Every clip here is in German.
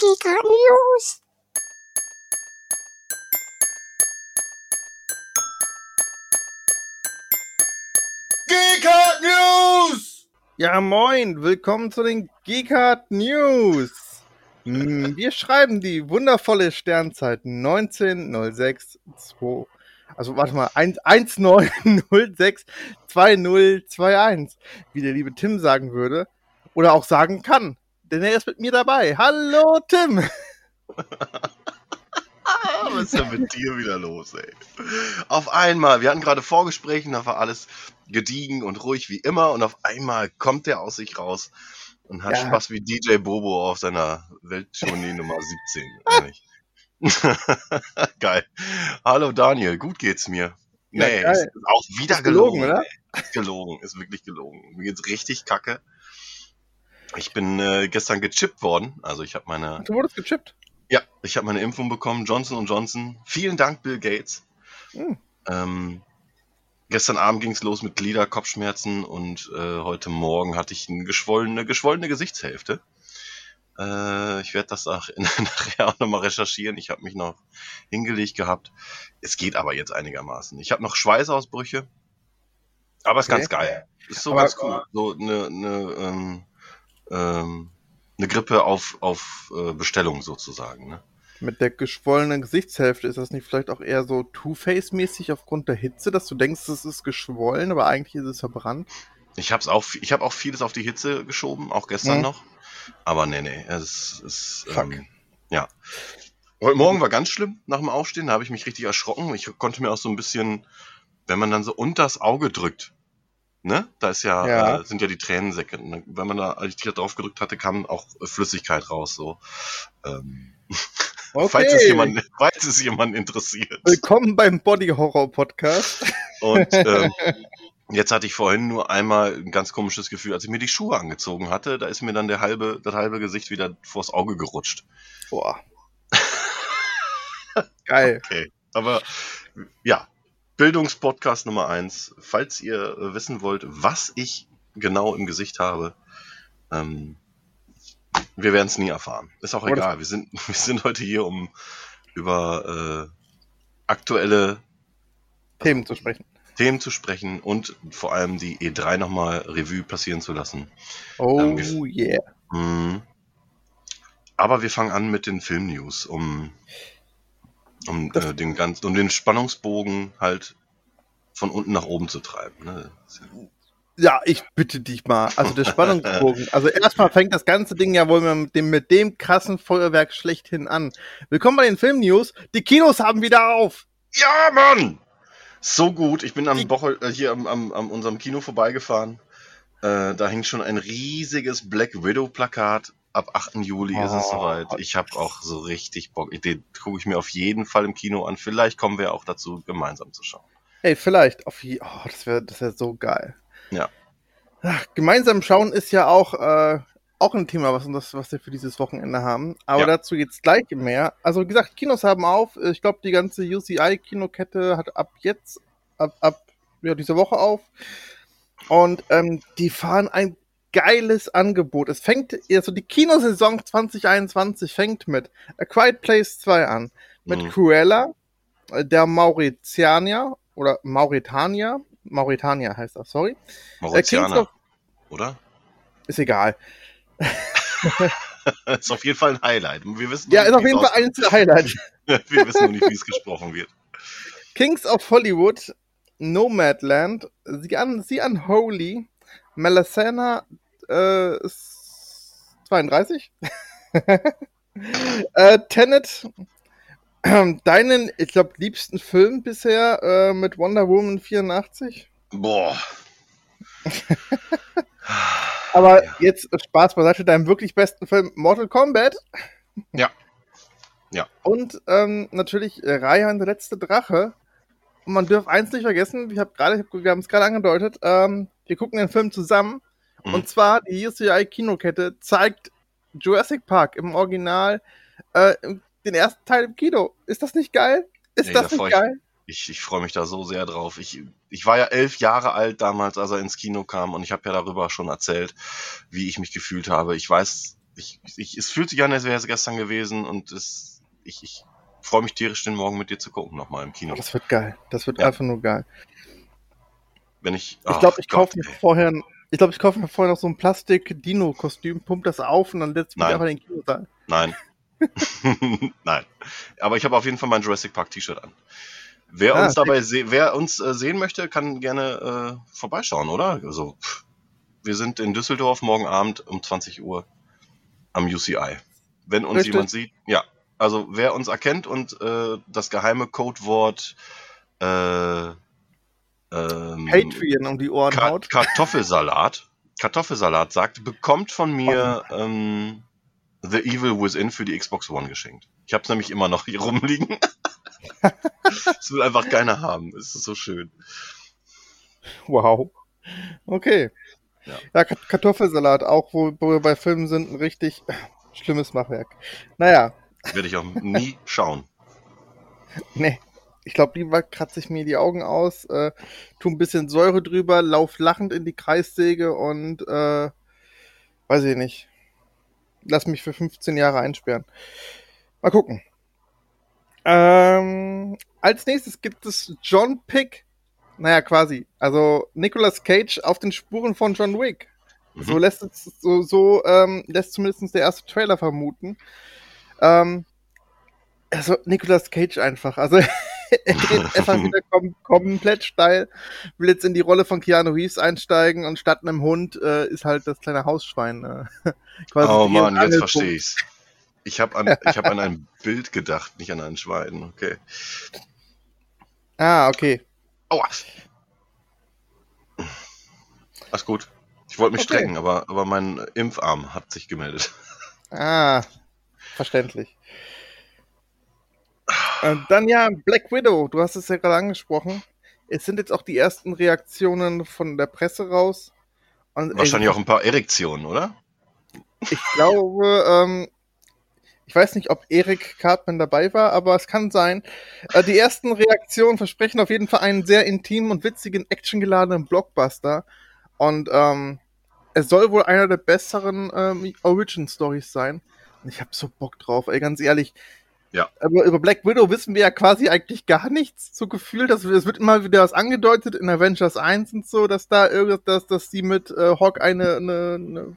Giga News. Geekart News! Ja, moin, willkommen zu den Geekart News. Hm, Wir schreiben die wundervolle Sternzeit 1906.2. Also warte mal, 19062021, wie der liebe Tim sagen würde. Oder auch sagen kann. Denn er ist mit mir dabei. Hallo Tim! Was ist denn mit dir wieder los, ey? Auf einmal, wir hatten gerade Vorgespräche, da war alles gediegen und ruhig wie immer und auf einmal kommt der aus sich raus und hat Ja. Spaß wie DJ Bobo auf seiner Welttournee Nummer 17. ehrlich. Geil. Hallo Daniel, gut geht's mir. Ja, Nee, geil. ist auch wieder Ist gelogen, gelogen, oder? Ist gelogen, ist wirklich gelogen. Mir geht's richtig kacke. Ich bin äh, gestern gechippt worden, also ich habe meine Du wurdest gechippt. ja, ich habe meine Impfung bekommen, Johnson Johnson. Vielen Dank, Bill Gates. Hm. Ähm, gestern Abend ging es los mit Glieder, Kopfschmerzen und äh, heute Morgen hatte ich eine geschwollene, geschwollene Gesichtshälfte. Äh, ich werde das auch in, nachher auch nochmal recherchieren. Ich habe mich noch hingelegt gehabt. Es geht aber jetzt einigermaßen. Ich habe noch Schweißausbrüche, aber ist Okay. ganz geil. Ist so Aber- ganz cool. So eine, eine, ähm, ähm, eine Grippe auf, auf äh, Bestellung sozusagen. Ne? Mit der geschwollenen Gesichtshälfte ist das nicht vielleicht auch eher so Two-Face-mäßig aufgrund der Hitze, dass du denkst, es ist geschwollen, aber eigentlich ist es verbrannt? Ich habe auch, ich habe auch vieles auf die Hitze geschoben, auch gestern Mhm. noch. Aber nee, nee, es ist, Fuck. ähm, ja. Heute Morgen war ganz schlimm nach dem Aufstehen, da habe ich mich richtig erschrocken. Ich konnte mir auch so ein bisschen, wenn man dann so unters Auge drückt, ne, da ist ja, Ja. Äh, sind ja die Tränensäcke. Und wenn man da, da drauf gedrückt hatte, kam auch äh, Flüssigkeit raus, so. Ähm, falls es jemand, falls es jemand interessiert. Willkommen beim Body Horror Podcast. Und ähm, jetzt hatte ich vorhin nur einmal ein ganz komisches Gefühl, als ich mir die Schuhe angezogen hatte, da ist mir dann der halbe, das halbe Gesicht wieder vors Auge gerutscht. Boah. Geil. Okay. Aber ja, Bildungspodcast Nummer eins. Falls ihr äh, wissen wollt, was ich genau im Gesicht habe, ähm, wir werden es nie erfahren. Ist auch egal. Wir sind, wir sind heute hier, um über äh, aktuelle Themen zu sprechen. Themen zu sprechen und vor allem die E3 nochmal Revue passieren zu lassen. Oh Ähm, wir- yeah. Mhm. Aber wir fangen an mit den Film-News, um, um, äh, den ganzen, um den Spannungsbogen halt von unten nach oben zu treiben. Ne? Ja, ich bitte dich mal. Also der Spannungsbogen. Also erstmal fängt das ganze Ding ja wohl mit dem, mit dem krassen Feuerwerk schlechthin an. Willkommen bei den Film-News. Die Kinos haben wieder auf. Ja, Mann! So gut. Ich bin am Woche äh, hier am, am, am unserem Kino vorbeigefahren. Äh, da hängt schon ein riesiges Black Widow-Plakat. Ab 8. Juli ist es Oh. soweit. Ich habe auch so richtig Bock. Den gucke ich mir auf jeden Fall im Kino an. Vielleicht kommen wir auch dazu, gemeinsam zu schauen. Ey, vielleicht. Auf je oh, das wäre das wär so geil. Ja. Ach, gemeinsam schauen ist ja auch, äh, auch ein Thema, was, das, was wir für dieses Wochenende haben. Aber Ja. dazu jetzt gleich mehr. Also wie gesagt, Kinos haben auf. Ich glaube, die ganze UCI-Kinokette hat ab jetzt, ab, ab ja, dieser Woche auf. Und ähm, die fahren ein geiles Angebot. Es fängt, also die Kinosaison 2021 fängt mit A Quiet Place 2 an. Mit Mhm. Cruella, äh, der Mauritanier oder Mauritanier, Mauritanier heißt das, sorry. Äh, Kings Mauritianer, of, oder? ist egal. ist auf jeden Fall ein Highlight. Wir wissen Ja, ist auf jeden Fall Highlights. es Wir wissen noch nicht, wie es gesprochen wird. Kings of Hollywood, Nomadland, Sie, un, Sie Unholy, Melasana äh, ist 32. äh, Tenet, deinen, ich glaube, liebsten Film bisher äh, mit Wonder Woman 84. Boah. Aber Ja. jetzt Spaß beiseite, deinem wirklich besten Film Mortal Kombat. Ja. Ja. Und ähm, natürlich äh, und der letzte Drache. Und man darf eins nicht vergessen, ich habe gerade, ich hab, wir haben es gerade angedeutet, ähm, wir gucken den Film zusammen. Mhm. Und zwar die UCI Kinokette zeigt Jurassic Park im Original äh, den ersten Teil im Kino. Ist das nicht geil? Ist Ey, das da nicht ich- geil? Ich, ich freue mich da so sehr drauf. Ich, ich war ja elf Jahre alt damals, als er ins Kino kam und ich habe ja darüber schon erzählt, wie ich mich gefühlt habe. Ich weiß, ich, ich, es fühlt sich an, als wäre es gestern gewesen und es, ich, ich freue mich tierisch, den Morgen mit dir zu gucken, nochmal im Kino. Das wird geil. Das wird ja. einfach nur geil. Wenn ich. Ich glaube, ich kaufe mir vorher. Ich glaube, ich kaufe mir vorher noch so ein Plastik-Dino-Kostüm, pump das auf und dann ich mich einfach in den Kino sein. Nein. Nein. Aber ich habe auf jeden Fall mein Jurassic Park T-Shirt an. Wer ah, uns dabei wer uns äh, sehen möchte, kann gerne äh, vorbeischauen, oder? Also, pff, wir sind in Düsseldorf morgen Abend um 20 Uhr am UCI. Wenn uns Richtig. jemand sieht, ja. Also wer uns erkennt und äh, das geheime Codewort äh, ähm, Patreon um die Ohren Ka haut. Kartoffelsalat, Kartoffelsalat sagt, bekommt von mir ähm, The Evil Within für die Xbox One geschenkt. Ich habe es nämlich immer noch hier rumliegen. Es will einfach keiner haben. Es ist so schön. Wow. Okay. Ja, ja Kartoffelsalat, auch wo, wo, wir bei Filmen sind, ein richtig schlimmes Machwerk. Naja. Werde ich auch nie schauen. Nee. Ich glaube, lieber kratze ich mir die Augen aus, äh, tu ein bisschen Säure drüber, lauf lachend in die Kreissäge und äh, weiß ich nicht. Lass mich für 15 Jahre einsperren. Mal gucken. Ähm, als nächstes gibt es John Pick. Naja, quasi. Also Nicolas Cage auf den Spuren von John Wick. Mhm. So lässt es, so, so ähm, lässt zumindest der erste Trailer vermuten. Ähm, also Nicolas Cage einfach. Also er dreht einfach wieder kom komplett steil, will jetzt in die Rolle von Keanu Reeves einsteigen und statt einem Hund äh, ist halt das kleine Hausschwein. Äh, oh Mann, jetzt verstehe ich's. Ich habe an, hab an ein Bild gedacht, nicht an ein Schwein. Okay. Ah, okay. Aua. Alles gut. Ich wollte mich okay. strecken, aber, aber mein Impfarm hat sich gemeldet. Ah, verständlich. Äh, dann ja, Black Widow, du hast es ja gerade angesprochen. Es sind jetzt auch die ersten Reaktionen von der Presse raus. Und, Wahrscheinlich ey, auch ein paar Erektionen, oder? Ich glaube, ähm, ich weiß nicht, ob Erik Cartman dabei war, aber es kann sein. Äh, die ersten Reaktionen versprechen auf jeden Fall einen sehr intimen und witzigen, actiongeladenen Blockbuster. Und ähm, es soll wohl einer der besseren ähm, Origin-Stories sein. Ich habe so Bock drauf, ey, ganz ehrlich. Ja. Aber über Black Widow wissen wir ja quasi eigentlich gar nichts. So gefühlt, dass wir, es wird immer wieder was angedeutet in Avengers 1 und so, dass da irgendwas, dass, dass die mit äh, Hawk eine, eine, eine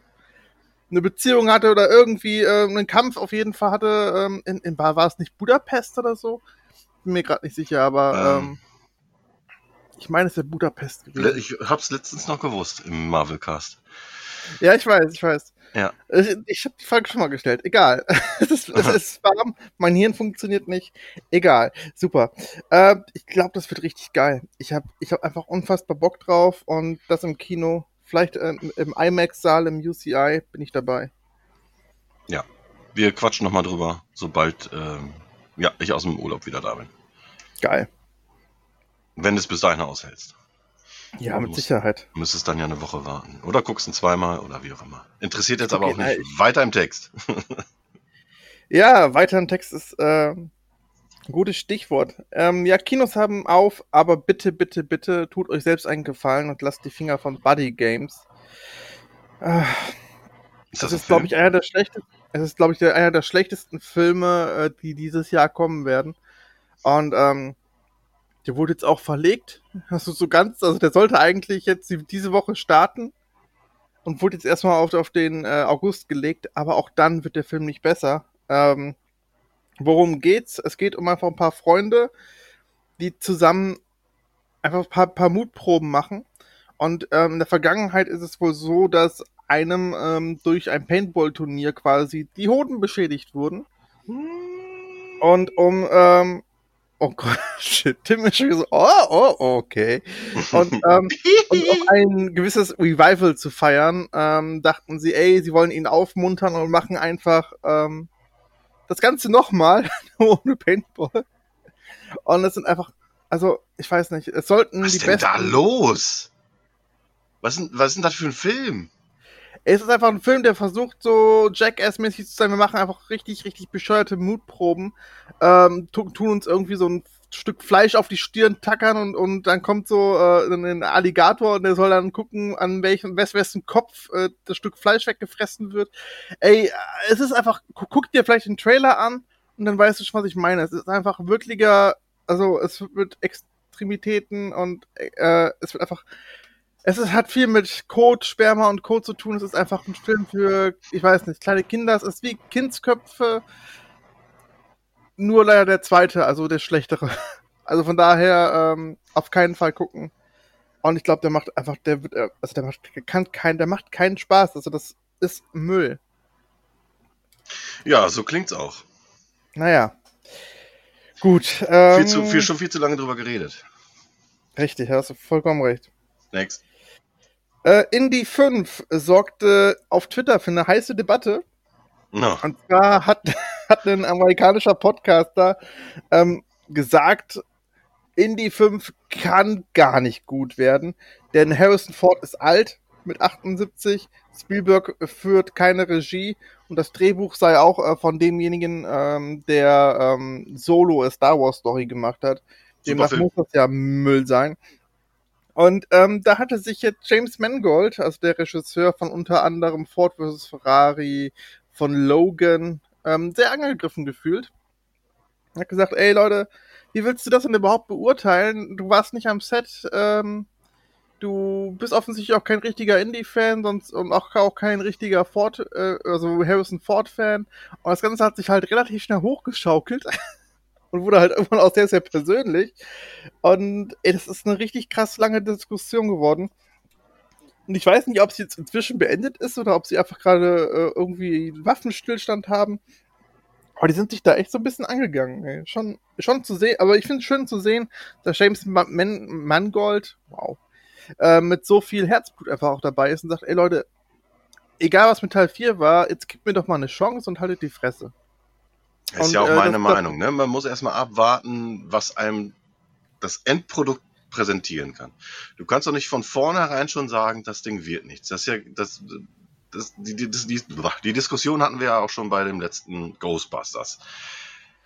eine Beziehung hatte oder irgendwie äh, einen Kampf auf jeden Fall hatte. Ähm, in, in war, war es nicht Budapest oder so? Bin mir gerade nicht sicher, aber ähm, ähm, ich meine, es wäre Budapest gewesen. Ich hab's letztens noch gewusst im Marvel-Cast. Ja, ich weiß, ich weiß. Ja. Ich, ich habe die Frage schon mal gestellt. Egal. es, ist, es ist warm, mein Hirn funktioniert nicht. Egal. Super. Äh, ich glaube, das wird richtig geil. Ich habe ich hab einfach unfassbar Bock drauf und das im Kino Vielleicht äh, im IMAX-Saal im UCI bin ich dabei. Ja, wir quatschen nochmal drüber, sobald ähm, ja, ich aus dem Urlaub wieder da bin. Geil. Wenn du es bis dahin aushältst. Ja, mit Sicherheit. Müsstest dann ja eine Woche warten. Oder guckst ihn zweimal oder wie auch immer. Interessiert jetzt okay, aber auch nicht. Nein. Weiter im Text. ja, weiter im Text ist äh, Gutes Stichwort. Ähm, ja, Kinos haben auf, aber bitte, bitte, bitte tut euch selbst einen Gefallen und lasst die Finger von Buddy Games. Äh, ist das, das ist, glaube ich, einer der schlechtesten. Es ist, glaube ich, der, einer der schlechtesten Filme, äh, die dieses Jahr kommen werden. Und ähm, der wurde jetzt auch verlegt. Also so ganz, also der sollte eigentlich jetzt diese Woche starten und wurde jetzt erstmal auf, auf den äh, August gelegt, aber auch dann wird der Film nicht besser. Ähm, Worum geht's? Es geht um einfach ein paar Freunde, die zusammen einfach ein paar, paar Mutproben machen. Und ähm, in der Vergangenheit ist es wohl so, dass einem ähm, durch ein Paintball-Turnier quasi die Hoden beschädigt wurden. Und um, ähm, oh Gott, shit, Tim ist schon so, oh, oh, okay. Und, ähm, und um ein gewisses Revival zu feiern, ähm, dachten sie, ey, sie wollen ihn aufmuntern und machen einfach ähm, das Ganze nochmal, ohne Paintball. Und es sind einfach, also, ich weiß nicht, es sollten was die besten. Ist denn da los? Was ist, was ist denn das für ein Film? Es ist einfach ein Film, der versucht, so Jackass-mäßig zu sein. Wir machen einfach richtig, richtig bescheuerte Mutproben, ähm, tun uns irgendwie so ein Stück Fleisch auf die Stirn tackern und, und dann kommt so äh, ein Alligator und der soll dann gucken, an welchem wes wessen Kopf äh, das Stück Fleisch weggefressen wird. Ey, es ist einfach, guck dir vielleicht den Trailer an und dann weißt du schon, was ich meine. Es ist einfach wirklicher, also es wird Extremitäten und äh, es wird einfach es ist, hat viel mit Kot, Sperma und Kot zu tun. Es ist einfach ein Film für, ich weiß nicht, kleine Kinder. Es ist wie Kindsköpfe. Nur leider der zweite, also der schlechtere. Also von daher ähm, auf keinen Fall gucken. Und ich glaube, der macht einfach, der wird, äh, also der macht, kann kein, der macht keinen Spaß. Also das ist Müll. Ja, so klingt's auch. Naja. Gut. Ähm, viel zu, viel, schon viel zu lange drüber geredet. Richtig, hast du vollkommen recht. Next. Äh, Indie 5 sorgte auf Twitter für eine heiße Debatte. No. Und zwar hat, hat ein amerikanischer Podcaster ähm, gesagt, Indie 5 kann gar nicht gut werden, denn Harrison Ford ist alt mit 78, Spielberg führt keine Regie und das Drehbuch sei auch äh, von demjenigen, ähm, der ähm, Solo a Star Wars Story gemacht hat. Demnach muss das ja Müll sein. Und ähm, da hatte sich jetzt James Mangold, also der Regisseur von unter anderem Ford vs. Ferrari, von Logan, ähm, sehr angegriffen gefühlt. Er hat gesagt, ey Leute, wie willst du das denn überhaupt beurteilen? Du warst nicht am Set, ähm, du bist offensichtlich auch kein richtiger Indie-Fan und auch, auch kein richtiger Ford, äh, also Harrison Ford-Fan. Und das Ganze hat sich halt relativ schnell hochgeschaukelt. und wurde halt irgendwann auch sehr, sehr persönlich. Und ey, das ist eine richtig krass lange Diskussion geworden. Und ich weiß nicht, ob sie jetzt inzwischen beendet ist oder ob sie einfach gerade äh, irgendwie Waffenstillstand haben. Aber die sind sich da echt so ein bisschen angegangen. Ey. Schon, schon zu sehen, aber ich finde es schön zu sehen, dass James Man Mangold, wow, äh, mit so viel Herzblut einfach auch dabei ist und sagt, ey Leute, egal was mit Teil 4 war, jetzt gib mir doch mal eine Chance und haltet die Fresse. Das ist ja auch äh, meine Meinung. Ne? Man muss erstmal abwarten, was einem das Endprodukt präsentieren kann. Du kannst doch nicht von vornherein schon sagen, das Ding wird nichts. Das ist ja, das, das, die, die, die, die Diskussion hatten wir ja auch schon bei dem letzten Ghostbusters.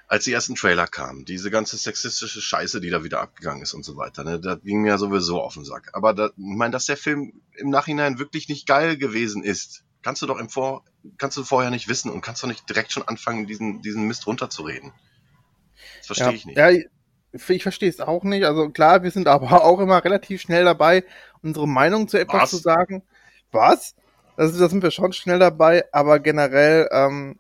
Als die ersten Trailer kamen, diese ganze sexistische Scheiße, die da wieder abgegangen ist und so weiter, ne, das ging mir ja sowieso auf den Sack. Aber da, ich meine, dass der Film im Nachhinein wirklich nicht geil gewesen ist, kannst du doch im Vor, kannst du vorher nicht wissen und kannst doch nicht direkt schon anfangen, diesen, diesen Mist runterzureden. Das verstehe ja, ich nicht. Ja, ich verstehe es auch nicht. Also klar, wir sind aber auch immer relativ schnell dabei, unsere Meinung zu etwas Was? zu sagen. Was? Also da sind wir schon schnell dabei, aber generell, ähm,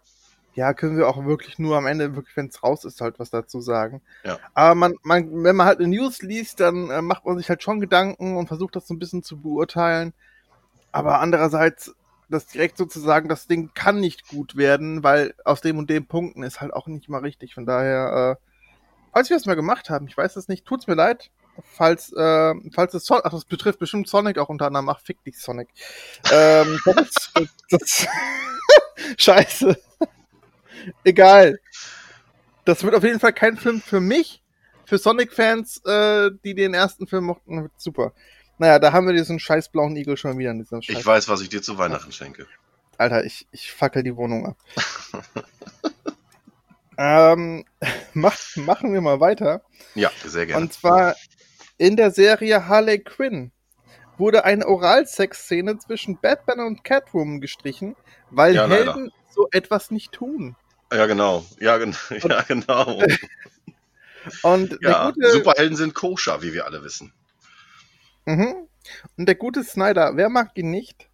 ja, können wir auch wirklich nur am Ende, wirklich, wenn es raus ist, halt was dazu sagen. Ja. Aber man, man, wenn man halt eine News liest, dann äh, macht man sich halt schon Gedanken und versucht das so ein bisschen zu beurteilen. Aber andererseits das direkt sozusagen, das Ding kann nicht gut werden, weil aus dem und dem Punkten ist halt auch nicht mal richtig. Von daher, äh, falls wir das mal gemacht haben, ich weiß es nicht, tut's mir leid. Falls, äh, falls es Sonic, ach, das betrifft bestimmt Sonic auch unter anderem, ach, fick dich, Sonic. ähm, das, das, Scheiße. Egal. Das wird auf jeden Fall kein Film für mich. Für Sonic-Fans, äh, die den ersten Film mochten, super. Naja, da haben wir diesen scheiß blauen Igel schon wieder. Ich weiß, was ich dir zu Weihnachten schenke. Alter, ich, ich fackel die Wohnung ab. ähm, mach, machen wir mal weiter. Ja, sehr gerne. Und zwar in der Serie Harley Quinn wurde eine Oralsex-Szene zwischen Batman und Catwoman gestrichen, weil ja, Helden leider. so etwas nicht tun. Ja, genau. Ja, gen ja genau. und ja, gute... Superhelden sind koscher, wie wir alle wissen. Mhm. Und der gute Snyder, wer mag ihn nicht,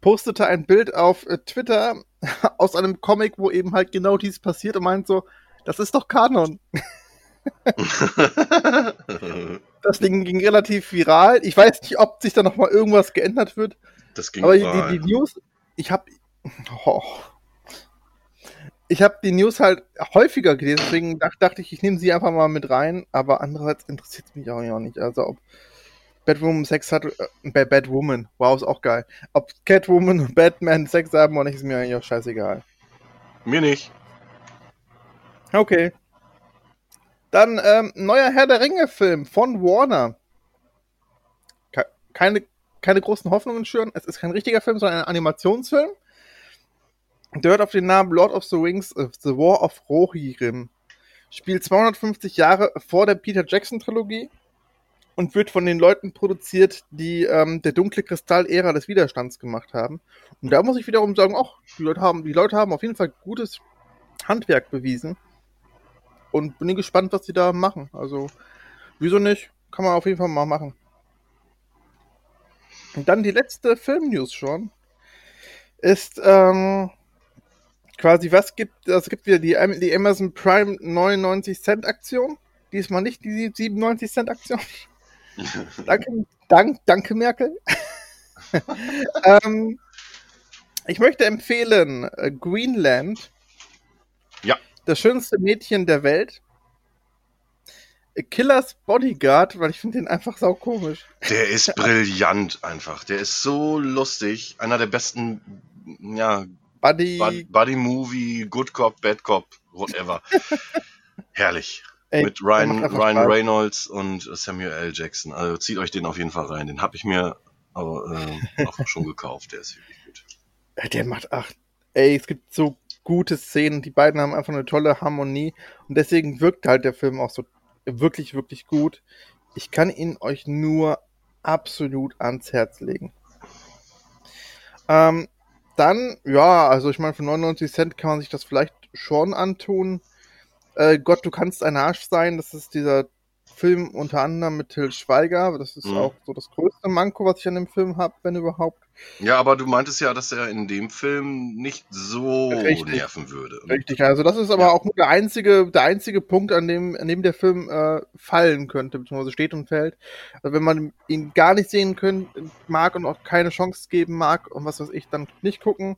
postete ein Bild auf äh, Twitter aus einem Comic, wo eben halt genau dies passiert und meint so, das ist doch Kanon. das Ding ging relativ viral. Ich weiß nicht, ob sich da noch mal irgendwas geändert wird. Das ging Aber die, die, News, ich habe oh, ich habe die News halt häufiger gelesen, deswegen dachte ich, ich nehme sie einfach mal mit rein. Aber andererseits interessiert es mich auch nicht. Also ob Batwoman Sex hat, äh, Batwoman, wow, ist auch geil. Ob Catwoman und Batman Sex haben oder nicht, ist mir eigentlich auch scheißegal. Mir nicht. Okay. Dann ähm, neuer Herr der Ringe-Film von Warner. Keine, keine großen Hoffnungen schüren. Es ist kein richtiger Film, sondern ein Animationsfilm. Der hört auf den Namen Lord of the Rings, uh, The War of Rohirrim. spielt 250 Jahre vor der Peter Jackson Trilogie und wird von den Leuten produziert, die ähm, der dunkle Kristall-Ära des Widerstands gemacht haben. Und da muss ich wiederum sagen, ach, die Leute haben, die Leute haben auf jeden Fall gutes Handwerk bewiesen. Und bin gespannt, was sie da machen. Also, wieso nicht? Kann man auf jeden Fall mal machen. Und dann die letzte Film-News schon. Ist, ähm, quasi, was gibt, also es gibt wieder die, die Amazon Prime 99 Cent Aktion. Diesmal nicht die 97 Cent Aktion. Danke, dank, danke Merkel. ähm, ich möchte empfehlen äh, Greenland. Ja. Das schönste Mädchen der Welt. Killers Bodyguard, weil ich finde den einfach sau komisch. Der ist brillant einfach. Der ist so lustig. Einer der besten, ja, Buddy. Bud Buddy Movie, Good Cop, Bad Cop, whatever. Herrlich. Ey, Mit Ryan, Ryan. Reynolds und Samuel L. Jackson. Also zieht euch den auf jeden Fall rein. Den habe ich mir aber äh, auch schon gekauft. Der ist wirklich gut. Der macht, ach, ey, es gibt so gute Szenen. Die beiden haben einfach eine tolle Harmonie. Und deswegen wirkt halt der Film auch so wirklich, wirklich gut. Ich kann ihn euch nur absolut ans Herz legen. Ähm, dann, ja, also ich meine, für 99 Cent kann man sich das vielleicht schon antun. Äh, Gott, du kannst ein Arsch sein. Das ist dieser Film unter anderem mit Till Schweiger. Das ist Mhm. auch so das größte Manko, was ich an dem Film habe, wenn überhaupt. Ja, aber du meintest ja, dass er in dem Film nicht so Richtig. nerven würde. Richtig, also das ist aber Ja. auch nur der einzige, der einzige Punkt, an dem, an dem der Film äh, fallen könnte, beziehungsweise steht und fällt. Also wenn man ihn gar nicht sehen können, mag und auch keine Chance geben mag und was weiß ich, dann nicht gucken.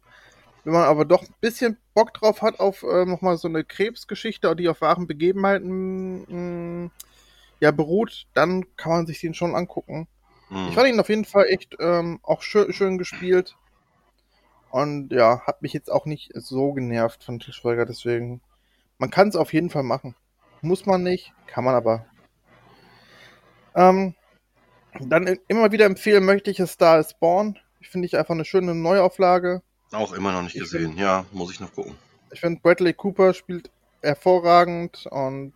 Wenn man aber doch ein bisschen Bock drauf hat auf äh, nochmal so eine Krebsgeschichte, die auf wahren Begebenheiten mh, ja beruht, dann kann man sich den schon angucken. Hm. Ich fand ihn auf jeden Fall echt ähm, auch schön, schön gespielt. Und ja, hat mich jetzt auch nicht so genervt von Til Schweiger, deswegen. Man kann es auf jeden Fall machen. Muss man nicht, kann man aber. Ähm, dann immer wieder empfehlen möchte ich es Star is Born. Ich finde ich einfach eine schöne Neuauflage. Auch immer noch nicht Ich gesehen. Ja, muss ich noch gucken. Ich finde Bradley Cooper spielt hervorragend und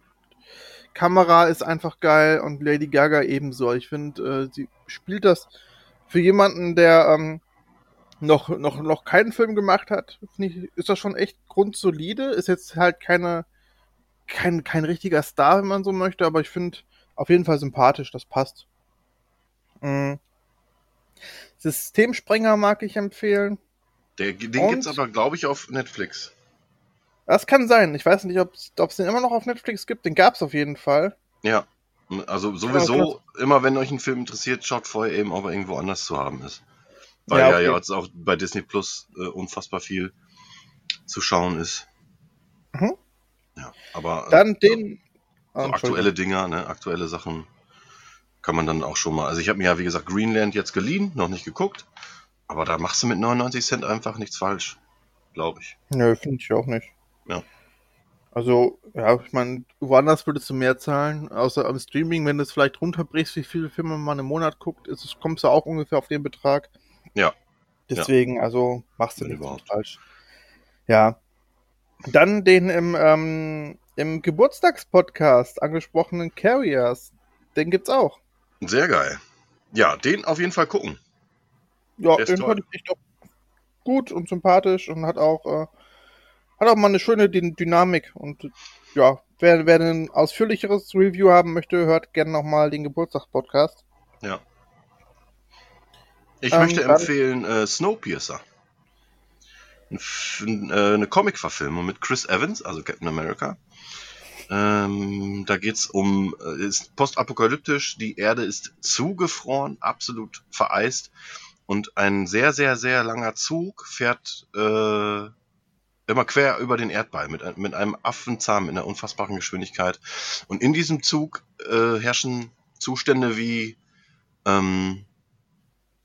Kamera ist einfach geil und Lady Gaga ebenso. Ich finde, äh, sie spielt das für jemanden, der ähm, noch, noch, noch keinen Film gemacht hat, find ich, ist das schon echt grundsolide. Ist jetzt halt keine, kein, kein richtiger Star, wenn man so möchte, aber ich finde auf jeden Fall sympathisch, das passt. Mhm. Systemsprenger mag ich empfehlen. Der, den Und? gibt's aber, glaube ich, auf Netflix. Das kann sein. Ich weiß nicht, ob es den immer noch auf Netflix gibt. Den gab es auf jeden Fall. Ja. Also Ja, sowieso, immer wenn euch ein Film interessiert, schaut vorher eben, ob er irgendwo anders zu haben ist. Weil Ja, ja, okay. ja jetzt auch bei Disney Plus äh, unfassbar viel zu schauen ist. Mhm. Ja, aber äh, Dann den. so Ah, aktuelle Dinger, ne, aktuelle Sachen kann man dann auch schon mal. Also ich habe mir ja, wie gesagt, Greenland jetzt geliehen, noch nicht geguckt. Aber da machst du mit 99 Cent einfach nichts falsch. Glaube ich. Nö, finde ich auch nicht. Ja. Also, ja, ich meine, woanders würdest du mehr zahlen, außer am Streaming, wenn du es vielleicht runterbrichst, wie viele Filme man im Monat guckt, ist, es- kommst du auch ungefähr auf den Betrag. Ja. Deswegen, also machst du nichts falsch. Ja. Dann den im, ähm, im Geburtstagspodcast angesprochenen Carriers. Den gibt's auch. Sehr geil. Ja, den auf jeden Fall gucken. Ja, den toll. fand ich echt auch gut und sympathisch und hat auch, äh, hat auch mal eine schöne Dyn- Dynamik. Und ja, wer, wer ein ausführlicheres Review haben möchte, hört gerne nochmal den Geburtstagspodcast. Ja. Ich Ähm, möchte empfehlen äh, Snowpiercer. Ein äh, Eine Comic-Verfilmung mit Chris Evans, also Captain America. Ähm, da geht's um, äh, ist postapokalyptisch, die Erde ist zugefroren, absolut vereist und ein sehr, sehr, sehr langer Zug fährt äh, immer quer über den Erdball mit, mit einem Affenzahn in einer unfassbaren Geschwindigkeit. Und in diesem Zug äh, herrschen Zustände wie ähm,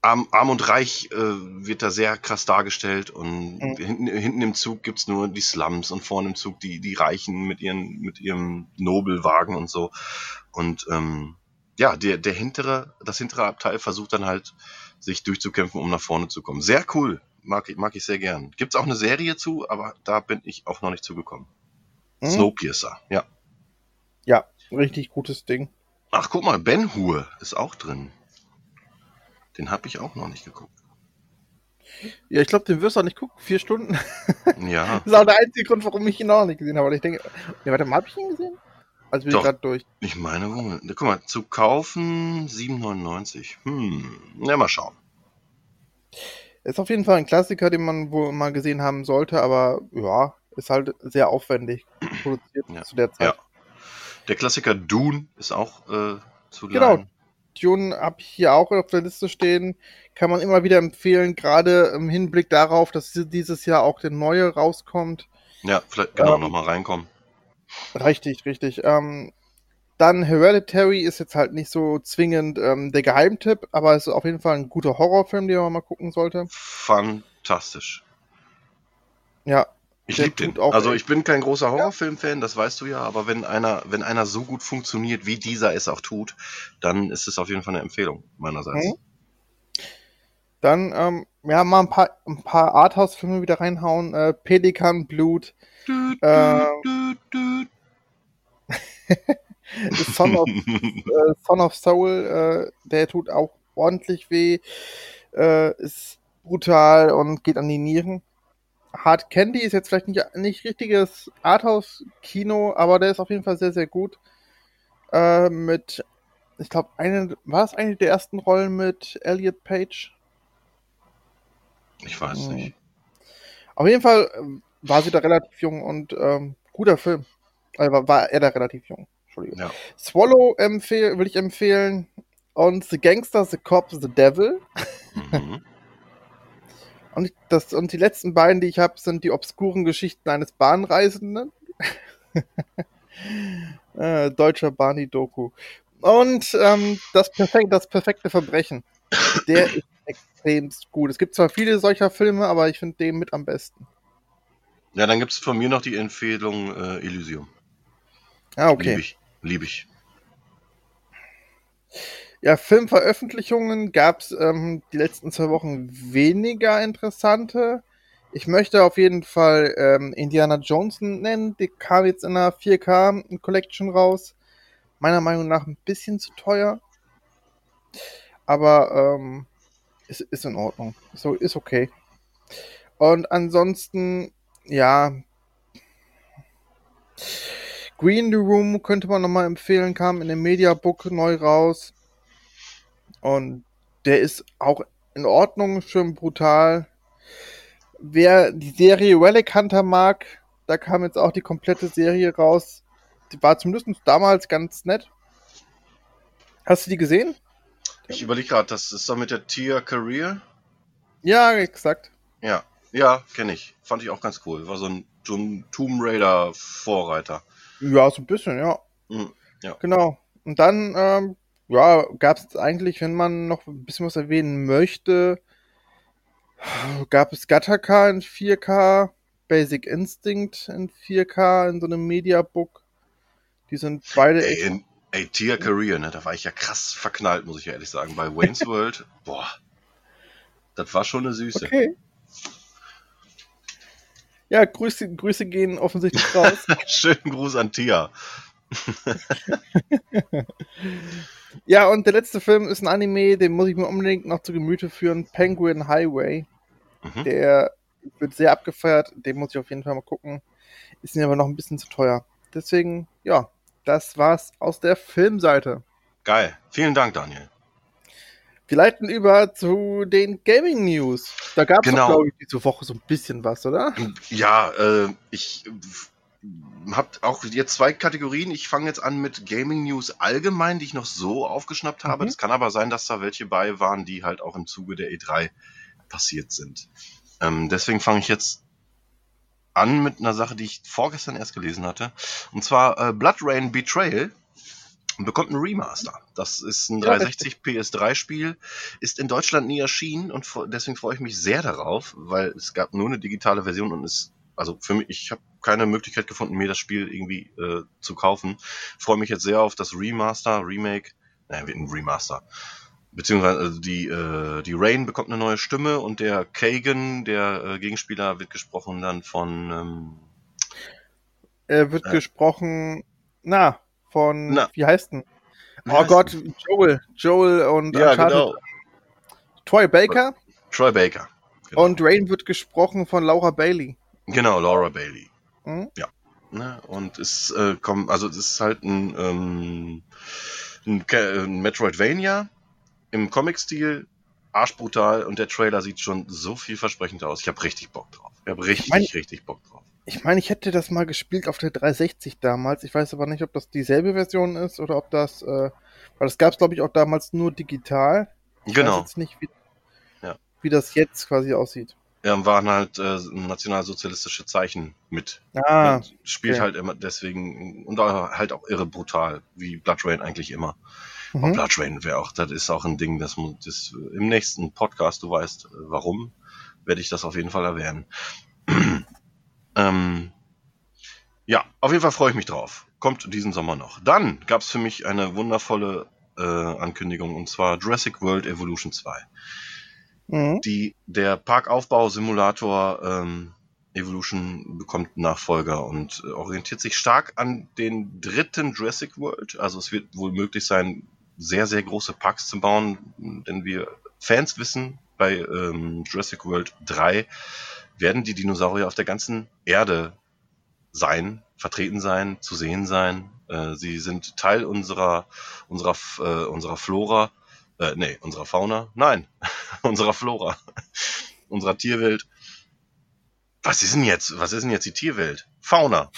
arm, arm und reich äh, wird da sehr krass dargestellt und Mhm. hinten, hinten im Zug gibt's nur die Slums und vorne im Zug die, die Reichen mit ihren mit ihrem Nobelwagen und so. Und ähm, ja, der, der hintere, das hintere Abteil versucht dann halt, sich durchzukämpfen, um nach vorne zu kommen. Sehr cool. Mag ich, mag ich sehr gern. Gibt's auch eine Serie zu, aber da bin ich auch noch nicht zugekommen. Hm? Snowpiercer, ja. Richtig gutes Ding. Ach, guck mal, Ben Hur ist auch drin. Den habe ich auch noch nicht geguckt. Ja, ich glaube, den wirst du auch nicht gucken. Vier Stunden. Ja, Das ist auch der einzige Grund, warum ich ihn auch nicht gesehen habe. Aber ich denke, ja, warte mal, habe ich ihn gesehen? Also bin Doch. ich gerade durch. ich meine, wohl. guck mal, zu kaufen 7,99. Hm, ja, mal schauen. Ist auf jeden Fall ein Klassiker, den man wohl mal gesehen haben sollte, aber ja, ist halt sehr aufwendig produziert Ja. zu der Zeit. Ja. Der Klassiker Dune ist auch äh, zu Genau. leihen. Dune habe ich hier auch auf der Liste stehen. Kann man immer wieder empfehlen, gerade im Hinblick darauf, dass dieses Jahr auch der neue rauskommt. Ja, vielleicht genau Ähm, nochmal reinkommen. Richtig, richtig. Ähm, dann Hereditary ist jetzt halt nicht so zwingend ähm, der Geheimtipp, aber es ist auf jeden Fall ein guter Horrorfilm, den man mal gucken sollte. Fantastisch. Ja, Ich liebe den. auch Also ich bin kein großer Horrorfilm-Fan, das weißt du ja, aber wenn einer, wenn einer so gut funktioniert, wie dieser es auch tut, dann ist es auf jeden Fall eine Empfehlung meinerseits. Mhm. Dann, ähm, ja, mal ein paar, ein paar Arthouse-Filme wieder reinhauen. Äh, Pelikan, Blut, Düt, düt, düt, The Son of, äh, Son of Soul, äh, der tut auch ordentlich weh, äh, ist brutal und geht an die Nieren. Hard Candy ist jetzt vielleicht nicht, nicht richtiges Arthouse-Kino, aber der ist auf jeden Fall sehr, sehr gut. Äh, mit, ich glaube, eine, war es eine der ersten Rollen mit Elliot Page? Ich weiß Mhm. nicht. Auf jeden Fall ähm, war sie da relativ jung und ähm, guter Film. Äh, war, war er da relativ jung. Entschuldigung. Ja. Swallow empfehl, will ich empfehlen. Und The Gangster, The Cop, The Devil. Mhm. Und, das, und die letzten beiden, die ich habe, sind die obskuren Geschichten eines Bahnreisenden. äh, deutscher Barney-Doku. Und ähm, das, perfekt, das perfekte Verbrechen. Der ist extremst gut. Es gibt zwar viele solcher Filme, aber ich finde den mit am besten. Ja, dann gibt es von mir noch die Empfehlung äh, Elysium. Ah, okay. Liebe ich. Liebe ich. Ja, Filmveröffentlichungen gab es ähm, die letzten zwei Wochen weniger interessante. Ich möchte auf jeden Fall ähm, Indiana Jones nennen. Die kam jetzt in einer 4K Collection raus. Meiner Meinung nach ein bisschen zu teuer. Aber ähm, ist, ist in Ordnung. So, ist okay. Und ansonsten, ja. Green the Room könnte man nochmal empfehlen, kam in dem Mediabook neu raus. Und der ist auch in Ordnung, schön brutal. Wer die Serie Relic Hunter mag, da kam jetzt auch die komplette Serie raus. Die war zumindest damals ganz nett. Hast du die gesehen? Ich überlege gerade, das ist doch mit der Tia Career. Ja, exakt. Ja, ja, kenne ich. Fand ich auch ganz cool. War so ein, Tomb Raider Vorreiter. Ja, so ein bisschen, ja. Mhm, ja. Genau. Und dann, ähm, ja, gab es eigentlich, wenn man noch ein bisschen was erwähnen möchte, gab es Gattaca in 4K, Basic Instinct in 4K in so einem Mediabook. Die sind beide Ey, echt in, ey, Tia Career, ne, da war ich ja krass verknallt, muss ich ja ehrlich sagen. Bei Wayne's World, boah, das war schon eine Süße. okay. Ja, Grüße, Grüße gehen offensichtlich raus. Schönen Gruß an Tia. ja, und der letzte Film ist ein Anime, den muss ich mir unbedingt noch zu Gemüte führen. Penguin Highway. Mhm. Der wird sehr abgefeiert, den muss ich auf jeden Fall mal gucken. Ist mir aber noch ein bisschen zu teuer. Deswegen, ja, das war's aus der Filmseite. Geil. Vielen Dank, Daniel. Wir leiten über zu den Gaming News. Da gab es, Genau. glaube ich, diese Woche so ein bisschen was, oder? Ja, äh, ich habe auch jetzt zwei Kategorien. Ich fange jetzt an mit Gaming News allgemein, die ich noch so aufgeschnappt habe. Mhm. Es kann aber sein, dass da welche bei waren, die halt auch im Zuge der E3 passiert sind. Ähm, deswegen fange ich jetzt an mit einer Sache, die ich vorgestern erst gelesen hatte. Und zwar äh, Blood Rain Betrayal bekommt ein Remaster. Das ist ein Ja, 360 PS3-Spiel, ist in Deutschland nie erschienen und deswegen freue ich mich sehr darauf, weil es gab nur eine digitale Version und es, also für mich, ich habe keine Möglichkeit gefunden, mir das Spiel irgendwie äh, zu kaufen. Freue mich jetzt sehr auf das Remaster, Remake, naja, wird ein Remaster. Beziehungsweise also die, äh, die Rain bekommt eine neue Stimme und der Kagan, der äh, Gegenspieler, wird gesprochen dann von ähm, Er wird Äh. gesprochen, na, von, Na. wie heißt denn? Oh Gott, Joel. Joel und Ja, Uncharted. genau. Troy Baker Troy Baker. Genau. und Rain wird gesprochen von Laura Bailey. Genau, Laura Bailey. Mhm. Ne? Und es äh, kommt, also es ist halt ein, ähm, ein, ein Metroidvania im Comic-Stil, arschbrutal und der Trailer sieht schon so vielversprechend aus. Ich habe richtig Bock drauf. Ich habe richtig, mein- richtig Bock drauf. Ich meine, ich hätte das mal gespielt auf der 360 damals. Ich weiß aber nicht, ob das dieselbe Version ist oder ob das, äh, weil das gab es, glaube ich, auch damals nur digital. Ich Genau. weiß jetzt nicht, wie, Ja. wie das jetzt quasi aussieht. Ja, waren halt äh, nationalsozialistische Zeichen mit. Ah, Und spielt okay. halt immer deswegen und halt auch irre brutal, wie Blood Rain eigentlich immer. Und mhm. Blood Rain wäre auch, das ist auch ein Ding, das, das im nächsten Podcast, du weißt äh, warum, werde ich das auf jeden Fall erwähnen. ähm, ja, auf jeden Fall freue ich mich drauf. Kommt diesen Sommer noch. Dann gab es für mich eine wundervolle äh, Ankündigung und zwar Jurassic World Evolution 2. Mhm. Die, der Parkaufbau-Simulator ähm, Evolution bekommt Nachfolger und äh, orientiert sich stark an den dritten Jurassic World. Also es wird wohl möglich sein, sehr, sehr große Parks zu bauen, denn wir Fans wissen, bei ähm, Jurassic World 3 werden die Dinosaurier auf der ganzen Erde sein, vertreten sein, zu sehen sein. Äh, sie sind Teil unserer, unserer, äh, unserer Flora, äh, nee, unserer Fauna, nein, unserer Flora, unserer Tierwelt. Was ist denn jetzt? Was ist denn jetzt die Tierwelt? Fauna.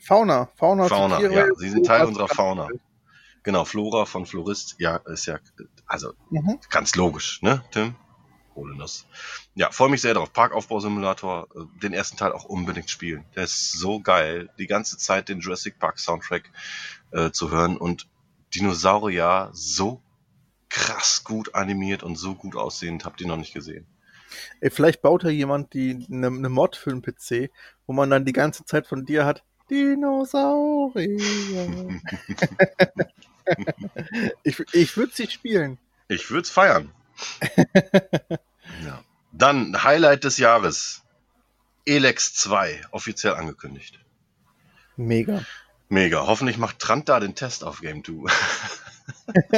Fauna. Fauna, Fauna, ja. Sie sind Teil unserer Fauna. Tierwelt. Genau, Flora von Florist. Ja, ist ja, also Mhm. ganz logisch, ne, Tim? Ohne das. Ja, freue mich sehr drauf. Parkaufbausimulator, äh, den ersten Teil auch unbedingt spielen. Der ist so geil, die ganze Zeit den Jurassic Park Soundtrack äh, zu hören und Dinosaurier so krass gut animiert und so gut aussehend, habt ihr noch nicht gesehen. Ey, vielleicht baut ja jemand die eine ne Mod für einen PC, wo man dann die ganze Zeit von dir hat. Dinosaurier. ich ich würde sie spielen. Ich würde es feiern. ja. Dann Highlight des Jahres. Elex 2, offiziell angekündigt. Mega. Mega. Hoffentlich macht Trant da den Test auf Game 2.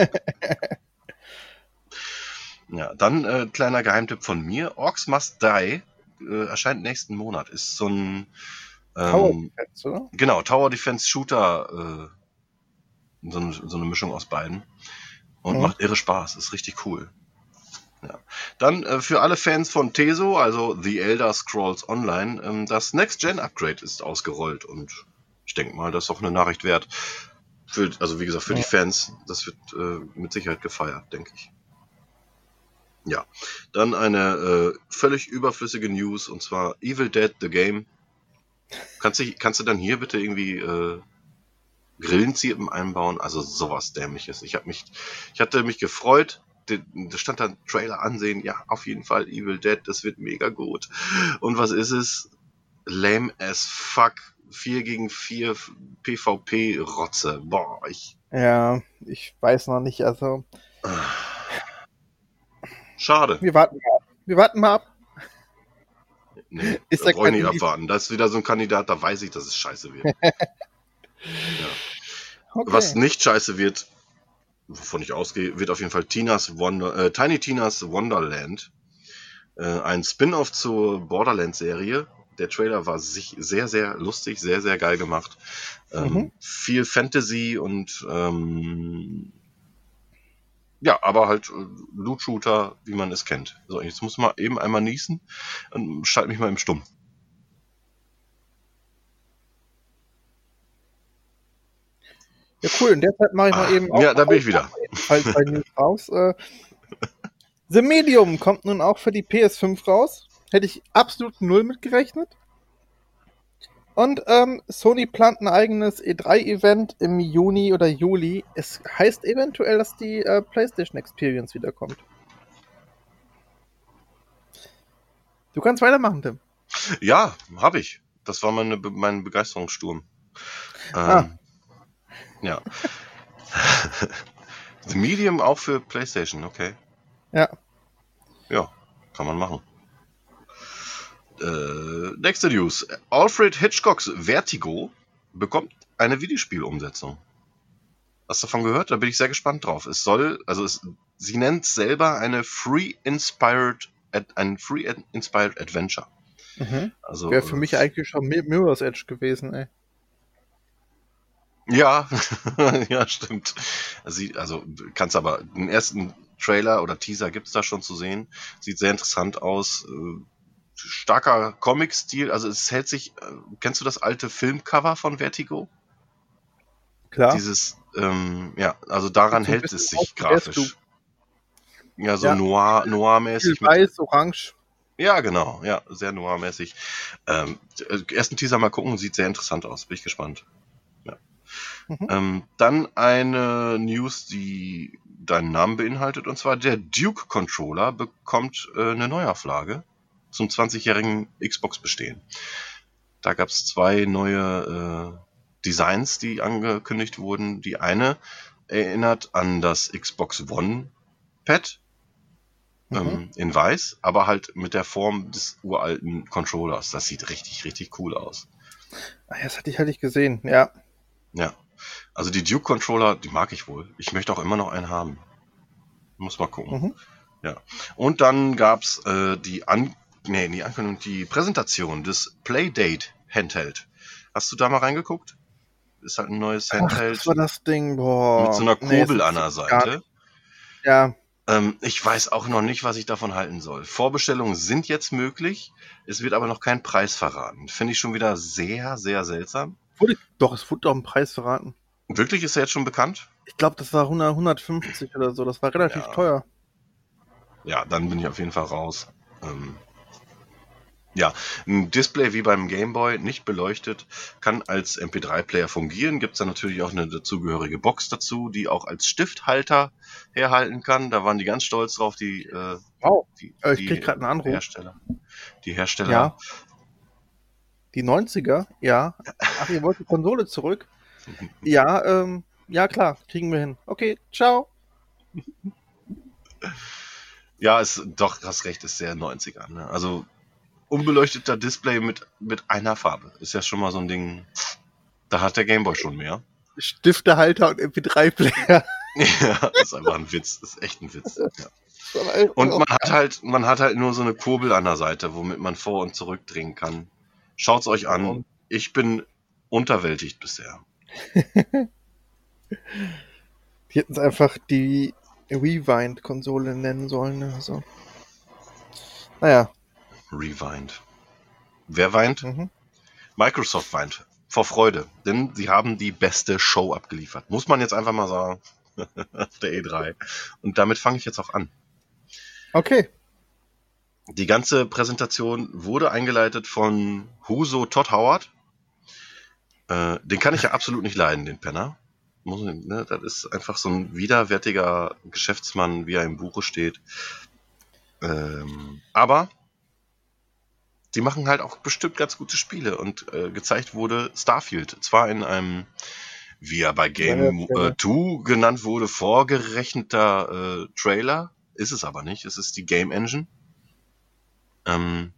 ja, dann äh, kleiner Geheimtipp von mir. Orcs Must Die äh, erscheint nächsten Monat. Ist so ein Tower ähm, Defense, oder? Genau, Tower Defense Shooter, äh, so, eine, so eine Mischung aus beiden. Und Mhm. macht irre Spaß, ist richtig cool. Ja. Dann äh, für alle Fans von Teso, also The Elder Scrolls Online, ähm, das Next-Gen-Upgrade ist ausgerollt und ich denke mal, das ist auch eine Nachricht wert. Für, also wie gesagt, für Ja. die Fans, das wird äh, mit Sicherheit gefeiert, denke ich. Ja, dann eine äh, völlig überflüssige News und zwar Evil Dead The Game Kannst du, kannst du dann hier bitte irgendwie Grillenzirpen einbauen? Also sowas dämliches. Ich habe mich, ich hatte mich gefreut. Da stand dann Trailer ansehen. Ja, auf jeden Fall Evil Dead. Das wird mega gut. Und was ist es? Lame as fuck. 4 gegen 4 PvP-Rotze. Boah, ich. Ja, ich weiß noch nicht. Also, Schade. wir warten mal ab. Wir warten mal ab. Nee, Ist da da brauche ich nicht abwarten. Das ist wieder so ein Kandidat, da weiß ich, dass es scheiße wird. Okay. Was nicht scheiße wird, wovon ich ausgehe, wird auf jeden Fall Tinas Wonder, äh, Tiny Tinas Wonderland. Äh, ein Spin-off zur Borderlands-Serie. Der Trailer war sich sehr, sehr lustig, sehr, sehr geil gemacht. Ähm, Mhm. Viel Fantasy und ähm, ja, aber halt äh, Loot-Shooter, wie man es kennt. So, jetzt muss man eben einmal niesen und schalte mich mal im Stumm. Ja, cool. In der Zeit mache ich mal Ah, eben auch ja, da bin ich wieder. Fall zwei News raus. Äh, The Medium kommt nun auch für die PS5 raus. Hätte ich absolut null mitgerechnet. Und ähm, Sony plant ein eigenes E3-Event im Juni oder Juli. Es heißt eventuell, dass die äh, PlayStation Experience wiederkommt. Du kannst weitermachen, Tim. Ja, habe ich. Das war meine, mein Begeisterungssturm. Ähm, Ah. Ja. The Medium auch für PlayStation, okay. Ja. Ja, kann man machen. Äh, nächste News. Alfred Hitchcocks Vertigo bekommt eine Videospielumsetzung. Hast du davon gehört? Da bin ich sehr gespannt drauf. Es soll, also es, sie nennt es selber eine Free Inspired, ein Free Inspired Adventure. Mhm. Also, Wäre für mich eigentlich schon Mirror's Edge gewesen, ey. Ja, ja, stimmt. Sie, also kannst aber den ersten Trailer oder Teaser gibt's da schon zu sehen. Sieht sehr interessant aus. Äh, starker Comic-Stil. Also es hält sich. Äh, kennst du das alte Filmcover von Vertigo? Klar. Dieses, ähm, ja, also daran hält es sich grafisch. Ja, so ja. noir, noir-mäßig. Weiß, orange. Ja, genau, ja, sehr noir-mäßig. Ähm, ersten Teaser mal gucken, sieht sehr interessant aus, bin ich gespannt. Mhm. Ähm, dann eine News, die deinen Namen beinhaltet, und zwar der Duke Controller bekommt äh, eine Neuauflage zum 20-jährigen Xbox-Bestehen. Da gab es zwei neue äh, Designs, die angekündigt wurden. Die eine erinnert an das Xbox One Pad mhm. ähm, in weiß, aber halt mit der Form des uralten Controllers. Das sieht richtig, richtig cool aus. Ah, das hatte ich halt nicht gesehen, ja. Ja. Also die Duke Controller, die mag ich wohl. Ich möchte auch immer noch einen haben. Muss mal gucken. Mhm. Ja. Und dann gab's äh, die An nee, die Ankündigung, die Präsentation des Playdate Handheld. Hast du da mal reingeguckt? ist halt ein neues Handheld. Ach, das war das Ding, boah. Mit so einer Kurbel nee, an der Seite. Ja. Ähm, ich weiß auch noch nicht, was ich davon halten soll. Vorbestellungen sind jetzt möglich. Es wird aber noch kein Preis verraten. Finde ich schon wieder sehr, sehr seltsam. Wurde, doch, es wurde doch ein Preis verraten. Wirklich? Ist er jetzt schon bekannt? Ich glaube, das war 100, 150 oder so. Das war relativ ja. teuer. Ja, dann bin ich auf jeden Fall raus. Ähm, ja, ein Display wie beim Game Boy, nicht beleuchtet, kann als MP3-Player fungieren. Gibt es dann natürlich auch eine dazugehörige Box dazu, die auch als Stifthalter herhalten kann. Da waren die ganz stolz drauf, die, äh, wow. die, äh, ich krieg gerade einen Anruf. Hersteller. Die Hersteller. Ja. Die 90er, ja. Ach, ihr wollt die Konsole zurück? Ja, ähm, ja klar, kriegen wir hin. Okay, ciao. Ja, ist doch, hast recht, ist sehr 90er. Ne? Also unbeleucteter Display mit, mit einer Farbe. Ist ja schon mal so ein Ding. Da hat der Gameboy schon mehr. Stiftehalter und MP3-Player. ja, das ist einfach ein Witz. Das ist echt ein Witz. Ja. Und man hat halt, man hat halt nur so eine Kurbel an der Seite, womit man vor und zurück drehen kann. Schaut's euch an. Ich bin unterwältigt bisher. die hätten es einfach die Rewind-Konsole nennen sollen. Also. Naja, Rewind. Wer weint? Mhm. Microsoft weint. Vor Freude. Denn sie haben die beste Show abgeliefert. Muss man jetzt einfach mal sagen. der E3. Und damit fange ich jetzt auch an. Okay. Die ganze Präsentation wurde eingeleitet von Huso Todd Howard. Äh, den kann ich ja absolut nicht leiden, den Penner. Muss, ne, das ist einfach so ein widerwärtiger Geschäftsmann, wie er im Buche steht. Ähm, aber die machen halt auch bestimmt ganz gute Spiele und äh, gezeigt wurde Starfield. Zwar in einem, wie er bei Game 2 äh, genannt wurde, vorgerechneter äh, Trailer, ist es aber nicht. Es ist die Game Engine. Ähm,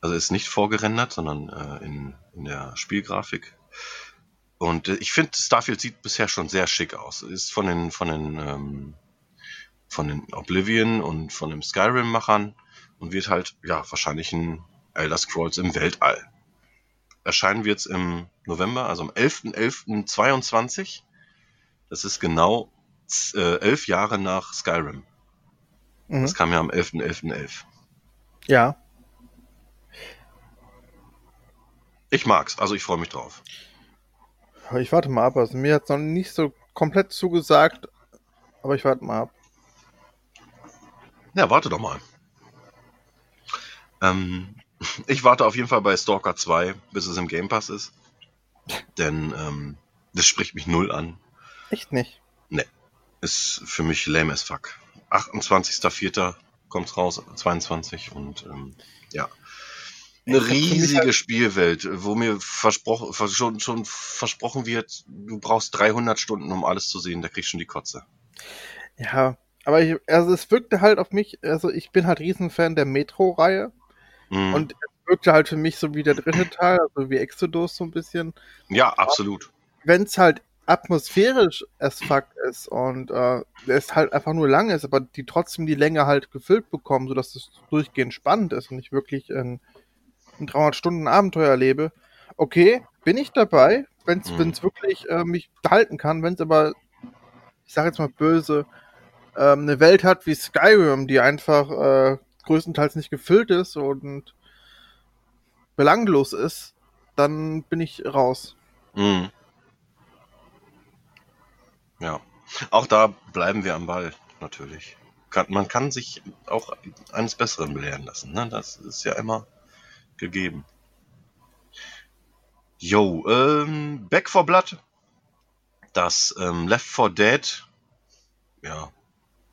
also ist nicht vorgerendert, sondern äh, in, in der Spielgrafik. Und äh, ich finde, Starfield sieht bisher schon sehr schick aus. Ist von den, von den, ähm, von den Oblivion und von den Skyrim-Machern und wird halt, ja, wahrscheinlich ein Elder Scrolls im Weltall. Erscheinen wird es im November, also am 11.11.22. Das ist genau äh, elf Jahre nach Skyrim. Mhm. Das kam ja am 11.11.11. .11. Ja. Ich mag's, also ich freue mich drauf. Ich warte mal ab. Also mir hat es noch nicht so komplett zugesagt, aber ich warte mal ab. Ja, warte doch mal. Ähm, ich warte auf jeden Fall bei Stalker 2, bis es im Game Pass ist. Denn ähm, das spricht mich null an. Echt nicht? Nee. Ist für mich lame as fuck. 28.04. kommt's raus, 22 und ähm, ja. Eine riesige halt Spielwelt, wo mir versprochen, schon, schon versprochen wird, du brauchst 300 Stunden, um alles zu sehen, da kriegst du schon die Kotze. Ja, aber ich, also es wirkte halt auf mich, also ich bin halt Riesenfan der Metro-Reihe. Mhm. Und es wirkte halt für mich so wie der dritte Teil, also wie Exodus so ein bisschen. Ja, absolut. Wenn es halt atmosphärisch as fuck ist und äh, es halt einfach nur lang ist, aber die trotzdem die Länge halt gefüllt bekommen, sodass es durchgehend spannend ist und ich wirklich ein, ein 300 Stunden Abenteuer erlebe, okay, bin ich dabei, wenn es Mhm. wirklich äh, mich halten kann, wenn es aber, ich sage jetzt mal böse, ähm, eine Welt hat wie Skyrim, die einfach äh, größtenteils nicht gefüllt ist und belanglos ist, dann bin ich raus. Mhm. Ja. Auch da bleiben wir am Ball, natürlich. Kann, man kann sich auch eines Besseren belehren lassen. Ne? Das ist ja immer gegeben. Yo, ähm, Back for Blood. Das ähm, Left 4 Dead. Ja.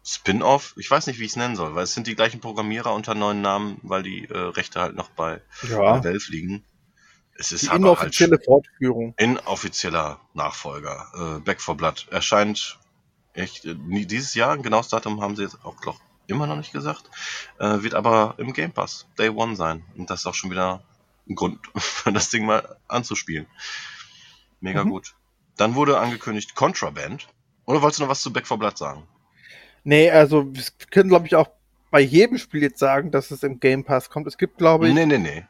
Spin-off. Ich weiß nicht, wie ich es nennen soll, weil es sind die gleichen Programmierer unter neuen Namen, weil die äh, Rechte halt noch bei, bei Valve liegen. Es ist Die aber halt inoffizielle Fortführung. inoffizieller Nachfolger. Äh, Back for Blood erscheint echt äh, nie dieses Jahr. Ein genaues Datum haben sie jetzt auch glaub, immer noch nicht gesagt. Äh, wird aber im Game Pass Day One sein. Und das ist auch schon wieder ein Grund, das Ding mal anzuspielen. Mega Mhm. gut. Dann wurde angekündigt Contraband. Oder wolltest du noch was zu Back for Blood sagen? Nee, also wir können, glaube ich, auch bei jedem Spiel jetzt sagen, dass es im Game Pass kommt. Es gibt, glaube ich, Nee, nee, nee.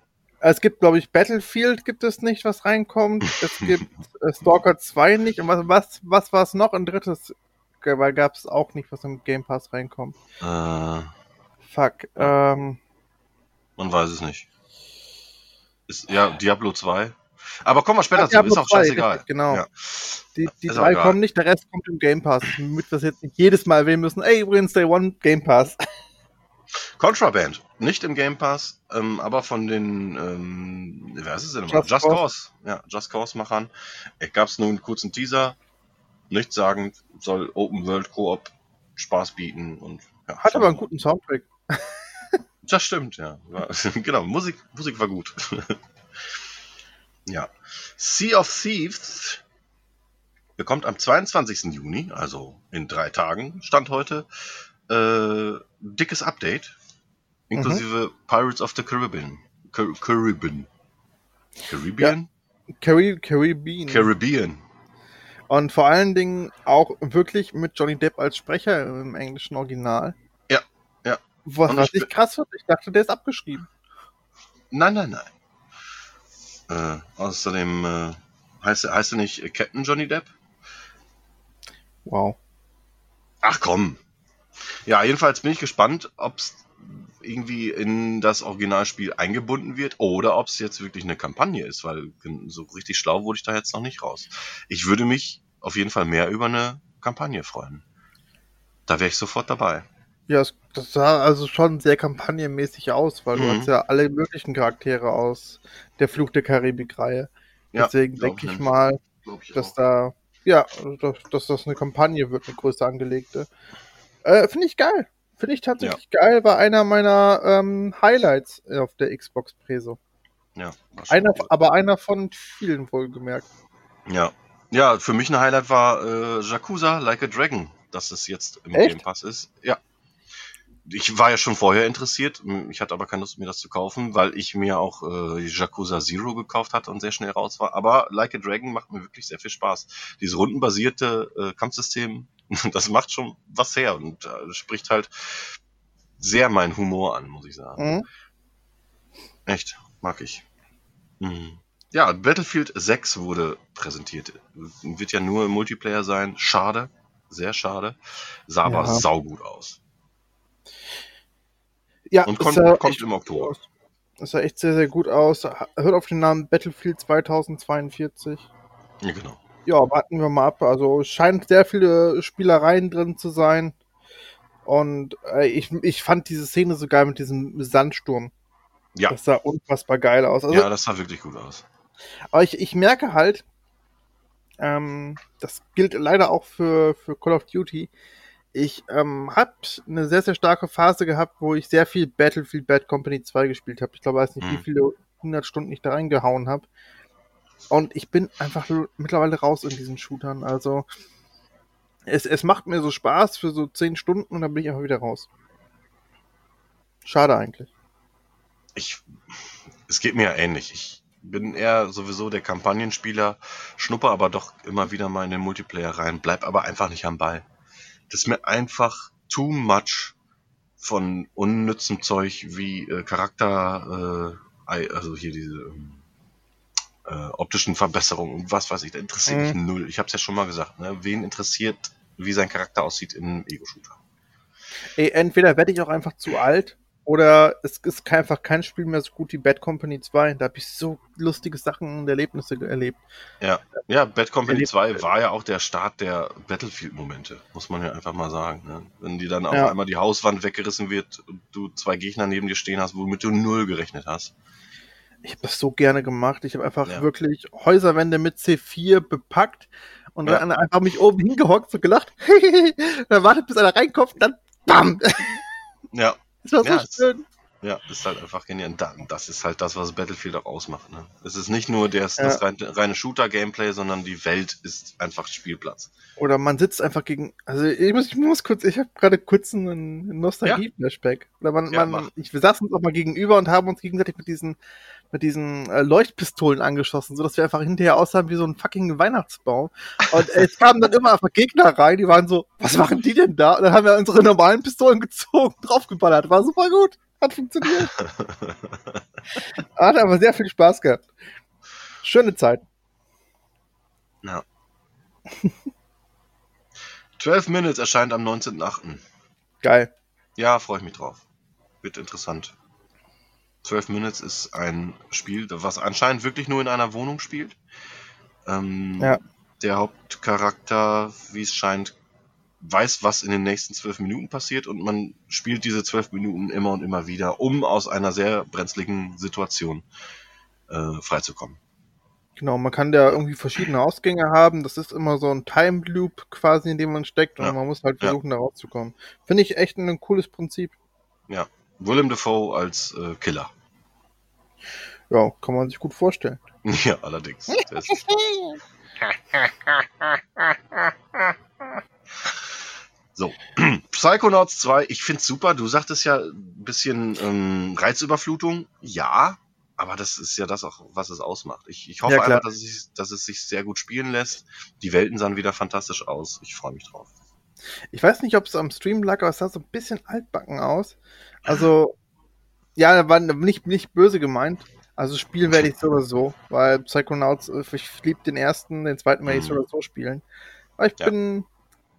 Es gibt, glaube ich, Battlefield gibt es nicht, was reinkommt. Es gibt äh, Stalker 2 nicht. Und was, was, was war es noch? Ein drittes, weil gab es auch nicht, was im Game Pass reinkommt. Äh, man Fuck. Ähm, weiß es nicht. Ist, ja, Diablo 2. Aber kommen wir später zu. Ist auch 2, scheißegal. richtig, genau. Ja. die die Ist drei kommen nicht, der Rest kommt im Game Pass. Damit wir es jetzt nicht jedes Mal erwähnen müssen. Ey, übrigens, Day One Game Pass. Contraband, nicht im Game Pass, ähm, aber von den, ähm, wer ist es denn? Just Just, Cause. Cause. Ja, Just Cause-Machern. Es gab nur einen kurzen Teaser, nichts sagen, soll Open World Koop Spaß bieten und ja, Hat aber einen guten Soundtrack. Das stimmt, ja. War, genau, Musik, Musik war gut. ja. Sea of Thieves bekommt am 22. Juni, also in drei Tagen, Stand heute, äh, dickes Update, inklusive Pirates of the Caribbean. Car Caribbean. Caribbean? Carri Caribbean. Caribbean. Und vor allen Dingen auch wirklich mit Johnny Depp als Sprecher im englischen Original. Ja, ja. Was, Und ich krass finde, ich dachte, der ist abgeschrieben. Nein, nein, nein. Äh, außerdem äh, heißt, er- heißt er nicht Captain Johnny Depp? Wow. Ach komm. Ja, jedenfalls bin ich gespannt, ob es irgendwie in das Originalspiel eingebunden wird oder ob es jetzt wirklich eine Kampagne ist, weil so richtig schlau wurde ich da jetzt noch nicht raus. Ich würde mich auf jeden Fall mehr über eine Kampagne freuen. Da wäre ich sofort dabei. Ja, es- das sah also schon sehr kampagnenmäßig aus, weil du Mhm. hast ja alle möglichen Charaktere aus der Fluch der Karibik-Reihe. Ja, Deswegen glaub denke ich mal, ich dass auch. da, ja, dass, dass das eine Kampagne wird, eine größer angelegte. Äh, Finde ich geil. Finde ich tatsächlich geil, war einer meiner ähm, Highlights auf der Xbox Preso. Ja, Einer, aber einer von vielen wohlgemerkt. ja. ja, für mich ein Highlight war äh, Yakuza Like a Dragon, dass es jetzt im Echt? Game Pass ist. Ja. Ich war ja schon vorher interessiert, ich hatte aber keine Lust, mir das zu kaufen, weil ich mir auch äh, Yakuza Zero gekauft hatte und sehr schnell raus war. Aber Like a Dragon macht mir wirklich sehr viel Spaß. Dieses rundenbasierte äh, Kampfsystem, das macht schon was her und äh, spricht halt sehr meinen Humor an, muss ich sagen. Mhm. Echt, mag ich. Mhm. Ja, Battlefield 6 wurde präsentiert. Wird ja nur im Multiplayer sein. Schade. Sehr schade. Sah aber Ja. saugut aus. Ja, Und kommt, sah kommt echt im Oktober. Es sah echt sehr, sehr gut aus. Hört auf den Namen Battlefield 2042. Ja, genau. Ja, warten wir mal ab. Also es scheint sehr viele Spielereien drin zu sein. Und äh, ich, ich fand diese Szene so geil mit diesem Sandsturm. Ja. Das sah unfassbar geil aus. Also, ja, das sah wirklich gut aus. Aber ich, ich merke halt, ähm, das gilt leider auch für, für Call of Duty. Ich ähm, habe eine sehr, sehr starke Phase gehabt, wo ich sehr viel Battlefield Bad Company 2 gespielt habe. Ich glaube, weiß nicht, wie Hm. viele 100 Stunden ich da reingehauen habe. Und ich bin einfach mittlerweile raus in diesen Shootern. Also es, es macht mir so Spaß für so 10 Stunden und dann bin ich einfach wieder raus. Schade eigentlich. Ich, es geht mir ja ähnlich. Ich bin eher sowieso der Kampagnenspieler, schnupper aber doch immer wieder mal in den Multiplayer rein, bleib aber einfach nicht am Ball. Das ist mir einfach too much von unnützem Zeug wie äh, Charakter, äh, also hier diese ähm, äh, optischen Verbesserungen und was weiß ich, da interessiert mich Mhm. null. Ich habe es ja schon mal gesagt, ne? wen interessiert, wie sein Charakter aussieht in einem Ego-Shooter? Ey, entweder werde ich auch einfach zu alt oder es ist einfach kein Spiel mehr so gut wie Bad Company 2. Da habe ich so lustige Sachen und Erlebnisse erlebt. Ja, Bad Company Erlebt- 2 war ja auch der Start der Battlefield-Momente, muss man ja einfach mal sagen. Ne? Wenn die dann auf Ja. einmal die Hauswand weggerissen wird und du zwei Gegner neben dir stehen hast, womit du null gerechnet hast. Ich habe das so gerne gemacht. Ich habe einfach Ja. wirklich Häuserwände mit C4 bepackt und Ja. dann einfach mich oben hingehockt, so gelacht. dann wartet, bis einer reinkommt und dann BAM! Ja, Das war so Ja, schön. ja, ist halt einfach genial. Da- Das ist halt das, was Battlefield auch ausmacht. Ne? Es ist nicht nur das, Ja. das rein, reine Shooter-Gameplay, sondern die Welt ist einfach Spielplatz. Oder man sitzt einfach gegen. Also ich muss, ich muss kurz, ich habe gerade kurz einen Nostalgie-Flashback. Oder man, Ja, man, ich, wir saßen uns auch mal gegenüber und haben uns gegenseitig mit diesen, mit diesen äh, Leuchtpistolen angeschossen, sodass wir einfach hinterher aussahen wie so ein fucking Weihnachtsbaum. Und es kamen dann immer einfach Gegner rein, die waren so, was machen die denn da? Und dann haben wir unsere normalen Pistolen gezogen, draufgeballert. War super gut. Hat funktioniert. Hat aber sehr viel Spaß gehabt. Schöne Zeit. Ja. 12 Minutes erscheint am 19.8. Geil. Ja, freue ich mich drauf. Wird interessant. 12 Minutes ist ein Spiel, was anscheinend wirklich nur in einer Wohnung spielt. Ähm, Ja. Der Hauptcharakter, wie es scheint, weiß, was in den nächsten 12 Minuten passiert und man spielt diese 12 Minuten immer und immer wieder, um aus einer sehr brenzligen Situation äh, freizukommen. Genau, man kann da irgendwie verschiedene Ausgänge haben. Das ist immer so ein Time Loop quasi, in dem man steckt und Ja. man muss halt Ja. versuchen, da rauszukommen. Finde ich echt ein cooles Prinzip. Willem Dafoe als äh, Killer. Ja, kann man sich gut vorstellen. Ja, allerdings. So, Psychonauts 2, ich find's super. Du sagtest ja ein bisschen ähm, Reizüberflutung. Ja, aber das ist ja das auch, was es ausmacht. Ich, ich hoffe Ja, einfach, dass es, dass es sich sehr gut spielen lässt. Die Welten sahen wieder fantastisch aus. Ich freue mich drauf. Ich weiß nicht, ob es am Stream lag, aber es sah so ein bisschen altbacken aus. Also, ja, war nicht, nicht böse gemeint. Also spielen werde ich so oder so, weil Psychonauts, äh, ich liebe den ersten, den zweiten werde ich so Mhm. oder so spielen. Aber ich Ja. bin,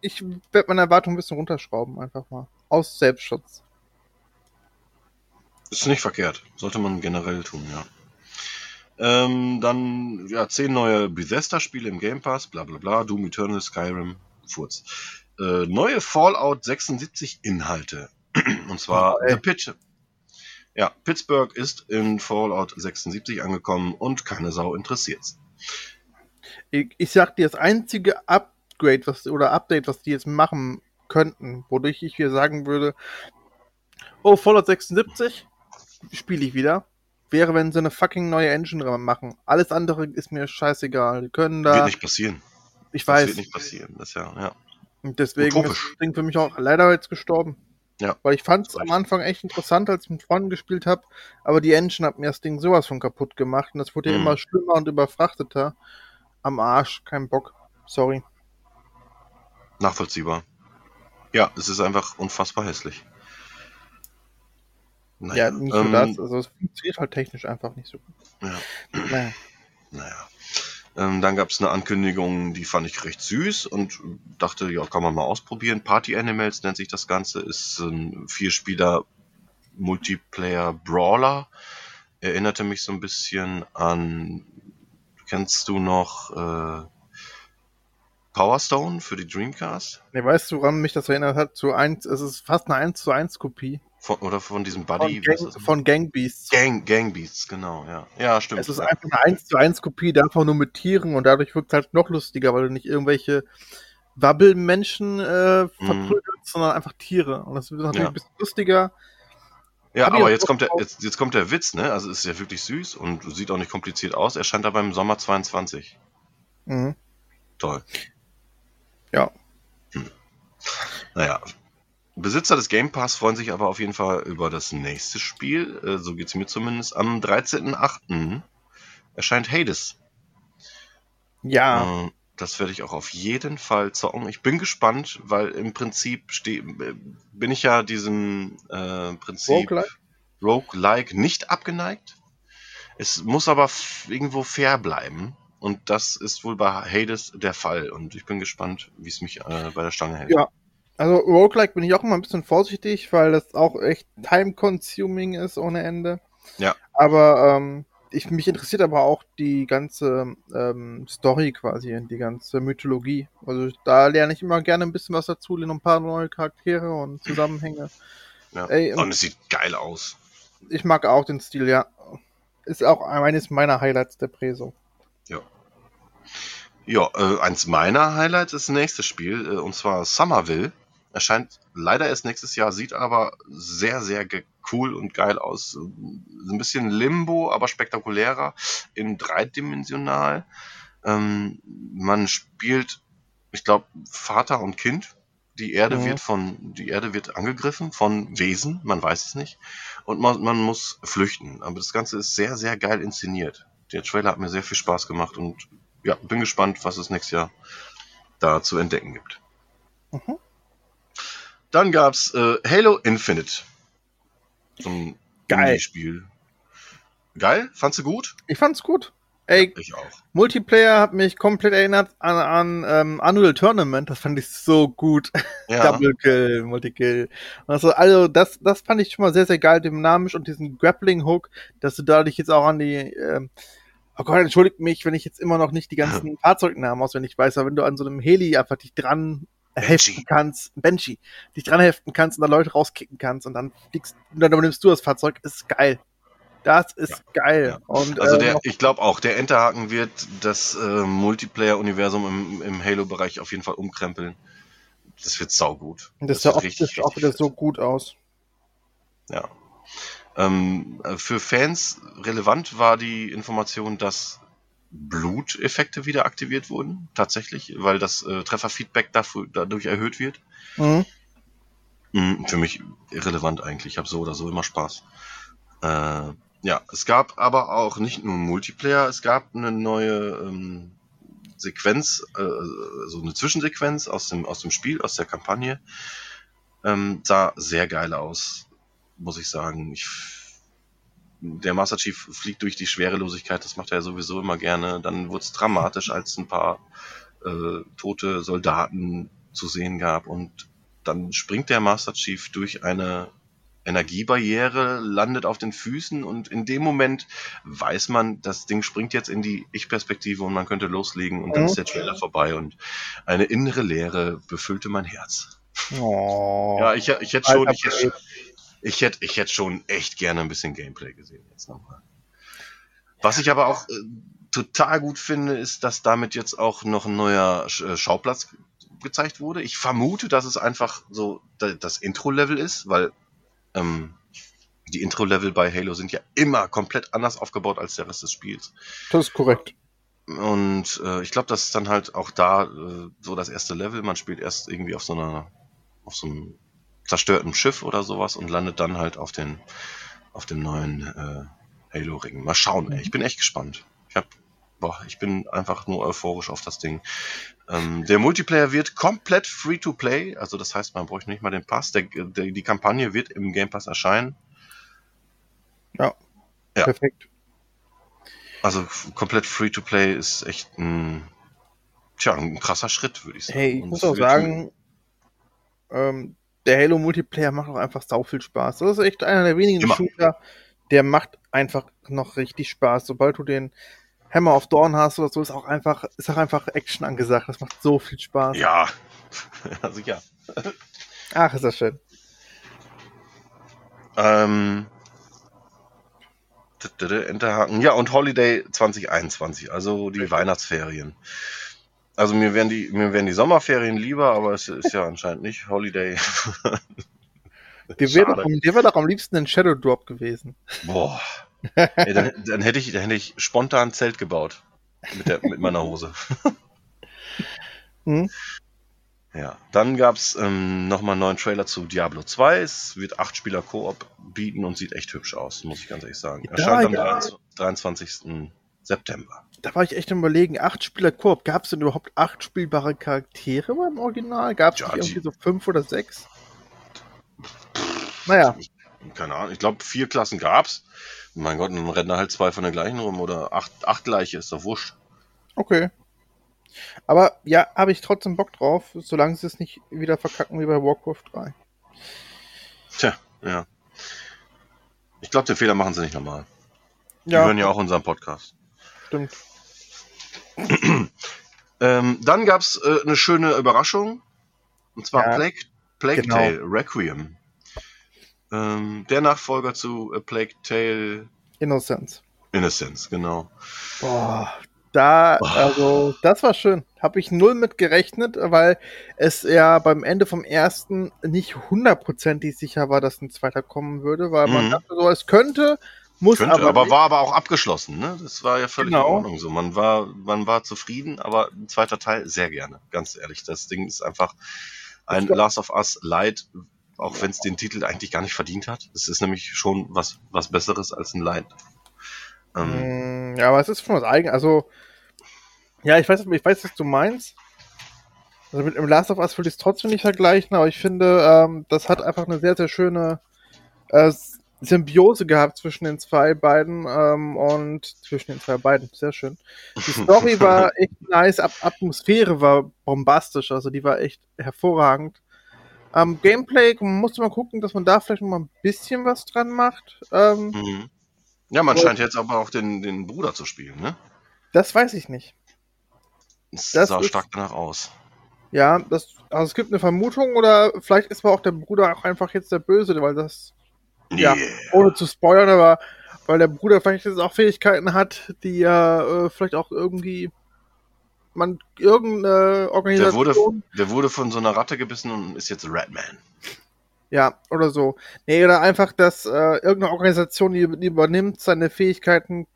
ich werde meine Erwartungen ein bisschen runterschrauben, einfach mal. Aus Selbstschutz. Ist nicht verkehrt. Sollte man generell tun, ja. Ähm, dann, ja, zehn neue Bethesda-Spiele im Game Pass, bla bla bla, Doom Eternal, Skyrim, Furz. Äh, neue Fallout 76 Inhalte. Und zwar Oh, ey. The Pit. Ja, Pittsburgh ist in Fallout 76 angekommen und keine Sau interessiert's. Ich, ich sag dir, das einzige Upgrade was, oder Update, was die jetzt machen könnten, wodurch ich hier sagen würde, oh, Fallout 76 spiele ich wieder, wäre, wenn sie eine fucking neue Engine machen. Alles andere ist mir scheißegal. Die können da, Wird nicht passieren. ich Das weiß, wird nicht passieren. Das ja, ja. und deswegen ist utopisch. das Ding für mich auch leider jetzt gestorben. Ja. Weil ich fand es am Anfang echt interessant, als ich mit Freunden gespielt habe, aber die Engine hat mir das Ding sowas von kaputt gemacht und das wurde ja Mhm. immer schlimmer und überfrachteter. Am Arsch, kein Bock. Sorry. Nachvollziehbar. Ja, es ist einfach unfassbar hässlich. Ja, nicht nur ähm, das, also es funktioniert halt technisch einfach nicht so gut. Ja. Naja. Naja. Ähm, dann gab es eine Ankündigung, die fand ich recht süß und dachte, ja, kann man mal ausprobieren. Party Animals nennt sich das Ganze, ist ein Vierspieler Multiplayer Brawler. Erinnerte mich so ein bisschen an, kennst du noch äh, Power Stone für die Dreamcast? Nee, weißt du, woran mich das erinnert hat? Zu eins, es ist fast eine 1 zu 1 Kopie Von, oder von diesem von, Buddy? heißt Gang, von Gang Beasts. Gang, Gang Beasts, genau, ja. Ja, stimmt. Es ist ja. einfach eine 1 zu 1 Kopie, da einfach nur mit Tieren und dadurch wirkt es halt noch lustiger, weil du nicht irgendwelche Wabbelmenschen äh, verprügelst, sondern einfach Tiere. Und das wird natürlich Ja. ein bisschen lustiger. Ja, Hab aber jetzt kommt, der, jetzt, jetzt kommt der Witz, ne? Also es ist ja wirklich süß und sieht auch nicht kompliziert aus. Erscheint aber im Sommer 22. Mhm. Toll. Ja. Naja. Besitzer des Game Pass freuen sich aber auf jeden Fall über das nächste Spiel. Äh, so geht's mir zumindest. Am 13.08. erscheint Hades. Ja. Äh, das werde ich auch auf jeden Fall zocken. Ich bin gespannt, weil im Prinzip äh, bin ich ja diesem äh, Prinzip Roguelike? Roguelike nicht abgeneigt. Es muss aber irgendwo fair bleiben. Und das ist wohl bei Hades der Fall. Und ich bin gespannt, wie es mich äh, bei der Stange hält. Ja. Also Roguelike bin ich auch immer ein bisschen vorsichtig, weil das auch echt time-consuming ist ohne Ende. Ja. Aber ähm, ich, mich interessiert aber auch die ganze ähm, Story quasi, die ganze Mythologie. Also da lerne ich immer gerne ein bisschen was dazu, lerne ein paar neue Charaktere und Zusammenhänge. Ja. Ey, Und es sieht geil aus. Ich mag auch den Stil, ja. Ist auch eines meiner Highlights der Preso. Ja, äh, eins meiner Highlights ist das nächste Spiel, äh, und zwar Somerville. Erscheint leider erst nächstes Jahr, sieht aber sehr, sehr cool und geil aus. Ein bisschen Limbo, aber spektakulärer, in dreidimensional. Ähm, man spielt, ich glaube, Vater und Kind. Die Erde Mhm. wird von, die Erde wird angegriffen von Wesen, man weiß es nicht. Und man, man muss flüchten. Aber das Ganze ist sehr, sehr geil inszeniert. Der Trailer hat mir sehr viel Spaß gemacht und ja, bin gespannt, was es nächstes Jahr da zu entdecken gibt. Mhm. Dann gab's äh, Halo Infinite. So ein Geil. Spiel. Geil? Fandst du gut? Ich fand's gut. Ey, Ich auch. Multiplayer hat mich komplett erinnert an, an ähm, Annual Tournament. Das fand ich so gut. Ja, Double Kill, Multikill. Also, also das, das fand ich schon mal sehr, sehr geil, dynamisch und diesen Grappling Hook, dass du dadurch jetzt auch an die, ähm, oh Gott, entschuldigt mich, wenn ich jetzt immer noch nicht die ganzen Fahrzeugnamen auswendig weiß, aber wenn du an so einem Heli einfach dich dran heften kannst, Banshee, dich dran heften kannst und dann Leute rauskicken kannst und dann fliegst, und dann übernimmst du das Fahrzeug, ist geil. Das ist geil. Ja. Und, Also äh, der, noch- ich glaube auch, der Enterhaken wird das äh, Multiplayer-Universum im, im Halo-Bereich auf jeden Fall umkrempeln. Das wird saugut. Das Das sah richtig, auch wieder so gut aus. Ja. Ähm, äh, für Fans relevant war die Information, dass Bluteffekte wieder aktiviert wurden, tatsächlich, weil das äh, Trefferfeedback dafür, dadurch erhöht wird. Mhm. Mm, Für mich irrelevant eigentlich. Ich habe so oder so immer Spaß. Äh, ja, es gab aber auch nicht nur Multiplayer, es gab eine neue ähm, Sequenz, äh, so eine Zwischensequenz aus dem, aus dem Spiel, aus der Kampagne. Ähm, sah sehr geil aus, muss ich sagen. Ich, der Master Chief fliegt durch die Schwerelosigkeit, das macht er ja sowieso immer gerne. Dann wurde es dramatisch, als ein paar äh, tote Soldaten zu sehen gab und dann springt der Master Chief durch eine Energiebarriere, landet auf den Füßen und in dem Moment weiß man, das Ding springt jetzt in die Ich-Perspektive und man könnte loslegen und dann ist der Trailer vorbei und eine innere Leere befüllte mein Herz. Oh. Ja, ich, ich hätte schon, ich hätte, ich hätte, ich hätte schon echt gerne ein bisschen Gameplay gesehen jetzt nochmal. Was ich aber auch äh, total gut finde, ist, dass damit jetzt auch noch ein neuer äh, Schauplatz ge- gezeigt wurde. Ich vermute, dass es einfach so da- das Intro-Level ist, weil ähm, die Intro-Level bei Halo sind ja immer komplett anders aufgebaut als der Rest des Spiels. Das ist korrekt. Und äh, ich glaube, das ist dann halt auch da äh, so das erste Level. Man spielt erst irgendwie auf so einer, auf so einem zerstörten Schiff oder sowas und landet dann halt auf den, auf dem neuen äh, Halo-Ring. Mal schauen, ey. ich bin echt gespannt. Ich hab, boah, ich bin einfach nur euphorisch auf das Ding. Ähm, der Multiplayer wird komplett free to play, also das heißt, man bräuchte nicht mal den Pass. Der, der, die Kampagne wird im Game Pass erscheinen. Ja. Perfekt. Also komplett free to play ist echt ein, tja, ein krasser Schritt, würde ich sagen. Hey, ich Und muss auch sagen, ähm, der Halo Multiplayer macht auch einfach sau viel Spaß. Das ist echt einer der wenigen Immer. Shooter, der macht einfach noch richtig Spaß. Sobald du den Hammer of Dawn hast oder so, ist auch einfach, ist auch einfach Action angesagt. Das macht so viel Spaß. Ja, also ja. Ach, ist das schön. Ähm, Enterhaken. Ja, und Holiday 2021, also die Weihnachtsferien. Also mir wären die, mir wären die Sommerferien lieber, aber es ist ja anscheinend nicht Holiday. Der wäre doch, am- wär doch am liebsten ein Shadow Drop gewesen. Boah. Ey, dann, dann hätte ich, dann hätte ich spontan ein Zelt gebaut. Mit, der, mit meiner Hose. Hm? Ja, dann gab's ähm, nochmal einen neuen Trailer zu Diablo 2. Es wird acht Spieler Koop bieten und sieht echt hübsch aus, muss ich ganz ehrlich sagen. Ja, Erscheint am ja. 23. September. Da war ich echt am überlegen, acht Spieler Koop, gab es denn überhaupt acht spielbare Charaktere beim Original? Gab es Ja, irgendwie so fünf oder sechs? Naja, Keine Ahnung, ich glaube, vier Klassen gab's. Mein Gott, dann rennen da halt zwei von der gleichen rum oder acht, acht gleiche, ist doch wurscht. okay. Aber ja, habe ich trotzdem Bock drauf, solange sie es nicht wieder verkacken wie bei Warcraft 3. Tja, ja. Ich glaube, den Fehler machen sie nicht nochmal. Die hören ja auch unseren Podcast. stimmt. Ähm, dann gab's äh, eine schöne Überraschung. Und zwar Ja, Plague, Plague genau. Tale Requiem. Ähm, der Nachfolger zu äh, Plague Tale Innocence. Innocence, genau. Boah, da, Boah. also, das war schön. Habe ich null mit gerechnet, weil es ja beim Ende vom ersten nicht hundertprozentig sicher war, dass ein zweiter kommen würde, weil man Mhm. dachte so, es könnte, muss Könnte, aber, aber, war aber auch abgeschlossen, ne? Das war ja völlig Genau. in Ordnung so. Man war, man war zufrieden, aber ein zweiter Teil sehr gerne, ganz ehrlich. Das Ding ist einfach ein Last of Us Light, auch wenn es den Titel eigentlich gar nicht verdient hat. Es ist nämlich schon was, was Besseres als ein Light. Ähm, Mm, Ja, aber es ist schon was eigen. Also, ja, ich weiß, ich weiß, was du meinst. Also mit dem Last of Us würde ich es trotzdem nicht vergleichen, aber ich finde, ähm, das hat einfach eine sehr, sehr schöne äh, Symbiose gehabt zwischen den zwei beiden ähm, und zwischen den zwei beiden. Sehr schön. Die Story war echt nice, At Atmosphäre war bombastisch, also die war echt hervorragend. Ähm, Gameplay musste man gucken, dass man da vielleicht noch mal ein bisschen was dran macht. Ähm, Mhm. Ja, man scheint jetzt aber auch den, den Bruder zu spielen, ne? das weiß ich nicht. Es Das sah ist- stark danach aus. Ja, das, also es gibt eine Vermutung oder vielleicht ist aber auch der Bruder auch einfach jetzt der Böse, weil das, Ja. Yeah. ohne zu spoilern, aber weil der Bruder vielleicht jetzt auch Fähigkeiten hat, die ja äh, vielleicht auch irgendwie man irgendeine Der Organisation, wurde, der wurde von so einer Ratte gebissen und ist jetzt Ratman. ja, oder so. Nee, oder einfach, dass äh, irgendeine Organisation, die, die übernimmt, seine Fähigkeiten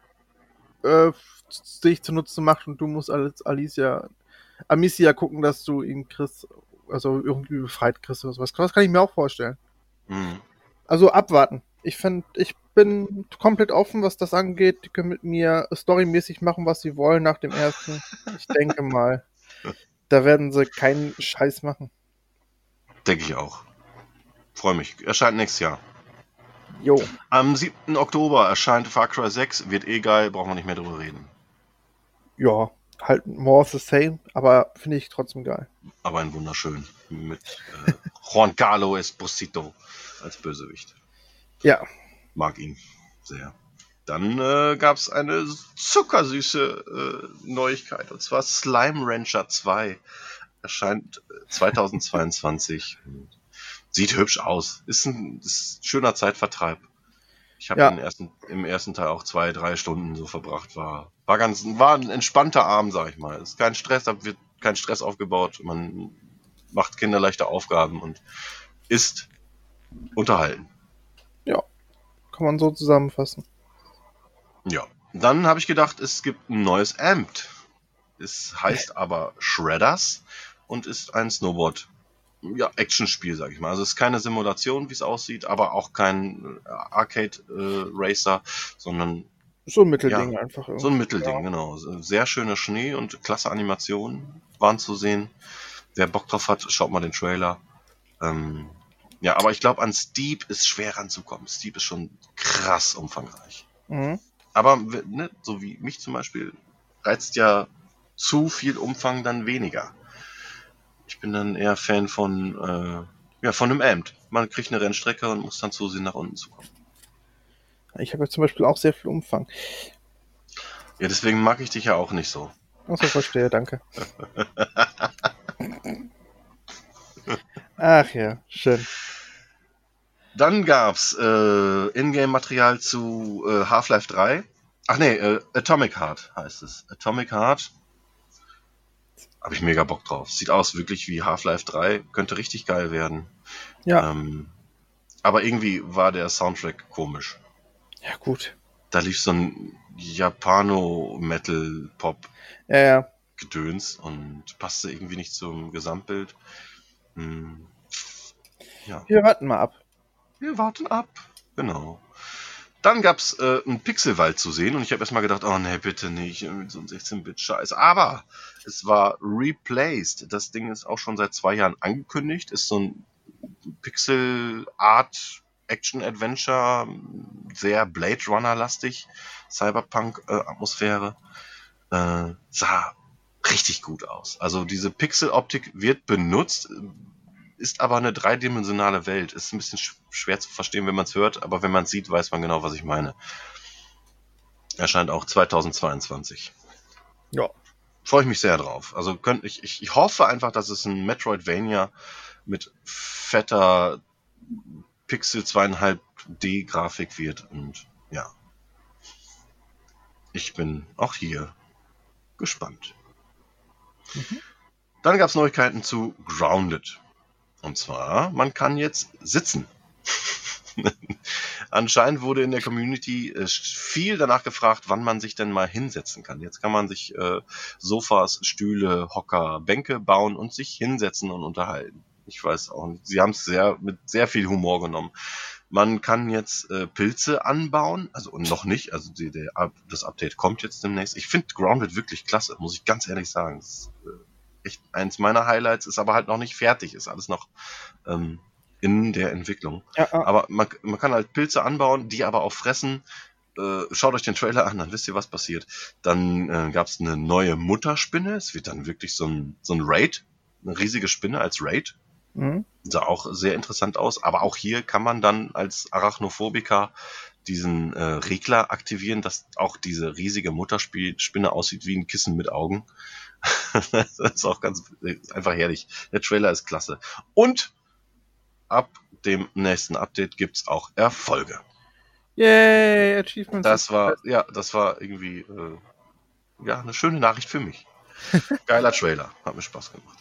äh, sich zunutze macht und du musst als Alicia, Amicia gucken, dass du ihn kriegst, also irgendwie befreit kriegst oder sowas. Das kann ich mir auch vorstellen. Mhm. Also abwarten. Ich finde, ich bin komplett offen, was das angeht. Die können mit mir storymäßig machen, was sie wollen nach dem ersten. Ich denke mal, da werden sie keinen Scheiß machen. Denke ich auch. Freue mich. Erscheint nächstes Jahr. Jo. Am 7. Oktober erscheint Far Cry 6. Wird eh geil, brauchen wir nicht mehr drüber reden. Ja, halt more of the same, aber finde ich trotzdem geil. Aber ein wunderschön. Mit äh, Juan Carlo Esposito als Bösewicht. Ja, Mag ihn sehr. Dann äh, gab es eine zuckersüße äh, Neuigkeit. Und zwar Slime Rancher 2. Erscheint äh, 2022. Und Sieht hübsch aus. Ist ein, ist ein schöner Zeitvertreib. Ich habe Ja. ersten, im ersten Teil auch zwei, drei Stunden so verbracht. War, war ganz, war ein entspannter Abend, sag ich mal. Ist kein Stress, da wird kein Stress aufgebaut. Man macht kinderleichte Aufgaben und ist unterhalten. kann man so zusammenfassen. Ja. Dann habe ich gedacht, es gibt ein neues Amt. Es heißt aber Shredders und ist ein Snowboard. Ja, Actionspiel, sag ich mal. Also es ist keine Simulation, wie es aussieht, aber auch kein äh, Arcade äh, Racer, sondern So ein Mittelding einfach. Irgendwie. so ein Mittelding, Ja. genau. Sehr schöner Schnee und klasse Animationen waren zu sehen. Wer Bock drauf hat, schaut mal den Trailer. Ähm, ja, aber ich glaube, an Steep ist schwer ranzukommen. Steep ist schon krass umfangreich. Mhm. Aber ne, so wie mich zum Beispiel reizt ja zu viel Umfang dann weniger. Ich bin dann eher Fan von, äh, ja, von einem Amt. Man kriegt eine Rennstrecke und muss dann zusehen, nach unten zu kommen. Ich habe ja zum Beispiel auch sehr viel Umfang. Ja, deswegen mag ich dich ja auch nicht so. Achso, verstehe, danke. Ach ja, schön. Dann gab's äh, Ingame-Material zu äh, Half-Life 3. Ach nee, äh, Atomic Heart heißt es. Atomic Heart. Habe ich mega Bock drauf. Sieht aus wirklich wie Half-Life 3. Könnte richtig geil werden. Ja, Ähm, aber irgendwie war der Soundtrack komisch. ja gut. Da lief so ein Japano-Metal-Pop-Gedöns Ja, ja. und passte irgendwie nicht zum Gesamtbild. Hm. Ja. Wir warten mal ab. Wir warten ab. Genau. Dann gab's äh, einen Pixelwald zu sehen und ich habe erstmal gedacht, oh nee, bitte nicht, so ein 16-Bit-Scheiß. Aber es war replaced. Das Ding ist auch schon seit zwei Jahren angekündigt. Ist so ein Pixel-Art Action-Adventure, sehr Blade Runner-lastig, Cyberpunk-Atmosphäre. Äh, sah richtig gut aus. Also diese Pixel-Optik wird benutzt, ist aber eine dreidimensionale Welt. Ist ein bisschen schwer zu verstehen, wenn man es hört, aber wenn man es sieht, weiß man genau, was ich meine. Erscheint auch 2022. Ja. Freue ich mich sehr drauf. Also könnt, ich, ich, ich hoffe einfach, dass es ein Metroidvania mit fetter Pixel 2,5D Grafik wird und ja. Ich bin auch hier gespannt. Mhm. Dann gab es Neuigkeiten zu Grounded. Und zwar, man kann jetzt sitzen. Anscheinend wurde in der Community äh, viel danach gefragt, wann man sich denn mal hinsetzen kann. Jetzt kann man sich äh, Sofas, Stühle, Hocker, Bänke bauen und sich hinsetzen und unterhalten. Ich weiß auch nicht. Sie haben es sehr mit sehr viel Humor genommen. Man kann jetzt äh, Pilze anbauen, also noch nicht, also die, der, das Update kommt jetzt demnächst. Ich finde Grounded wirklich klasse, muss ich ganz ehrlich sagen. Das ist, äh, echt eins meiner Highlights, ist aber halt noch nicht fertig, ist alles noch ähm, in der Entwicklung. Ja, ja. Aber man, man kann halt Pilze anbauen, die aber auch fressen. Äh, schaut euch den Trailer an, dann wisst ihr, was passiert. Dann äh, gab es eine neue Mutterspinne. Es wird dann wirklich so ein, so ein Raid, eine riesige Spinne als Raid. Mhm. Sah auch sehr interessant aus. Aber auch hier kann man dann als Arachnophobiker diesen äh, Regler aktivieren, dass auch diese riesige Mutterspinne aussieht wie ein Kissen mit Augen. das ist auch ganz ist einfach herrlich. Der Trailer ist klasse. Und ab dem nächsten Update gibt's auch Erfolge. Yay, Achievements. Das war, ja, das war irgendwie, äh, ja, eine schöne Nachricht für mich. Geiler Trailer. Hat mir Spaß gemacht.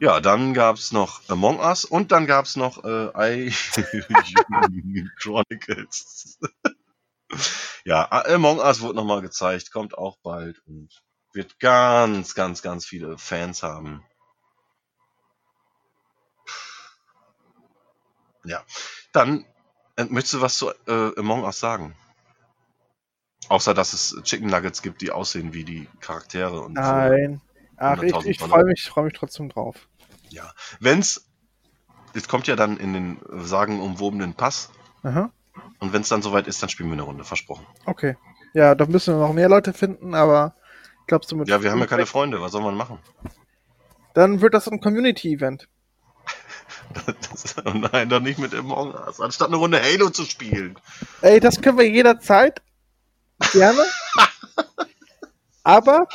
Ja, dann gab's noch Among Us und dann gab's noch äh, I Chronicles. ja, Among Us wurde nochmal gezeigt, kommt auch bald und wird ganz, ganz, ganz viele Fans haben. Ja, dann äh, möchtest du was zu äh, Among Us sagen? Außer, dass es Chicken Nuggets gibt, die aussehen wie die Charaktere. Und Nein. Ach, ich, ich freue mich, freu mich trotzdem drauf. Ja, wenn's, es kommt ja dann in den sagenumwobenen Pass. Aha. Und wenn es dann soweit ist, dann spielen wir eine Runde, versprochen. Okay. Ja, da müssen wir noch mehr Leute finden, aber glaubst du mit. Ja, wir haben ja keine Freunde, was soll man machen? Dann wird das ein Community-Event. oh nein, doch nicht mit Among Us, anstatt eine Runde Halo zu spielen. Ey, das können wir jederzeit. Gerne. aber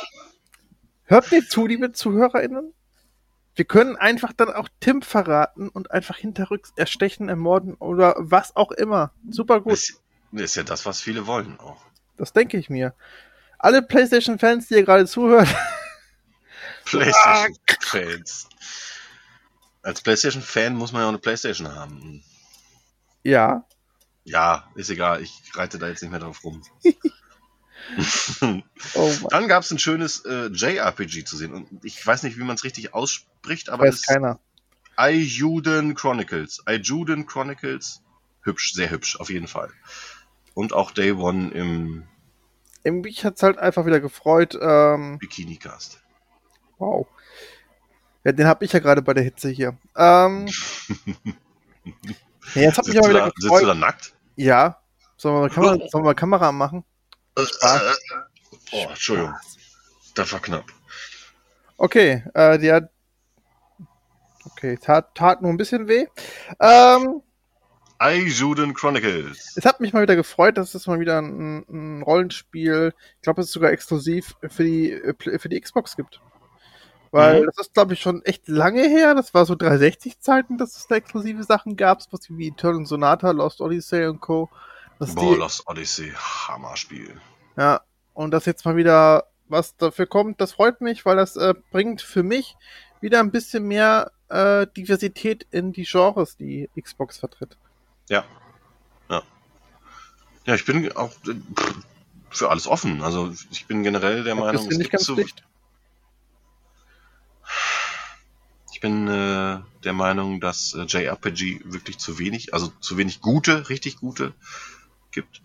hört mir zu, liebe ZuhörerInnen. Wir können einfach dann auch Tim verraten und einfach hinterrücks erstechen, ermorden oder was auch immer. Super gut. Das ist ja das, was viele wollen auch. Das denke ich mir. Alle PlayStation-Fans, die ihr gerade zuhört. PlayStation-Fans. Als PlayStation-Fan muss man ja auch eine PlayStation haben. Ja. Ja, ist egal. Ich reite da jetzt nicht mehr drauf rum. oh Dann gab es ein schönes äh, JRPG zu sehen. Und ich weiß nicht, wie man es richtig ausspricht, aber weiß es keiner. Ayuden Chronicles. Ayuden Chronicles. Hübsch, sehr hübsch, auf jeden Fall. Und auch Day One im. Mich hat es halt einfach wieder gefreut. Ähm, Bikini Cast. Wow. Ja, den habe ich ja gerade bei der Hitze hier. Ähm, ja, jetzt hat mich aber wieder da, gefreut. Sitzt du da nackt? Ja. Sollen wir mal Kamera, sollen wir mal Kamera machen? Äh, äh, oh, Entschuldigung. Das war knapp. Okay, äh, die hat. Okay, tat, tat nur ein bisschen weh. Ähm, Aijuden Chronicles. Es hat mich mal wieder gefreut, dass es mal wieder ein, ein Rollenspiel, ich glaube, es ist sogar exklusiv für die, für die Xbox gibt. Weil mhm. das ist, glaube ich, schon echt lange her. Das war so 360-Zeiten, dass es da exklusive Sachen gab, was wie Eternal Sonata, Lost Odyssey und Co. Dass Boah, die, Lost Odyssey, Hammerspiel. Ja, und dass jetzt mal wieder was dafür kommt, das freut mich, weil das äh, bringt für mich wieder ein bisschen mehr äh, Diversität in die Genres, die Xbox vertritt. Ja. Ja. Ja, ich bin auch äh, für alles offen. Also ich bin generell der Meinung, es gibt so, dicht? Ich bin äh, der Meinung, dass äh, JRPG wirklich zu wenig, also zu wenig gute, richtig gute gibt.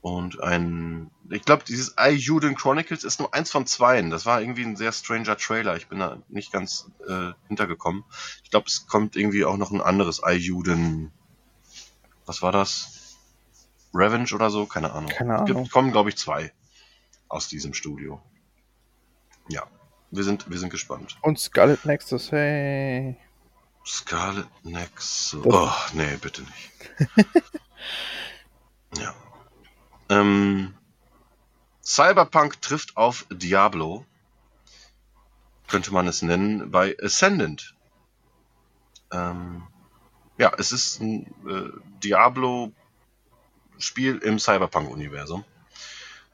Und ein, ich glaube, dieses I Juden Chronicles ist nur eins von zweien. Das war irgendwie ein sehr stranger Trailer. Ich bin da nicht ganz äh, hintergekommen. Ich glaube, es kommt irgendwie auch noch ein anderes I Juden. Was war das? Revenge oder so? Keine Ahnung. Keine Es gibt, Ahnung. kommen, glaube ich, zwei aus diesem Studio. Ja, wir sind, wir sind gespannt. Und Scarlet Nexus, hey. Scarlet Nexus. Oh, nee, bitte nicht. ja. Ähm, Cyberpunk trifft auf Diablo. Könnte man es nennen, bei Ascendant. Ähm, ja, es ist ein äh, Diablo-Spiel im Cyberpunk-Universum.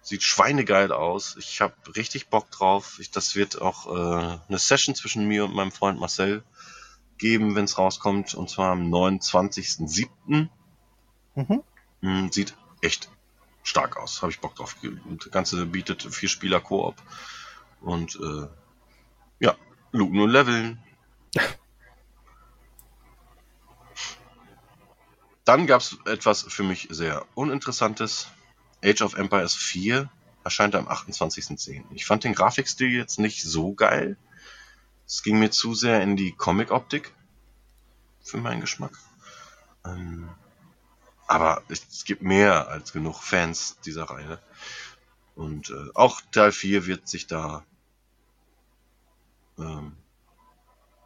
Sieht schweinegeil aus. Ich habe richtig Bock drauf. Ich, das wird auch äh, eine Session zwischen mir und meinem Freund Marcel geben, wenn es rauskommt. Und zwar am 29.07. Mhm. Hm, Sieht echt stark aus. Habe ich Bock drauf. Und Das Ganze bietet vier Spieler Koop. Und äh, ja, looten und leveln. Dann gab es etwas für mich sehr Uninteressantes. Age of Empires 4 erscheint am 28.10. Ich fand den Grafikstil jetzt nicht so geil. Es ging mir zu sehr in die Comic-Optik. Für meinen Geschmack. Ähm, aber es, gibt mehr als genug Fans dieser Reihe. Und äh, auch Teil 4 wird sich da ähm,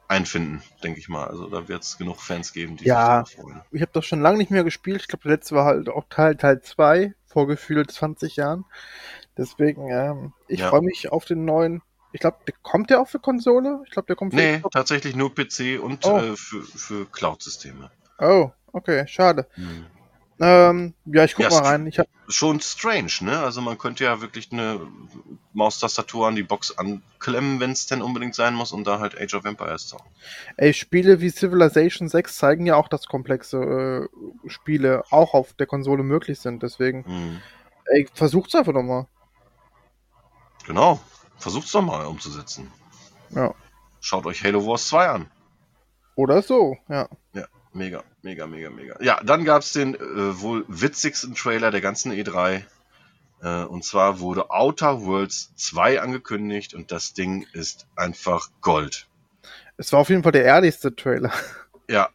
einfinden, denke ich mal. Also da wird es genug Fans geben, die Ja. sich freuen. Ich habe das schon lange nicht mehr gespielt. Ich glaube, der letzte war halt auch Teil Teil 2, vor gefühlt 20 Jahren. Deswegen, ähm, ich Ja. freue mich auf den neuen. Ich glaube, der kommt der auch für Konsole? Ich glaube, der kommt für Nee, tatsächlich nur PC und Oh. äh, für, für Cloud-Systeme. Oh, okay, schade. Hm. Ähm, ja, ich guck Ja, mal rein. Ich hab, Schon strange, ne? Also man könnte ja wirklich eine Maustastatur an die Box anklemmen, wenn es denn unbedingt sein muss, und da halt Age of Empires zocken. ey, Spiele wie Civilization 6 zeigen ja auch, dass komplexe äh, Spiele auch auf der Konsole möglich sind. Deswegen, Hm. ey, versucht's einfach nochmal. Genau. Versucht's doch mal umzusetzen. Ja. Schaut euch Halo Wars 2 an. Oder so, ja. Mega, mega, mega, mega. Ja, dann gab's den äh, wohl witzigsten Trailer der ganzen E3. Äh, und zwar wurde Outer Worlds 2 angekündigt und das Ding ist einfach Gold. Es war auf jeden Fall der ehrlichste Trailer. Ja,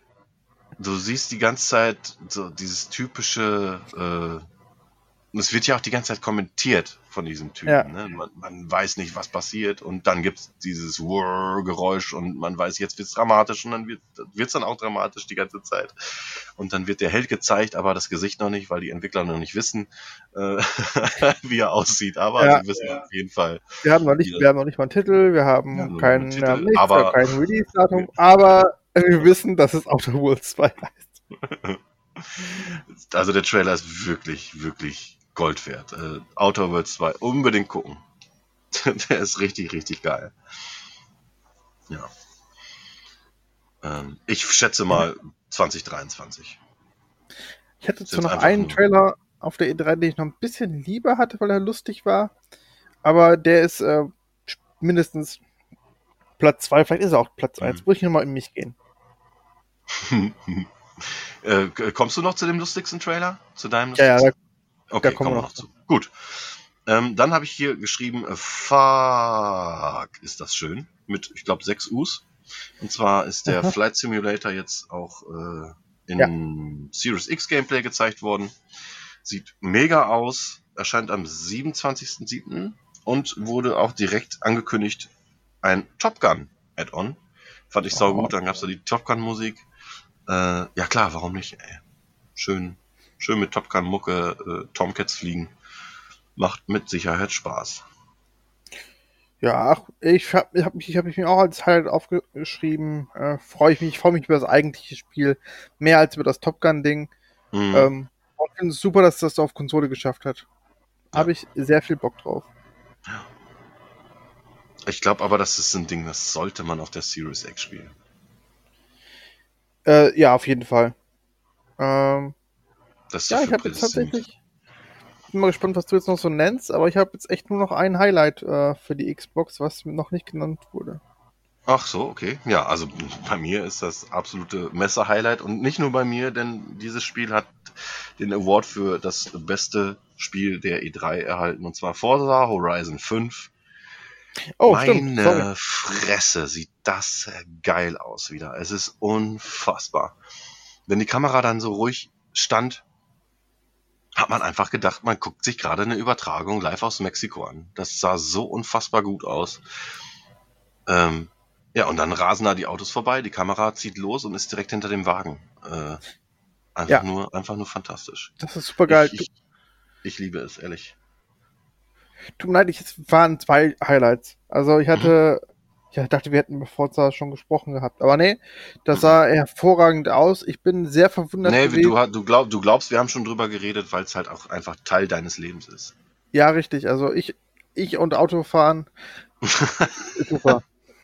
du siehst die ganze Zeit so dieses typische, äh, und es wird ja auch die ganze Zeit kommentiert von diesem Typen. Ja. Ne? Man, man weiß nicht, was passiert und dann gibt's dieses Whirr-Geräusch und man weiß, jetzt wird's dramatisch und dann wird wird's dann auch dramatisch die ganze Zeit. Und dann wird der Held gezeigt, aber das Gesicht noch nicht, weil die Entwickler noch nicht wissen, äh, wie er aussieht. Aber Ja. sie wissen auf jeden Fall. Wir haben noch nicht, Ja. wir haben noch nicht mal einen Titel, wir haben noch keinen, wir haben nichts, Titel, wir aber- kein Release-Datum, aber wir wissen, dass es Outer Worlds 2 heißt. Also der Trailer ist wirklich, wirklich Gold wert. Äh, Outer Worlds 2 unbedingt gucken. der ist richtig, richtig geil. Ja. Ähm, ich schätze mal 2023. Ich hatte zwar noch einen nur- Trailer auf der E3, den ich noch ein bisschen lieber hatte, weil er lustig war, aber der ist äh, mindestens Platz 2, vielleicht ist er auch Platz 1. Mhm. Muss ich nochmal in mich gehen. äh, kommst du noch zu dem lustigsten Trailer? Zu deinem Ja, ja, lustigsten? da, Okay, da kommen kommen wir noch zu. Gut. Ähm, dann habe ich hier geschrieben, äh, fuck, ist das schön. Mit, ich glaube, sechs U's. Und zwar ist der Aha. Flight Simulator jetzt auch äh, in Series X Gameplay gezeigt worden. Sieht mega aus. Erscheint am 27.07. und wurde auch direkt angekündigt ein Top Gun Add-on. Fand ich sau Oh. gut. Dann gab's da die Top Gun Musik. Äh, ja klar, warum nicht? Ey. Schön, schön mit Top Gun Mucke, äh, Tomcats fliegen. Macht mit Sicherheit Spaß. ja, ach, ich habe ich hab mich, ich hab mich auch als Highlight aufgeschrieben. Äh, freue ich mich, freue mich über das eigentliche Spiel mehr als über das Top Gun-Ding. Mhm. Ähm, und finde es super, dass das auf Konsole geschafft hat. Ja. Habe ich sehr viel Bock drauf. Ich glaube aber, das ist ein Ding, das sollte man auf der Series X spielen. Äh, ja, auf jeden Fall. Ähm, Das ist ja, ich habe jetzt tatsächlich. Bin mal gespannt, was du jetzt noch so nennst, aber ich habe jetzt echt nur noch ein Highlight äh, für die Xbox, was noch nicht genannt wurde. Ach so, okay. Ja, also bei mir ist das absolute Messer-Highlight und nicht nur bei mir, denn dieses Spiel hat den Award für das beste Spiel der E3 erhalten und zwar Forza Horizon 5. Oh, Meine stimmt. Fresse, sieht das geil aus wieder. Es ist unfassbar. Wenn die Kamera dann so ruhig stand, hat man einfach gedacht, man guckt sich gerade eine Übertragung live aus Mexiko an. Das sah so unfassbar gut aus. Ähm, ja, und dann rasen da die Autos vorbei, die Kamera zieht los und ist direkt hinter dem Wagen. Äh, einfach Ja. nur, einfach nur fantastisch. Das ist super geil. Ich, ich, ich liebe es, ehrlich. Tut mir leid, ich, es waren zwei Highlights. Also ich hatte, ich dachte, wir hätten über Forza schon gesprochen gehabt. Aber nee, das sah hervorragend aus. Ich bin sehr verwundert Nee, wie gewesen. du, du, glaub, du glaubst, wir haben schon drüber geredet, weil es halt auch einfach Teil deines Lebens ist. Ja, richtig. Also ich, ich und Autofahren. super.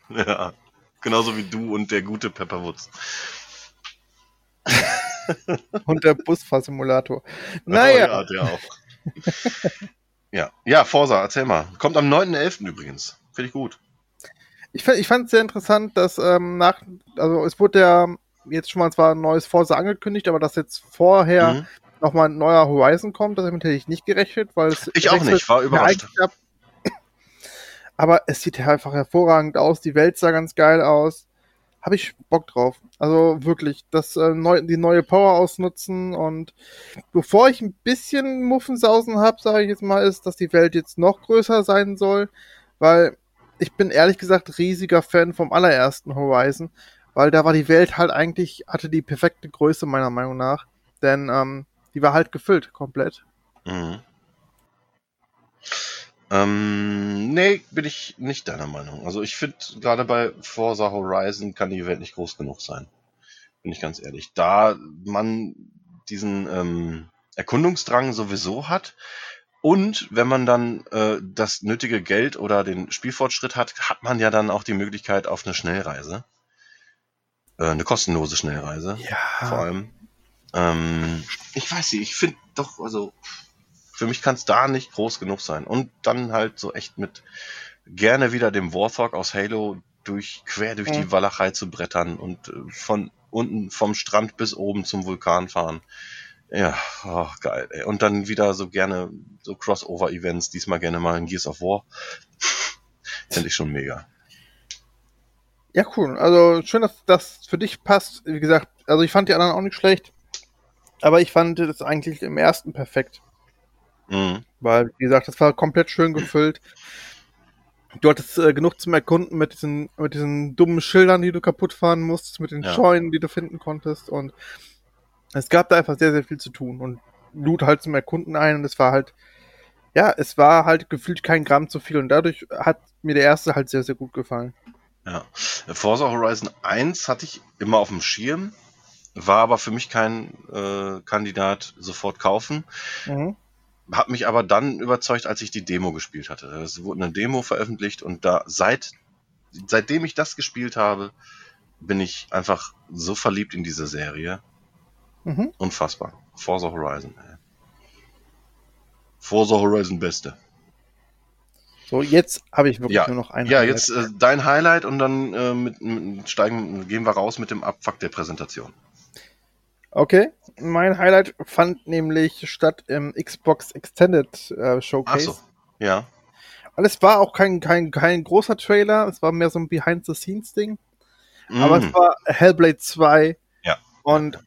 Ja, genauso wie du und der gute Pepper Woods. Und der Busfahrsimulator. Naja, Oh, ja, der auch. ja. ja, Forsa, erzähl mal. Kommt am 9.11. übrigens. Finde ich gut. Ich, fand- ich fand es sehr interessant, dass ähm, nach, also es wurde ja jetzt schon mal zwar ein neues Forza angekündigt, aber dass jetzt vorher Mhm. nochmal ein neuer Horizon kommt, damit hätte ich nicht gerechnet, weil es Ich auch nicht, war überrascht. Aber es sieht ja einfach hervorragend aus, die Welt sah ganz geil aus. Habe ich Bock drauf. Also wirklich, das äh, neu, die neue Power ausnutzen und bevor ich ein bisschen Muffensausen habe, sage ich jetzt mal, ist, dass die Welt jetzt noch größer sein soll, weil ich bin ehrlich gesagt riesiger Fan vom allerersten Horizon, weil da war die Welt halt eigentlich, hatte die perfekte Größe meiner Meinung nach, denn ähm, die war halt gefüllt komplett. Mhm. Ähm, nee, bin ich nicht deiner Meinung. Also ich finde, gerade bei Forza Horizon kann die Welt nicht groß genug sein. Bin ich ganz ehrlich. Da man diesen ähm, Erkundungsdrang sowieso hat und wenn man dann äh, das nötige Geld oder den Spielfortschritt hat, hat man ja dann auch die Möglichkeit auf eine Schnellreise. Äh, eine kostenlose Schnellreise vor Ja. allem. Ähm, ich weiß nicht, ich finde doch, also für mich kann es da nicht groß genug sein. Und dann halt so echt mit gerne wieder dem Warthog aus Halo durch quer durch die Mhm. Walachei zu brettern und äh, von unten vom Strand bis oben zum Vulkan fahren. Ja, oh, geil. Ey. Und dann wieder so gerne so Crossover-Events, diesmal gerne mal in Gears of War. Finde ich schon mega. Ja, cool. Also schön, dass das für dich passt. Wie gesagt, also ich fand die anderen auch nicht schlecht. Aber ich fand das eigentlich im ersten perfekt. Mhm. Weil, wie gesagt, das war komplett schön gefüllt. Du hattest äh, genug zum Erkunden mit diesen, mit diesen dummen Schildern, die du kaputt fahren musstest, mit den Ja. Scheunen, die du finden konntest. Und es gab da einfach sehr, sehr viel zu tun. Und lud halt zum Erkunden ein. Und es war halt, ja, es war halt gefühlt kein Gramm zu viel. Und dadurch hat mir der erste halt sehr, sehr gut gefallen. Ja. Forza Horizon 1 hatte ich immer auf dem Schirm, war aber für mich kein äh, Kandidat sofort kaufen. Mhm. Hat mich aber dann überzeugt, als ich die Demo gespielt hatte. Es wurde eine Demo veröffentlicht und da seit seitdem ich das gespielt habe, bin ich einfach so verliebt in diese Serie. Mhm. Unfassbar. Forza Horizon. Ey. Forza Horizon Beste. So, jetzt habe ich wirklich Ja, nur noch einen. Ja, Highlight. jetzt äh, dein Highlight und dann äh, mit, mit, steigen, gehen wir raus mit dem Abfuck der Präsentation. Okay, mein Highlight fand nämlich statt im Xbox Extended äh, Ach Showcase. so. Ja. Und es war auch kein, kein, kein großer Trailer, es war mehr so ein Behind-the-Scenes-Ding. Aber Mm. es war Hellblade 2. Ja. Und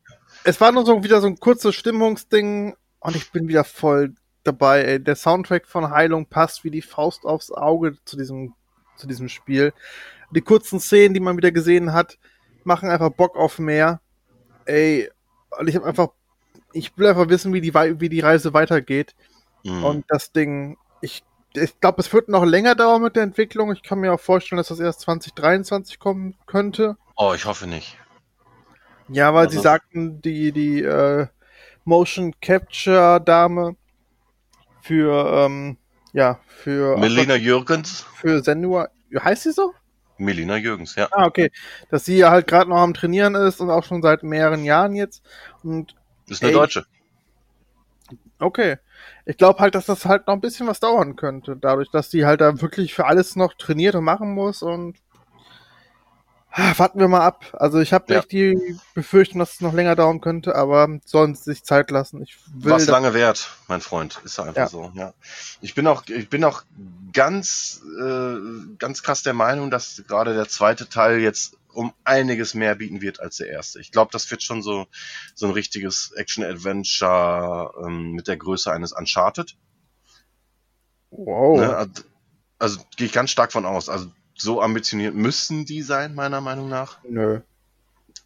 es war nur so wieder so ein kurzes Stimmungsding und ich bin wieder voll dabei. Ey. Der Soundtrack von Heilung passt wie die Faust aufs Auge zu diesem, zu diesem Spiel. Die kurzen Szenen, die man wieder gesehen hat, machen einfach Bock auf mehr. Ey, und ich habe einfach, ich will einfach wissen, wie die, wie die Reise weitergeht. Mm. Und das Ding, ich, ich glaube, es wird noch länger dauern mit der Entwicklung. Ich kann mir auch vorstellen, dass das erst 2023 kommen könnte. oh, ich hoffe nicht. Ja, weil Also- sie sagten, die, die äh, Motion Capture Dame für, ähm, ja, für, Melina Jürgens? für Senua, heißt sie so? Melina Jürgens, ja. Ah, okay. Dass sie halt gerade noch am Trainieren ist und auch schon seit mehreren Jahren jetzt. Und Ist eine Ey. Deutsche. okay. Ich glaube halt, dass das halt noch ein bisschen was dauern könnte, dadurch, dass sie halt da wirklich für alles noch trainiert und machen muss und Warten wir mal ab. Also ich habe Ja. echt die Befürchtung, dass es noch länger dauern könnte, aber sollen sie sich Zeit lassen. Ich will Was lange währt, mein Freund, ist einfach Ja. so. Ja. Ich bin auch, ich bin auch ganz, äh, ganz krass der Meinung, dass gerade der zweite Teil jetzt um einiges mehr bieten wird als der erste. Ich glaube, das wird schon so so ein richtiges Action-Adventure ähm, mit der Größe eines Uncharted. Wow. Ne? Also, also gehe ich ganz stark von aus. Also so ambitioniert müssen die sein, meiner Meinung nach. Nö.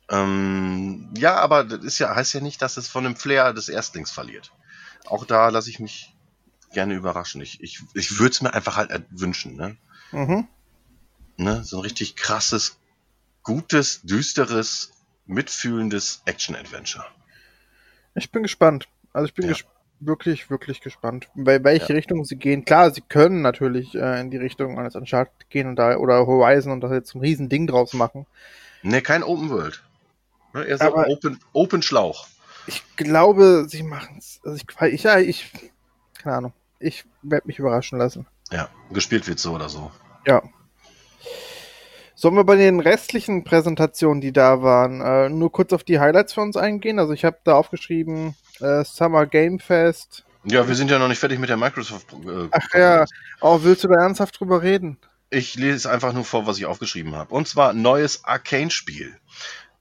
Ähm, ja, aber das ist ja, heißt ja nicht, dass es von dem Flair des Erstlings verliert. Auch da lasse ich mich gerne überraschen. Ich, ich, ich würde es mir einfach halt wünschen, ne? Mhm. ne? So ein richtig krasses, gutes, düsteres, mitfühlendes Action-Adventure. Ich bin gespannt. Also ich bin Ja. ges wirklich, wirklich gespannt. Bei welche Ja. Richtung sie gehen. Klar, sie können natürlich äh, in die Richtung eines Uncharted gehen und da oder Horizon und da jetzt ein riesen Ding draus machen. Ne, kein Open World. Ne, eher so Aber- Open, Open Schlauch. Ich glaube, sie machen es. Also ich, ich, ja, ich, keine Ahnung. Ich werde mich überraschen lassen. Ja, gespielt wird so oder so. Ja. Sollen wir bei den restlichen Präsentationen, die da waren, äh, nur kurz auf die Highlights für uns eingehen? Also ich habe da aufgeschrieben, äh, Summer Game Fest. Ja, wir sind ja noch nicht fertig mit der Microsoft. Äh, Ach ja, oh, willst du da ernsthaft drüber reden? Ich lese einfach nur vor, was ich aufgeschrieben habe. Und zwar neues Arcane-Spiel.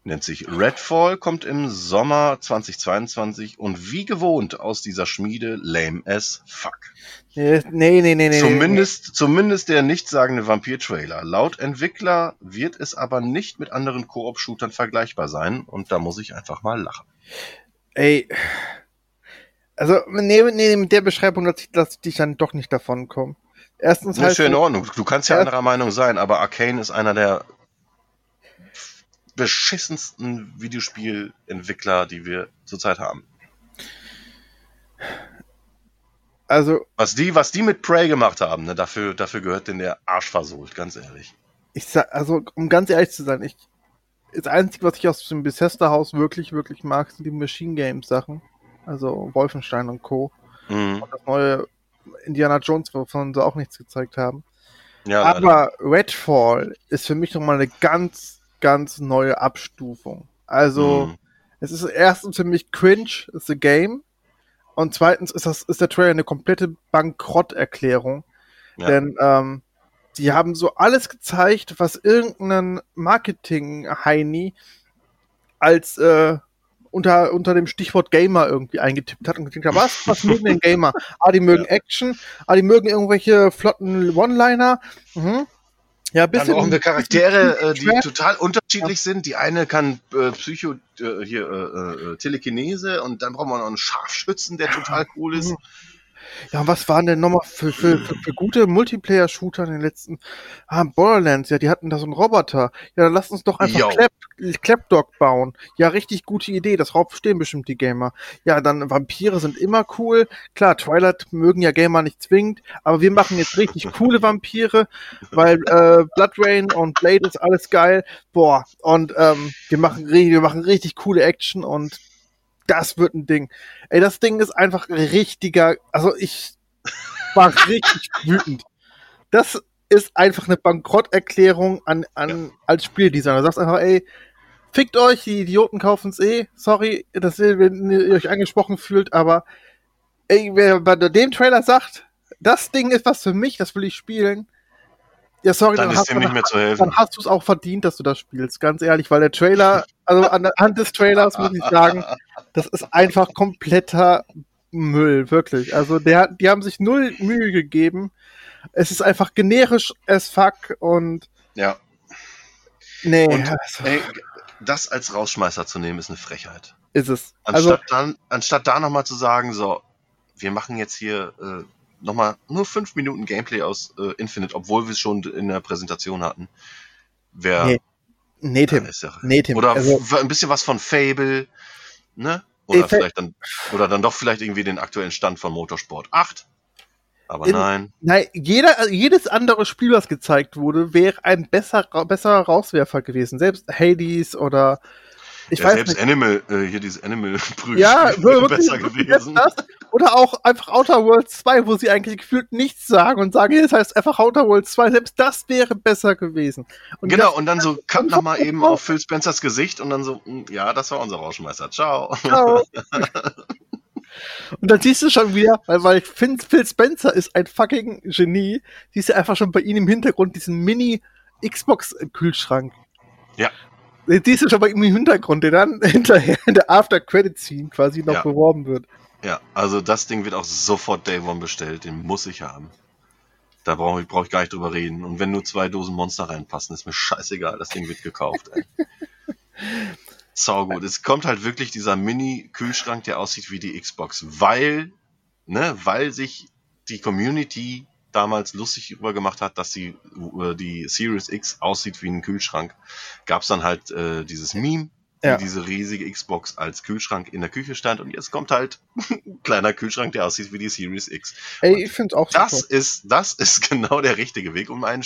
Nennt sich Redfall, kommt im Sommer 2022 und wie gewohnt aus dieser Schmiede lame as fuck. Nee, nee, nee, nee. nee zumindest, zumindest der nichtssagende Vampir-Trailer. Laut Entwickler wird es aber nicht mit anderen Koop-Shootern vergleichbar sein und da muss ich einfach mal lachen. Ey. Also, nee, nee, mit der Beschreibung lasse ich, lass ich dann doch nicht davon kommen. Erstens Das ist ja in Ordnung. Du kannst ja Ja. anderer Meinung sein, aber Arcane ist einer der beschissensten Videospielentwickler, die wir zurzeit haben. also, Was die, was die mit Prey gemacht haben, ne, dafür, dafür gehört denn der Arsch versohlt, ganz ehrlich. ich sag, also, um ganz ehrlich zu sein, ich, das Einzige, was ich aus dem Bethesda-Haus wirklich, wirklich mag, sind die Machine Games-Sachen. Also, Wolfenstein und Co. Mhm. Das neue Indiana Jones, wovon sie auch nichts gezeigt haben. Ja, leider. Aber Redfall ist für mich nochmal eine ganz, ganz neue Abstufung. Also, Mhm. es ist erstens für mich cringe, ist a game. Und zweitens ist das, ist der Trailer eine komplette Bankrotterklärung. Ja. Denn, ähm, die haben so alles gezeigt, was irgendein Marketing-Heini als, äh, unter, unter dem Stichwort Gamer irgendwie eingetippt hat und gedacht hat, was, was mögen denn Gamer? Ah, die mögen Action, ah, die mögen irgendwelche flotten One-Liner, mhm. Ja, Dann bisschen. brauchen wir Charaktere, äh, die total unterschiedlich sind. Die eine kann äh, Psycho, äh, hier, äh, äh, Telekinese und dann brauchen wir noch einen Scharfschützen, der total cool ist. Ja, und was waren denn nochmal für, für, für, für gute Multiplayer-Shooter in den letzten ah, Borderlands? Ja, die hatten da so einen Roboter. Ja, dann lasst uns doch einfach. Clap, Clapdog bauen. Ja, richtig gute Idee. Das Raub verstehen bestimmt die Gamer. Ja, dann Vampire sind immer cool. Klar, Twilight mögen ja Gamer nicht zwingend, aber wir machen jetzt richtig coole Vampire, weil äh, Blood Rain und Blade ist alles geil. Boah, und ähm, wir machen wir machen richtig coole Action und das wird ein Ding. Ey, das Ding ist einfach richtiger. Also ich war richtig wütend. Das ist einfach eine Bankrotterklärung an, an als Spieldesigner. Du sagst einfach, ey, fickt euch, die Idioten kaufen's eh. Sorry, dass ihr, wenn ihr euch angesprochen fühlt, aber ey, wer bei dem Trailer sagt, das Ding ist was für mich, das will ich spielen. Ja, sorry, Dann dann, ist hast, dem nicht mehr zu helfen. dann hast du es auch verdient, dass du das spielst, ganz ehrlich, weil der Trailer, also anhand des Trailers muss ich sagen, das ist einfach kompletter Müll, wirklich. Also der, die haben sich null Mühe gegeben. Es ist einfach generisch as fuck und Ja. nee, Und, also, ey, das als Rausschmeißer zu nehmen, ist eine Frechheit. ist es. Also Anstatt, dann, anstatt da nochmal zu sagen, so, wir machen jetzt hier äh, nochmal nur fünf Minuten Gameplay aus äh, Infinite, obwohl wir es schon in der Präsentation hatten. Wer Nee, nee, Tim. ist ja, Nee, Tim. oder also, ein bisschen was von Fable, ne? Oder vielleicht dann, oder dann doch vielleicht irgendwie den aktuellen Stand von Motorsport 8. Aber In- nein. nein, jeder, jedes andere Spiel, was gezeigt wurde, wäre ein besser, besserer Rauswerfer gewesen. Selbst Hades oder Ich ja, weiß selbst nicht. Animal, äh, hier dieses Animal-Prügel Ja, wäre besser gewesen. das. Oder auch einfach Outer Worlds 2, wo sie eigentlich gefühlt nichts sagen und sagen, das heißt einfach Outer Worlds 2. Selbst das wäre besser gewesen. Und Genau, und dann so cut nochmal eben auf Phil Spencers Gesicht und dann so, mm, ja, das war unser Rauschmeister. Ciao. Ciao. Und dann siehst du schon wieder, weil, weil Phil, Phil Spencer ist ein fucking Genie, siehst du einfach schon bei ihm im Hintergrund diesen Mini-Xbox-Kühlschrank. Ja. Den siehst du schon ihm im Hintergrund, der dann hinterher in der After-Credit-Scene quasi noch Ja. beworben wird. Ja, also das Ding wird auch sofort Day One bestellt. Den muss ich haben. Da brauche ich, brauch ich gar nicht drüber reden. Und wenn nur zwei Dosen Monster reinpassen, ist mir scheißegal. Das Ding wird gekauft. Sau gut. Es kommt halt wirklich dieser Mini-Kühlschrank, der aussieht wie die Xbox, weil, ne, weil sich die Community damals lustig darüber gemacht hat, dass die, äh, die Series X aussieht wie ein Kühlschrank, gab es dann halt äh, dieses Meme, Ja. wie diese riesige Xbox als Kühlschrank in der Küche stand und jetzt kommt halt ein kleiner Kühlschrank, der aussieht wie die Series X. Ey, Und ich find's auch Das super. ist, das ist genau der richtige Weg, um einen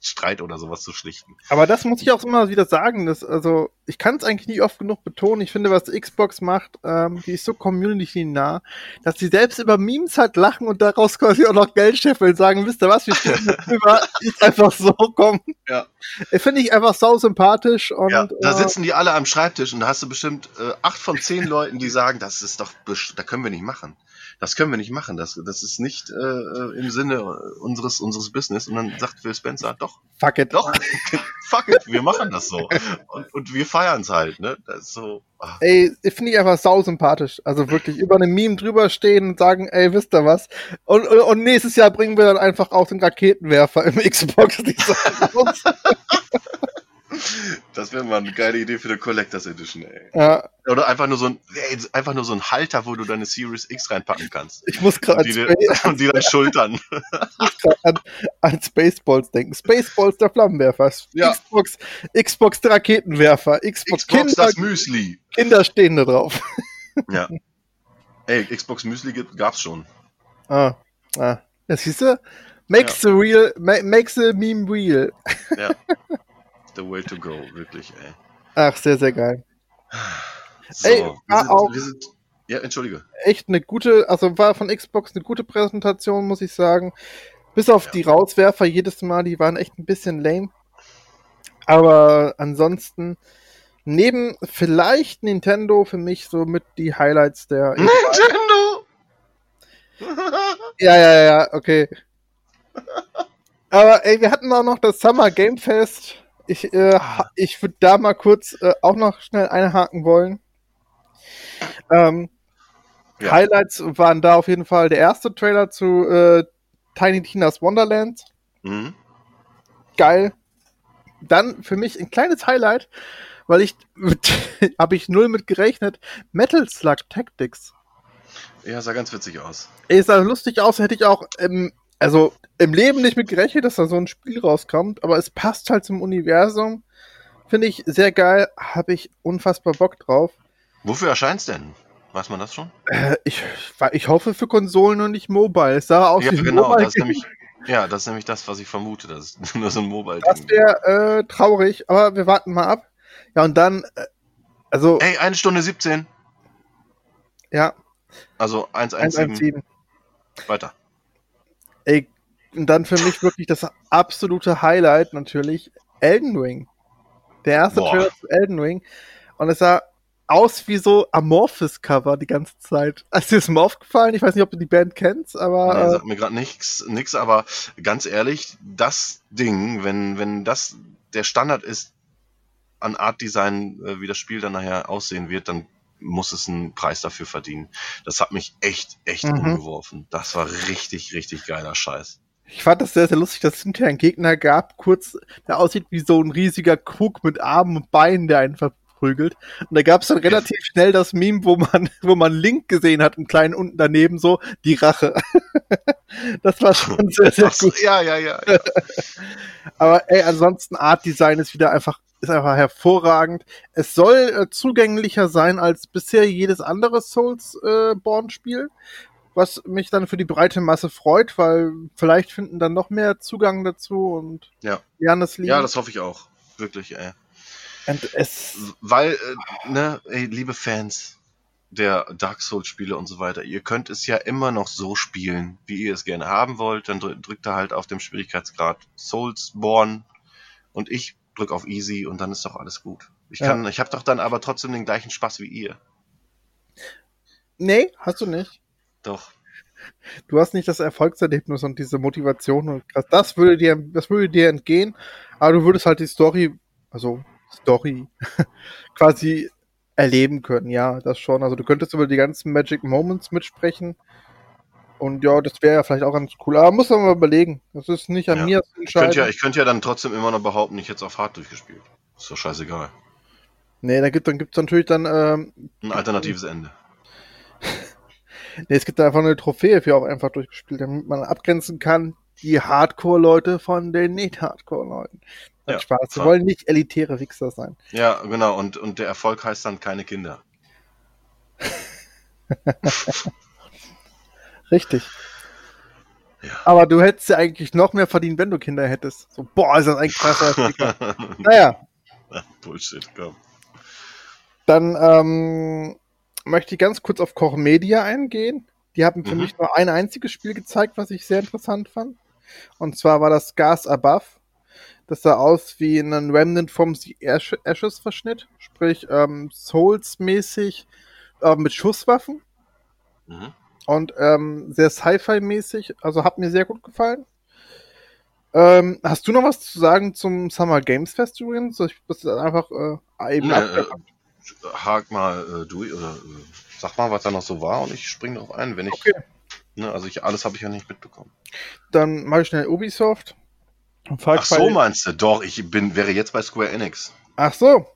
Streit oder sowas zu schlichten. Aber das muss ich auch immer wieder sagen. Dass, also, ich kann es eigentlich nicht oft genug betonen. Ich finde, was Xbox macht, ähm, die ist so community-nah, dass sie selbst über Memes halt lachen und daraus quasi auch noch Geld scheffeln und sagen, wisst ihr was, wir stehen drüber, ist einfach so kommen. Ja. Finde ich einfach sau sympathisch und Ja, da äh, sitzen die alle am Schreibtisch und da hast du bestimmt äh, acht von zehn Leuten, die sagen, das ist doch, da können wir nicht machen. Das können wir nicht machen. Das, das ist nicht äh, äh, im Sinne unseres, unseres Business. Und dann sagt Phil Spencer, doch, fuck it. doch, fuck it, wir machen das so. Und, und wir feiern es halt, ne? Das ist so. Ah, Ey, finde ich einfach sau sympathisch. Also wirklich über einem Meme drüber stehen und sagen, ey, wisst ihr was? Und, und, und nächstes Jahr bringen wir dann einfach auch den Raketenwerfer im Xbox-Design raus. das wäre mal eine geile Idee für eine Collectors Edition, ey. ja, Oder einfach nur so ein, ey, einfach nur so ein Halter, wo du deine Series X reinpacken kannst. ich muss gerade Und an, und die dann schultern. an, an Spaceballs denken. Spaceballs der Flammenwerfer. Ja. Xbox, Xbox der Raketenwerfer. Xbox, Xbox Kinder, das Müsli. Kinder stehen da drauf. Ja. Ey, Xbox Müsli gab's schon. Ah, ah. Das siehst du? Makes the real, ma makes the meme real. Ja. The way to go, wirklich, ey. Ach, sehr, sehr geil. So, Ey, wir, war sind, auch- sind. Ja, entschuldige. echt eine gute, also war von Xbox eine gute Präsentation, muss ich sagen. Bis auf Ja. die Rauswerfer jedes Mal, die waren echt ein bisschen lame. Aber ansonsten, neben vielleicht Nintendo für mich so mit die Highlights der. Nintendo! ja, ja, ja, okay. Aber ey, wir hatten auch noch das Summer Game Fest. Ich, äh, ha- ich würde da mal kurz äh, auch noch schnell einhaken wollen. Ähm, Ja. Highlights waren da auf jeden Fall der erste Trailer zu äh, Tiny Tina's Wonderland. Mhm. Geil. Dann für mich ein kleines Highlight, weil ich habe ich null mit gerechnet. Metal Slug Tactics. Ja, sah ganz witzig aus. Ey, sah lustig aus, hätte ich auch im, also im Leben nicht mit gerechnet, dass da so ein Spiel rauskommt, aber es passt halt zum Universum. Finde ich sehr geil, habe ich unfassbar Bock drauf. Wofür erscheint's denn? Weiß man das schon? Äh, ich, ich hoffe für Konsolen und nicht Mobile. Es sah aus ja, wie ein genau. Mobile Das ist nämlich, ja, das ist nämlich das, was ich vermute. Das ist nur so ein Mobile. Das wäre äh, traurig, aber wir warten mal ab. Ja, und dann, äh, also, Ey, eine Stunde 17. ja, Also 117. 117. Weiter. Ey, und dann für mich wirklich das absolute Highlight natürlich Elden Ring. Der erste Boah. Trailer zu Elden Ring. Und es sah aus wie so Amorphis-Cover die ganze Zeit. Ist dir das mal aufgefallen? Ich weiß nicht, ob du die Band kennst, aber Nee, äh, sagt mir gerade nichts, nix, aber ganz ehrlich, das Ding, wenn, wenn das der Standard ist an Art Design, äh, wie das Spiel dann nachher aussehen wird, dann muss es einen Preis dafür verdienen. Das hat mich echt, echt Mhm. umgeworfen. Das war richtig, richtig geiler Scheiß. ich fand das sehr, sehr lustig, dass es hinterher einen Gegner gab, kurz, der aussieht wie so ein riesiger Krug mit Armen und Beinen, der einen verprügelt. Und da gab es dann relativ schnell das Meme, wo man, wo man Link gesehen hat, im kleinen unten daneben so, die Rache. das war schon sehr, sehr gut. ja, ja, ja. ja. Aber ey, ansonsten Art Design ist wieder einfach ist einfach hervorragend. Es soll äh, zugänglicher sein als bisher jedes andere Souls-Born-Spiel, was mich dann für die breite Masse freut, weil vielleicht finden dann noch mehr Zugang dazu und Ja. lernen es lieben. ja, das hoffe ich auch. Wirklich, ey. Und es, Weil, äh, ne, ey, liebe Fans der Dark Souls-Spiele und so weiter, ihr könnt es ja immer noch so spielen, wie ihr es gerne haben wollt. Dann drü drückt ihr halt auf dem Schwierigkeitsgrad Soulsborne und ich drück auf Easy und dann ist doch alles gut. Ich Ja. kann, ich habe doch dann aber trotzdem den gleichen Spaß wie ihr. nee, hast du nicht. Doch. Du hast nicht das Erfolgserlebnis und diese Motivation und. Das würde dir, das würde dir entgehen, aber du würdest halt die Story, also Story, quasi erleben können, ja, das schon. Also du könntest über die ganzen Magic Moments mitsprechen. Und ja, das wäre ja vielleicht auch ganz cool. Aber muss man mal überlegen. Das ist nicht an Ja. mir zu Ich könnte ja, entscheiden. ich könnte ja dann trotzdem immer noch behaupten, ich hätte es auf hart durchgespielt. Ist doch scheißegal. Nee, da gibt, dann gibt's natürlich dann, ähm, Ein alternatives Ende. nee, es gibt da einfach eine Trophäe für auch einfach durchgespielt, damit man abgrenzen kann, die Hardcore-Leute von den Nicht-Hardcore-Leuten. Ja, Spaß. Sie wollen nicht elitäre Wichser sein. Ja, genau. Und, und der Erfolg heißt dann keine Kinder. Richtig. Ja. Aber du hättest ja eigentlich noch mehr verdient, wenn du Kinder hättest. So, boah, ist das ein krasser. Naja, Bullshit, komm. dann ähm, möchte ich ganz kurz auf Koch Media eingehen. Die haben für Mhm. mich nur ein einziges Spiel gezeigt, was ich sehr interessant fand. Und zwar war das Gas Above. Das sah aus wie ein Remnant vom The Ash Ashes Verschnitt. Sprich, ähm, Souls-mäßig äh, mit Schusswaffen. Mhm. Und ähm, sehr Sci-Fi-mäßig. Also hat mir sehr gut gefallen. Ähm, hast du noch was zu sagen zum Summer Games Fest übrigens? Ich das einfach äh, eben Nee, äh, hak mal äh, durch oder äh, sag mal, was da noch so war und ich spring drauf ein, wenn ich. Okay. Ne, also ich, alles habe ich ja nicht mitbekommen. Dann mache ich schnell Ubisoft. Ach so, meinst du? Doch, ich bin, wäre jetzt bei Square Enix. Ach so.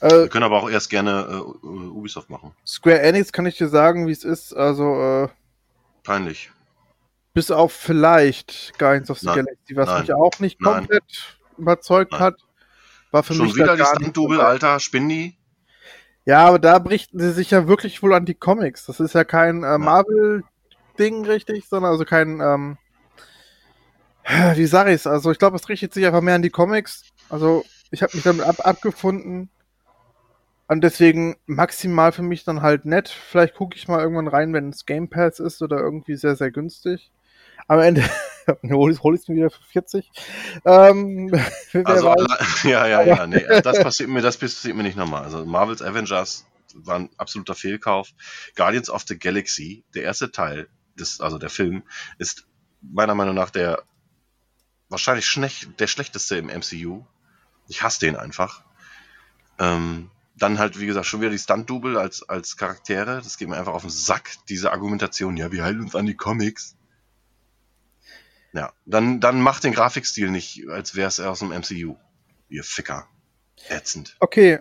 Äh, Wir können aber auch erst gerne äh, Ubisoft machen. Square Enix kann ich dir sagen, wie es ist. Also äh, Peinlich. bis auf vielleicht Guardians of the Nein. Galaxy, was Nein. mich auch nicht Nein. komplett überzeugt Nein. hat. War für Schon mich wieder die Stunt-Double. Alter, Spindy? Ja, aber da berichten sie sich ja wirklich wohl an die Comics. Das ist ja kein äh, Marvel-Ding, richtig, sondern also kein, ähm, wie sage ich es? Also ich glaube, es richtet sich einfach mehr an die Comics. Also ich habe mich damit ab abgefunden. Und deswegen maximal für mich dann halt nett. Vielleicht gucke ich mal irgendwann rein, wenn es Game Pass ist oder irgendwie sehr, sehr günstig. Am Ende hol ich es mir wieder für 40. Ähm, Also, ja, ja, ja, nee, das passiert mir, das passiert mir nicht nochmal. Also Marvel's Avengers war ein absoluter Fehlkauf. Guardians of the Galaxy, der erste Teil, des, also der Film, ist meiner Meinung nach der wahrscheinlich schlech, der schlechteste im MCU. Ich hasse den einfach. Ähm, dann halt, wie gesagt, schon wieder die Stunt-Double als, als Charaktere. Das geht mir einfach auf den Sack, diese Argumentation. Ja, wir halten uns an die Comics. Ja, dann, dann macht den Grafikstil nicht, als wäre es aus dem MCU. Ihr Ficker. Ätzend. Okay,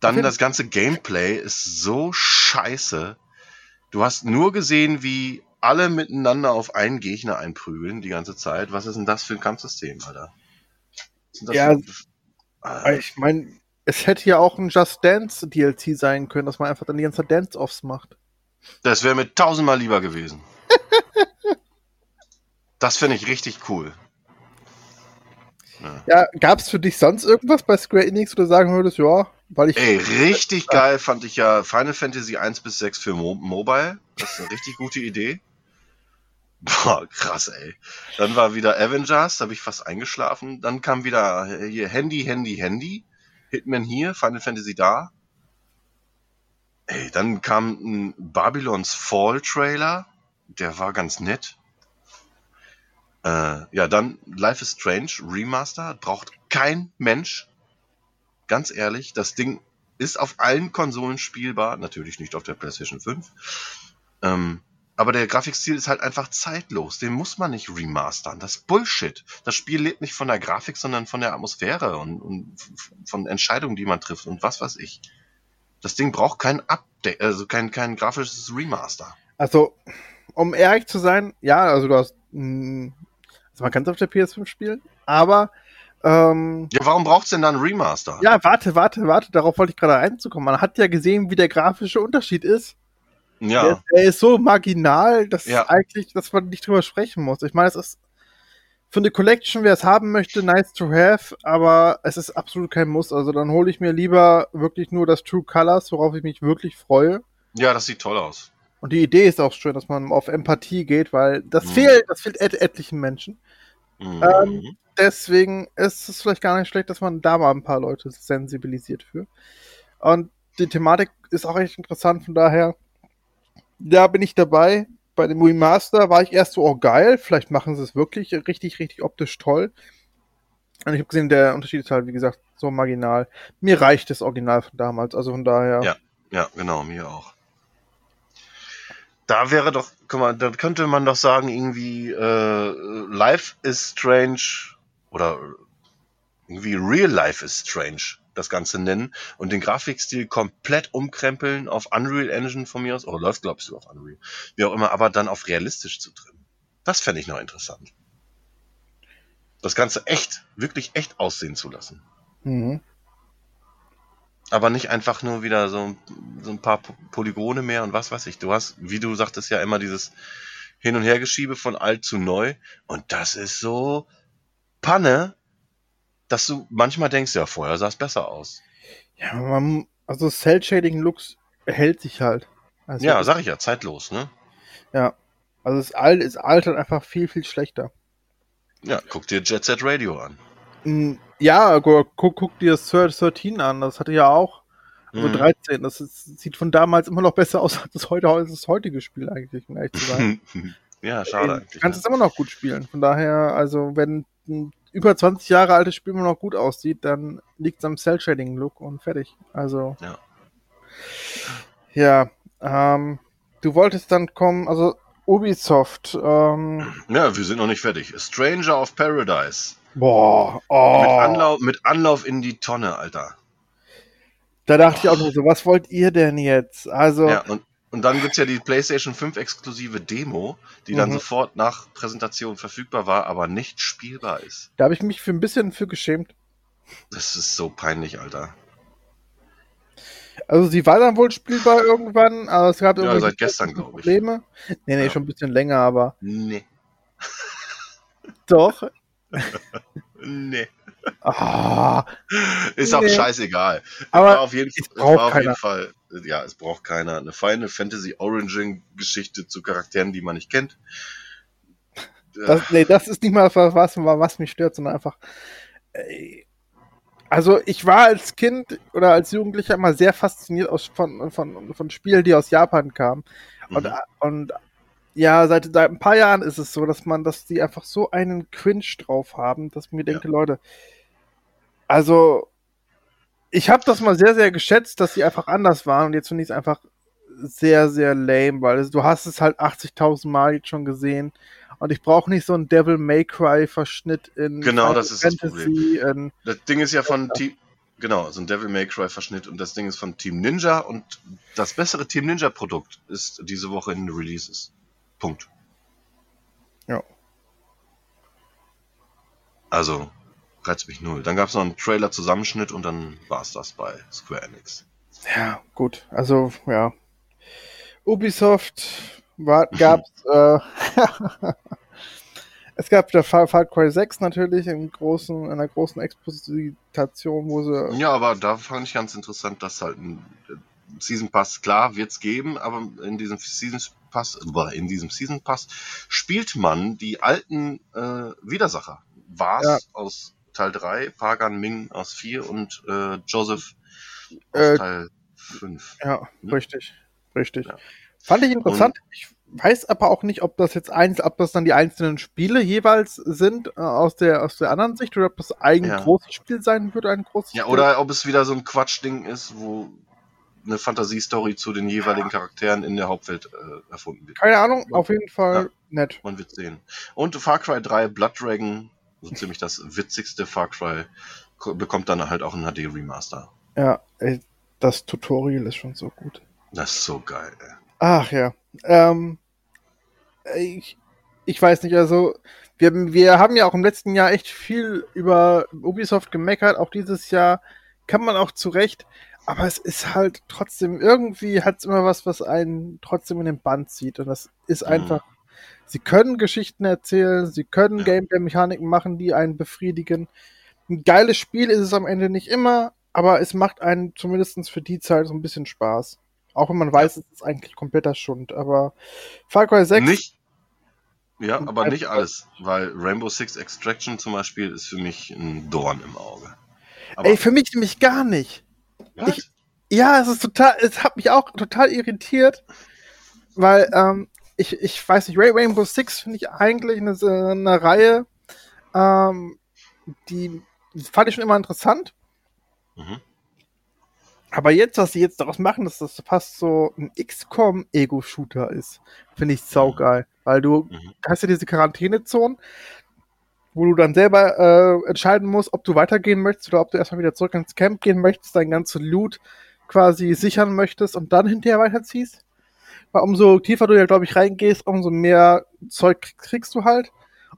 Dann das ganze Gameplay ist so scheiße. Du hast nur gesehen, wie alle miteinander auf einen Gegner einprügeln die ganze Zeit. Was ist denn das für ein Kampfsystem, Alter? Ja, für, Alter. Ich meine, es hätte ja auch ein Just Dance DLC sein können, dass man einfach dann die ganze Dance-Offs macht. Das wäre mir tausendmal lieber gewesen. das finde ich richtig cool. Ja. Ja, gab es für dich sonst irgendwas bei Square Enix, wo du sagen würdest, ja, weil ich. Ey, richtig geil fand ich ja Final Fantasy 1 bis 6 für Mo Mobile. Das ist eine richtig gute Idee. Boah, krass, ey. Dann war wieder Avengers, da habe ich fast eingeschlafen. Dann kam wieder hier Handy, Handy, Handy. Hitman hier, Final Fantasy da. Ey, dann kam ein Babylons Fall Trailer. Der war ganz nett. Äh, ja, dann Life is Strange Remaster. Braucht kein Mensch. Ganz ehrlich, das Ding ist auf allen Konsolen spielbar. Natürlich nicht auf der PlayStation 5. Ähm, aber der Grafikstil ist halt einfach zeitlos. Den muss man nicht remastern. Das ist Bullshit. Das Spiel lebt nicht von der Grafik, sondern von der Atmosphäre und, und von Entscheidungen, die man trifft und was weiß ich. Das Ding braucht kein Update, also kein, kein grafisches Remaster. Also, um ehrlich zu sein, ja, also du hast. Mh, also man kann es auf der PS5 spielen, aber. Ähm, Ja, warum braucht's denn dann ein Remaster? ja, warte, warte, warte, darauf wollte ich gerade einzukommen. Man hat ja gesehen, wie der grafische Unterschied ist. Ja. Der, der ist so marginal, dass Ja. eigentlich, dass man nicht drüber sprechen muss. Ich meine, es ist für eine Collection, wer es haben möchte, nice to have, aber es ist absolut kein Muss. Also dann hole ich mir lieber wirklich nur das True Colors, worauf ich mich wirklich freue. Ja, das sieht toll aus. Und die Idee ist auch schön, dass man auf Empathie geht, weil das mhm. fehlt, das fehlt et etlichen Menschen. Mhm. Ähm, deswegen ist es vielleicht gar nicht schlecht, dass man da mal ein paar Leute sensibilisiert für. Und die Thematik ist auch echt interessant, von daher, da bin ich dabei. Bei dem Remaster war ich erst so, oh geil, vielleicht machen sie es wirklich richtig, richtig optisch toll. Und ich habe gesehen, der Unterschied ist halt, wie gesagt, so marginal. Mir reicht das Original von damals, also von daher. Ja, ja, genau, mir auch. Da wäre doch, guck mal, da könnte man doch sagen, irgendwie, äh, Life is Strange oder irgendwie Real Life is Strange das Ganze nennen und den Grafikstil komplett umkrempeln auf Unreal Engine von mir aus, oder läuft glaubst du auf Unreal, wie auch immer, aber dann auf realistisch zu trimmen. Das fände ich noch interessant. Das Ganze echt, wirklich echt aussehen zu lassen. Mhm. Aber nicht einfach nur wieder so, so ein paar Polygone mehr und was weiß ich. Du hast, wie du sagtest, ja immer dieses Hin- und Hergeschiebe von alt zu neu. Und das ist so Panne, dass du manchmal denkst, ja, vorher sah es besser aus. Ja, man, also Cell-Shading-Looks hält sich halt. Also ja, sag ich ja, zeitlos, ne? Ja. Also es alt, es altert einfach viel, viel schlechter. Ja, guck dir Jet Set Radio an. Hm, ja, guck, guck dir das 13 an, das hatte ja auch. Also mhm. 13, das ist, sieht von damals immer noch besser aus als das, heute, als das heutige Spiel eigentlich, um ehrlich zu sein. ja, schade eigentlich. Du kannst ja. es immer noch gut spielen. Von daher, also wenn ein über 20 Jahre altes Spiel immer noch gut aussieht, dann liegt es am Cell-Shading-Look und fertig. Also. Ja. Ja. Ähm, du wolltest dann kommen, also Ubisoft. Ähm, ja, wir sind noch nicht fertig. Stranger of Paradise. Boah. Oh. Mit, Anlauf, mit Anlauf in die Tonne, Alter. Da dachte ich auch nur so, was wollt ihr denn jetzt? Also. Ja, und und dann gibt es ja die PlayStation 5 exklusive Demo, die dann mhm. sofort nach Präsentation verfügbar war, aber nicht spielbar ist. Da habe ich mich für ein bisschen für geschämt. Das ist so peinlich, Alter. Also sie war dann wohl spielbar irgendwann, aber es gab ja, seit gestern, glaube ich. Probleme. Nee, nee, ja. schon ein bisschen länger, aber. Nee. Doch. nee. Ah, ist auch scheißegal. Aber auf jeden, es war auf jeden Fall, ja, es braucht keiner. Eine Final Fantasy Origin Geschichte zu Charakteren, die man nicht kennt. Das, nee, das ist nicht mal was, was mich stört, sondern einfach. Äh, also ich war als Kind oder als Jugendlicher immer sehr fasziniert aus, von, von, von Spielen, die aus Japan kamen. Und, mhm. und ja, seit, seit ein paar Jahren ist es so, dass man, dass die einfach so einen Cringe drauf haben, dass ich mir denke, ja. Leute, also ich habe das mal sehr, sehr geschätzt, dass die einfach anders waren und jetzt finde ich es einfach sehr, sehr lame, weil du hast es halt 80.000 Mal jetzt schon gesehen und ich brauche nicht so einen Devil May Cry Verschnitt in Genau, das ist Fantasy, das Problem. das Ding ist ja von Team Genau, so ein Devil May Cry Verschnitt und das Ding ist von Team Ninja und das bessere Team Ninja Produkt ist diese Woche in den Releases. Punkt. Ja. Also, reizt mich null. Dann gab es noch einen Trailer-Zusammenschnitt und dann war es das bei Square Enix. Ja, gut. Also, ja. Ubisoft gab es. äh, es gab der Far, Far Cry 6 natürlich in, großen, in einer großen Exposition, wo sie. Ja, aber da fand ich ganz interessant, dass halt ein Season Pass, klar, wird es geben, aber in diesem Season Pass, in diesem Season Pass spielt man die alten äh, Widersacher. Vars ja. aus Teil 3, Pagan Ming aus 4 und äh, Joseph aus äh, Teil 5. Ja, hm? richtig. Richtig. Ja. Fand ich interessant. Und, ich weiß aber auch nicht, ob das jetzt eins, ob das dann die einzelnen Spiele jeweils sind äh, aus der aus der anderen Sicht oder ob das ein ja. großes Spiel sein wird, ein großes Ja, Spiel. oder ob es wieder so ein Quatschding ist, wo eine Fantasiestory zu den jeweiligen Charakteren in der Hauptwelt äh, erfunden wird. Keine Ahnung, auf jeden Fall ja, nett. Man wird sehen. Und Far Cry 3 Blood Dragon, so ziemlich das witzigste Far Cry, bekommt dann halt auch ein HD Remaster. Ja, ey, das Tutorial ist schon so gut. Das ist so geil, ey. Ach ja. Ähm, ich, ich weiß nicht, also wir, wir haben ja auch im letzten Jahr echt viel über Ubisoft gemeckert, auch dieses Jahr kann man auch zu Recht. Aber es ist halt trotzdem, irgendwie hat es immer was, was einen trotzdem in den Band zieht. Und das ist mhm. einfach Sie können Geschichten erzählen, sie können Ja. Gameplay-Mechaniken machen, die einen befriedigen. Ein geiles Spiel ist es am Ende nicht immer, aber es macht einen zumindest für die Zeit so ein bisschen Spaß. Auch wenn man weiß, es ist eigentlich kompletter Schund. Aber Far Cry 6 Nicht, ja, aber nicht alles, weil Rainbow Six Extraction zum Beispiel ist für mich ein Dorn im Auge. Aber Ey, für mich nämlich gar nicht. Ich- Ja, es ist total, es hat mich auch total irritiert, weil, ähm, ich, ich weiß nicht, Rainbow Six finde ich eigentlich eine, eine Reihe, ähm, die fand ich schon immer interessant. mhm. Aber jetzt, was sie jetzt daraus machen, dass das fast so ein XCOM-Ego-Shooter ist, finde ich saugeil. Weil du Mhm. hast ja diese Quarantänezonen, wo du dann selber äh, entscheiden musst, ob du weitergehen möchtest oder ob du erstmal wieder zurück ins Camp gehen möchtest, dein ganzes Loot quasi sichern möchtest und dann hinterher weiterziehst. Weil umso tiefer du ja, glaube ich, reingehst, umso mehr Zeug krieg- kriegst du halt.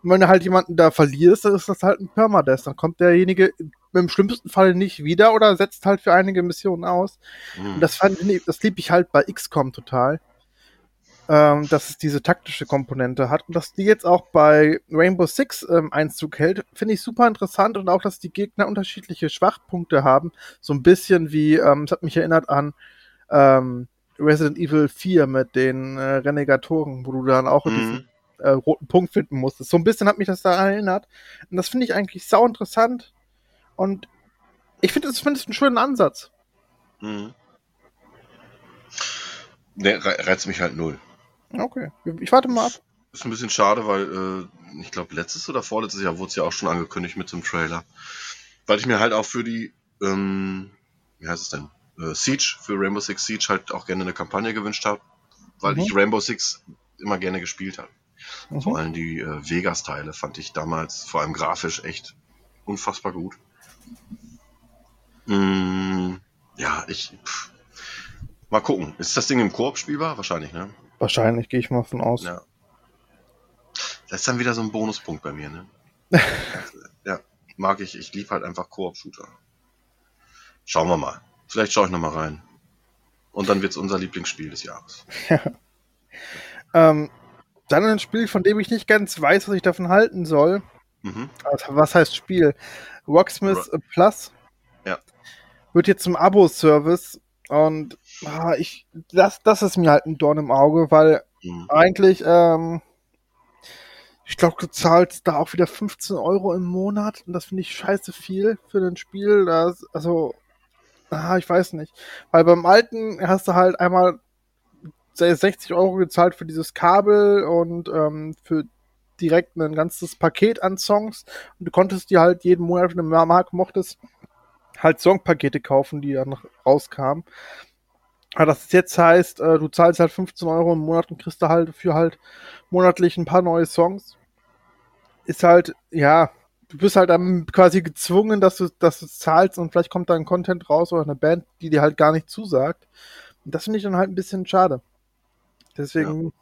Und wenn du halt jemanden da verlierst, dann ist das halt ein Permadeath. Dann kommt derjenige im schlimmsten Fall nicht wieder oder setzt halt für einige Missionen aus. Mhm. Und das fand ich, das lieb ich halt bei XCOM total. Ähm, dass es diese taktische Komponente hat und dass die jetzt auch bei Rainbow Six ähm, Einzug hält, finde ich super interessant und auch, dass die Gegner unterschiedliche Schwachpunkte haben. So ein bisschen wie, ähm, es hat mich erinnert an ähm, Resident Evil 4 mit den äh, Renegatoren, wo du dann auch diesen Mhm. äh, roten Punkt finden musstest. So ein bisschen hat mich das daran erinnert. Und das finde ich eigentlich sau interessant. Und ich finde es zumindest einen schönen Ansatz. Mhm. Ne, re reizt mich halt null. Okay, ich warte mal ab. Ist ein bisschen schade, weil äh, ich glaube, letztes oder vorletztes Jahr wurde es ja auch schon angekündigt mit dem Trailer. Weil ich mir halt auch für die, ähm, wie heißt es denn, äh, Siege, für Rainbow Six Siege halt auch gerne eine Kampagne gewünscht habe, weil Mhm. ich Rainbow Six immer gerne gespielt habe. Vor Mhm. allem die äh, Vegas-Teile fand ich damals, vor allem grafisch, echt unfassbar gut. Mm, ja, ich. Pff. Mal gucken. Ist das Ding im Koop spielbar? Wahrscheinlich, ne? Wahrscheinlich gehe ich mal von aus. Ja. Das ist dann wieder so ein Bonuspunkt bei mir, ne? ja, mag ich. Ich liebe halt einfach Koop-Shooter. Schauen wir mal. Vielleicht schaue ich noch mal rein. Und dann wird's unser Lieblingsspiel des Jahres. Ähm, dann ein Spiel, von dem ich nicht ganz weiß, was ich davon halten soll. Mhm. Also, was heißt Spiel? Rocksmith Ro- Plus Ja. wird jetzt zum Abo-Service und ah, ich, das, das ist mir halt ein Dorn im Auge, weil Mhm. eigentlich, ähm, ich glaube, du zahlst da auch wieder 15 Euro im Monat und das finde ich scheiße viel für ein Spiel. Das, also, ah, ich weiß nicht. Weil beim alten hast du halt einmal 60 Euro gezahlt für dieses Kabel und ähm, für direkt ein ganzes Paket an Songs und du konntest dir halt jeden Monat, wenn du Mark mochtest, halt Songpakete kaufen, die dann rauskamen. Aber das jetzt heißt, äh, du zahlst halt 15 Euro im Monat und kriegst da halt für halt monatlich ein paar neue Songs. Ist halt, ja, du bist halt dann quasi gezwungen, dass du, dass du zahlst und vielleicht kommt da ein Content raus oder eine Band, die dir halt gar nicht zusagt. Und das finde ich dann halt ein bisschen schade. Deswegen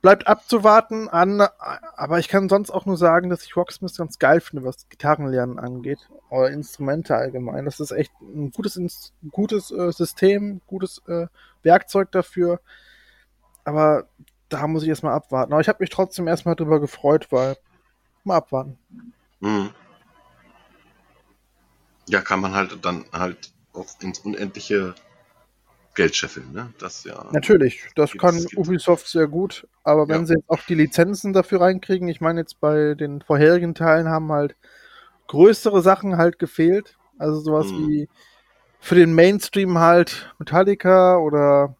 bleibt abzuwarten an, aber ich kann sonst auch nur sagen, dass ich Rocksmith ganz geil finde, was Gitarrenlernen angeht oder Instrumente allgemein. Das ist echt ein gutes, gutes äh, System, gutes äh, Werkzeug dafür. Aber da muss ich erstmal abwarten. Aber ich habe mich trotzdem erstmal drüber gefreut, weil mal abwarten. Mhm. Ja, kann man halt dann halt auch ins Unendliche Geld scheffeln, ne? Das ja. Natürlich, das kann. Ubisoft sehr gut, aber wenn Ja. sie jetzt auch die Lizenzen dafür reinkriegen, ich meine jetzt bei den vorherigen Teilen haben halt größere Sachen halt gefehlt, also sowas Mhm. wie für den Mainstream halt Metallica oder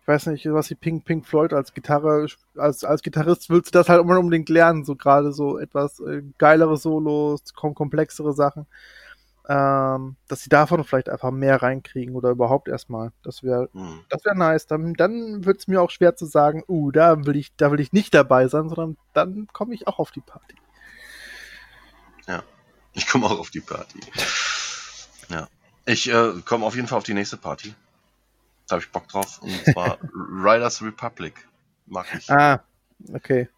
ich weiß nicht, was wie Pink Pink Floyd als Gitarre als als Gitarrist willst du das halt immer unbedingt lernen, so gerade so etwas äh, geilere Solos, kom komplexere Sachen. Ähm, dass sie davon vielleicht einfach mehr reinkriegen oder überhaupt erstmal. Das wäre Mhm. das wäre nice. Dann, dann wird es mir auch schwer zu sagen, uh, da will ich, da will ich nicht dabei sein, sondern dann komme ich auch auf die Party. Ich komme auch auf die Party. Ja. Ich äh, komme auf jeden Fall auf die nächste Party. Da habe ich Bock drauf. Und zwar Riders Republic. Mag ich. Ah, okay.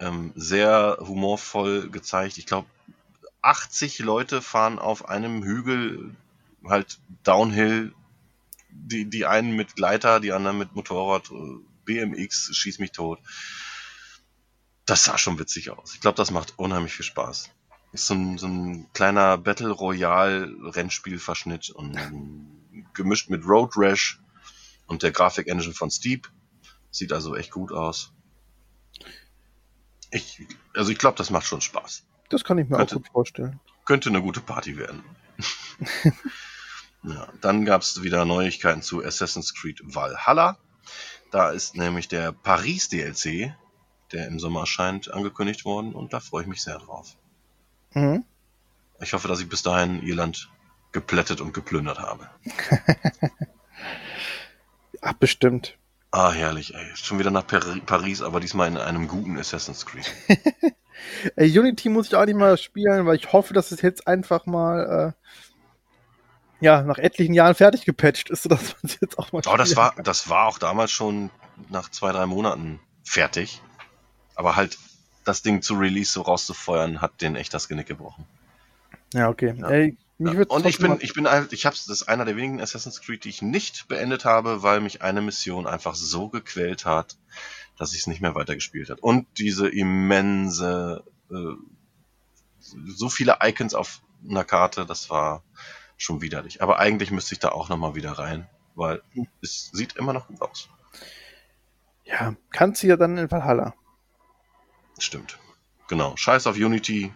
Ähm, sehr humorvoll gezeigt. Ich glaube, 80 Leute fahren auf einem Hügel halt Downhill. Die, die einen mit Gleiter, die anderen mit Motorrad. äh, BMX, schieß mich tot. Das sah schon witzig aus. Ich glaube, das macht unheimlich viel Spaß. Ist so ein, so ein kleiner Battle Royale Rennspielverschnitt und gemischt mit Road Rash und der Grafik-Engine von Steep. Sieht also echt gut aus. Ich, also ich glaube, das macht schon Spaß. Das kann ich mir Könnte- auch gut vorstellen. Könnte eine gute Party werden. ja, dann gab es wieder Neuigkeiten zu Assassin's Creed Valhalla. Da ist nämlich der Paris DLC, der im Sommer erscheint, angekündigt worden und da freue ich mich sehr drauf. Mhm. Ich hoffe, dass ich bis dahin Irland geplättet und geplündert habe. Ach, bestimmt. Ah, herrlich, ey. Schon wieder nach Pari- Paris, aber diesmal in einem guten Assassin's Creed. Ey, Unity muss ich auch nicht mal spielen, weil ich hoffe, dass es jetzt einfach mal äh, ja, nach etlichen Jahren fertig gepatcht ist, sodass man es jetzt auch mal Oh, das war, kann. das war auch damals schon nach zwei, drei Monaten fertig. Aber halt das Ding zu Release so rauszufeuern, hat den echt das Genick gebrochen. Ja, okay. Ja. Ey, Ja. Und ich bin, ich bin, ich hab's, das ist einer der wenigen Assassin's Creed, die ich nicht beendet habe, weil mich eine Mission einfach so gequält hat, dass ich es nicht mehr weitergespielt hat. Und diese immense, äh, so viele Icons auf einer Karte, das war schon widerlich. Aber eigentlich müsste ich da auch nochmal wieder rein, weil es sieht immer noch gut aus. Ja, kannst du ja dann in Valhalla. Stimmt. Genau. Scheiß auf Unity.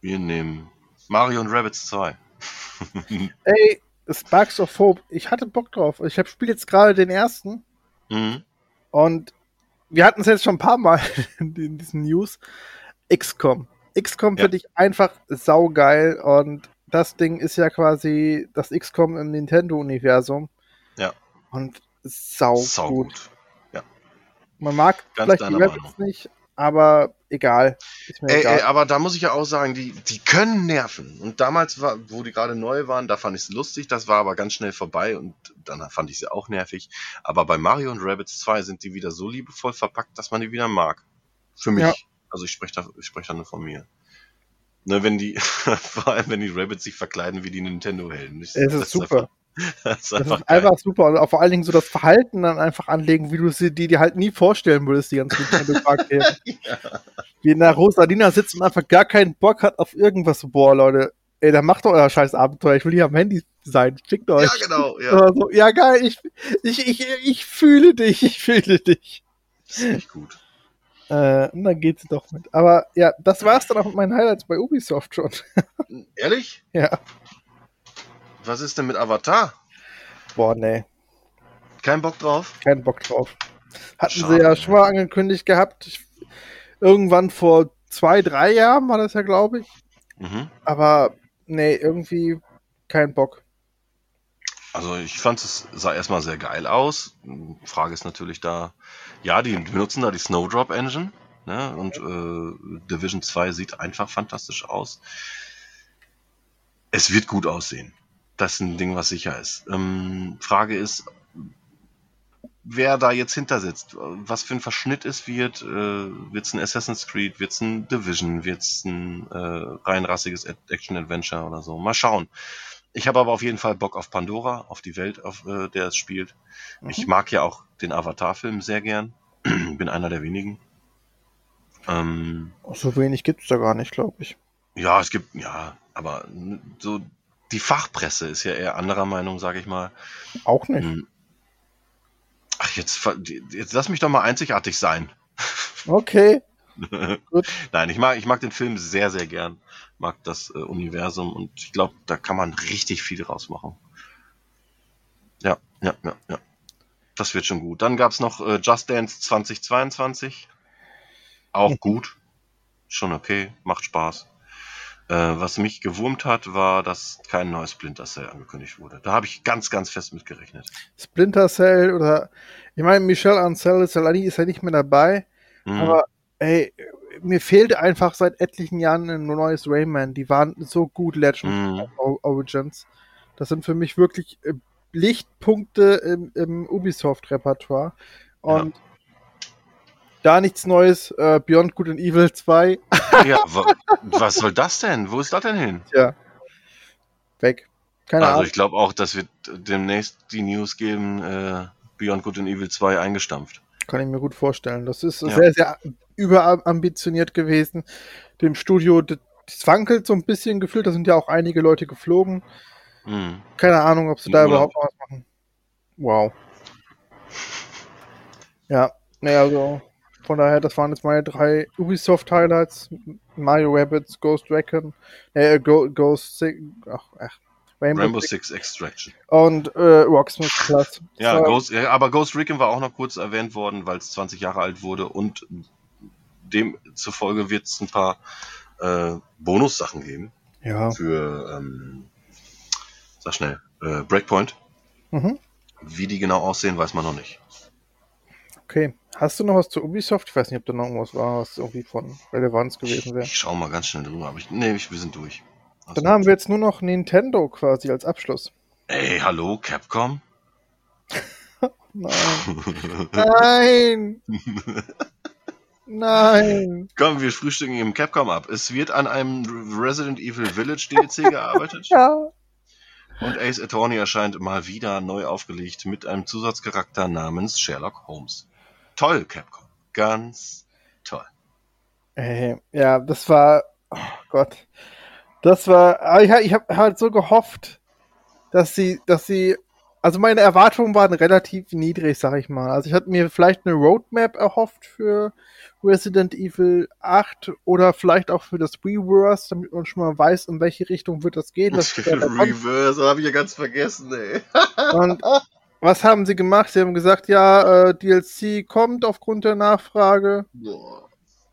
Wir nehmen Mario und Rabbids 2. Ey, Sparks of Hope, ich hatte Bock drauf. Ich habe spiele jetzt gerade den ersten mhm. und wir hatten es jetzt schon ein paar Mal in, diesen News. XCOM. XCOM Ja. finde ich einfach saugeil und das Ding ist ja quasi das XCOM im Nintendo-Universum. Ja. Und sau, Sau gut. gut. Man mag Ganz vielleicht die Rabbits nicht, aber egal. Ey, egal. ey, aber da muss ich ja auch sagen, die, die können nerven. Und damals, war, wo die gerade neu waren, da fand ich es lustig, das war aber ganz schnell vorbei und dann fand ich sie auch nervig. Aber bei Mario und Rabbids 2 sind die wieder so liebevoll verpackt, dass man die wieder mag. Für mich. Ja. Also ich spreche da, ich sprech da nur von mir. Ne, wenn die, vor allem wenn die Rabbits sich verkleiden wie die Nintendo-Helden. Es das ist super. Einfach, das ist Das einfach, ist einfach super. Und auch vor allen Dingen so das Verhalten dann einfach anlegen, wie du sie die dir halt nie vorstellen würdest, die ganzen Nintendo-Charaktere. Wie in der Rosalina sitzt und einfach gar keinen Bock hat auf irgendwas. Boah, Leute, ey, dann macht doch euer scheiß Abenteuer. Ich will hier am Handy sein. Fickt euch. Ja, genau. Ja, so, ja, geil, ich, ich, ich, ich fühle dich, ich fühle dich. das ist echt gut. Äh, und dann geht's doch mit. Aber ja, das war's dann auch mit meinen Highlights bei Ubisoft schon. Ehrlich? ja. Was ist denn mit Avatar? Boah, nee, Kein Bock drauf? keinen Bock drauf. Hatten Schade, sie ja schon mal angekündigt gehabt. Ich, irgendwann vor zwei, drei Jahren war das ja, glaube ich. Mhm. Aber nee, irgendwie kein Bock. Also ich fand es sah erstmal sehr geil aus. Frage ist natürlich da, ja, die benutzen da die Snowdrop Engine, ne? Und äh, Division 2 sieht einfach fantastisch aus. Es wird gut aussehen. Das ist ein Ding, was sicher ist. Ähm, Frage ist, wer da jetzt hinter sitzt, was für ein Verschnitt es wird. Äh, wird es ein Assassin's Creed, wird es ein Division, wird es ein äh, rein rassiges Action-Adventure oder so. Mal schauen. Ich habe aber auf jeden Fall Bock auf Pandora, auf die Welt, auf äh, der es spielt. Ich mag ja auch den Avatar-Film sehr gern. Bin einer der wenigen. Ähm, So wenig gibt's da gar nicht, glaube ich. ja, es gibt, ja, aber so die Fachpresse ist ja eher anderer Meinung, sage ich mal. Auch nicht. Hm. Ach, jetzt, jetzt lass mich doch mal einzigartig sein. Okay. Nein, ich mag, ich mag den Film sehr, sehr gern. Mag das äh, Universum und ich glaube, da kann man richtig viel draus machen. Ja, ja, ja, ja. Das wird schon gut. Dann gab's noch äh, Just Dance 2022. Auch gut. Schon okay, macht Spaß. Äh, was mich gewurmt hat, war, dass kein neues Splinter Cell angekündigt wurde. Da habe ich ganz, ganz fest mit gerechnet. Splinter Cell oder ich meine, Michel Ancel Salani ist ja nicht mehr dabei, Mhm. aber ey, mir fehlte einfach seit etlichen Jahren ein neues Rayman. Die waren so gut, Legend Mhm. Origins. Das sind für mich wirklich äh, Lichtpunkte im, im Ubisoft-Repertoire. Und da nichts Neues, äh, Beyond Good and Evil 2, ja, wa was soll das denn? Wo ist das denn hin? ja, weg. Keine also Ahnung. ich glaube auch, dass wir demnächst die News geben, äh, Beyond Good and Evil 2 eingestampft. Kann ich mir gut vorstellen. Das ist Ja. sehr, sehr überambitioniert gewesen. Dem Studio, das wankelt so ein bisschen gefühlt. Da sind ja auch einige Leute geflogen. Mhm. Keine Ahnung, ob sie da Ja. überhaupt was machen. Wow. Ja, naja, also von daher, das waren jetzt meine drei Ubisoft-Highlights. Mario Rabbits, Ghost Recon, äh, Ghost Six, ach, ach, Rainbow, Rainbow Six Six Extraction. und äh, Rocksmith Plus. Ja, So, Ghost, ja, aber Ghost Recon war auch noch kurz erwähnt worden, weil es 20 Jahre alt wurde und demzufolge wird es ein paar äh, Bonussachen geben Ja. für, ähm, sag schnell, äh, Breakpoint. Mhm. Wie die genau aussehen, weiß man noch nicht. Okay. Hast du noch was zu Ubisoft? Ich weiß nicht, ob da noch irgendwas war, was irgendwie von Relevanz gewesen wäre. Ich schau mal ganz schnell drüber, aber ich, nee, ich, wir sind durch. Also, Dann haben wir jetzt nur noch Nintendo quasi als Abschluss. Ey, hallo, Capcom? Nein. Nein. Nein. Komm, wir frühstücken im Capcom ab. Es wird an einem Resident Evil Village DLC gearbeitet. Ja. Und Ace Attorney erscheint mal wieder neu aufgelegt mit einem Zusatzcharakter namens Sherlock Holmes. Toll, Capcom. Ganz toll. Ey, ja, das war. Oh Gott. Das war. Ich, ich habe halt so gehofft, dass sie, dass sie. Also meine Erwartungen waren relativ niedrig, sag ich mal. Also ich hatte mir vielleicht eine Roadmap erhofft für Resident Evil 8 oder vielleicht auch für das Reverse, damit man schon mal weiß, in welche Richtung wird das gehen. Das Reverse, habe ich ja ganz vergessen, ey. Und was haben sie gemacht? Sie haben gesagt, ja, äh, DLC kommt aufgrund der Nachfrage Boah.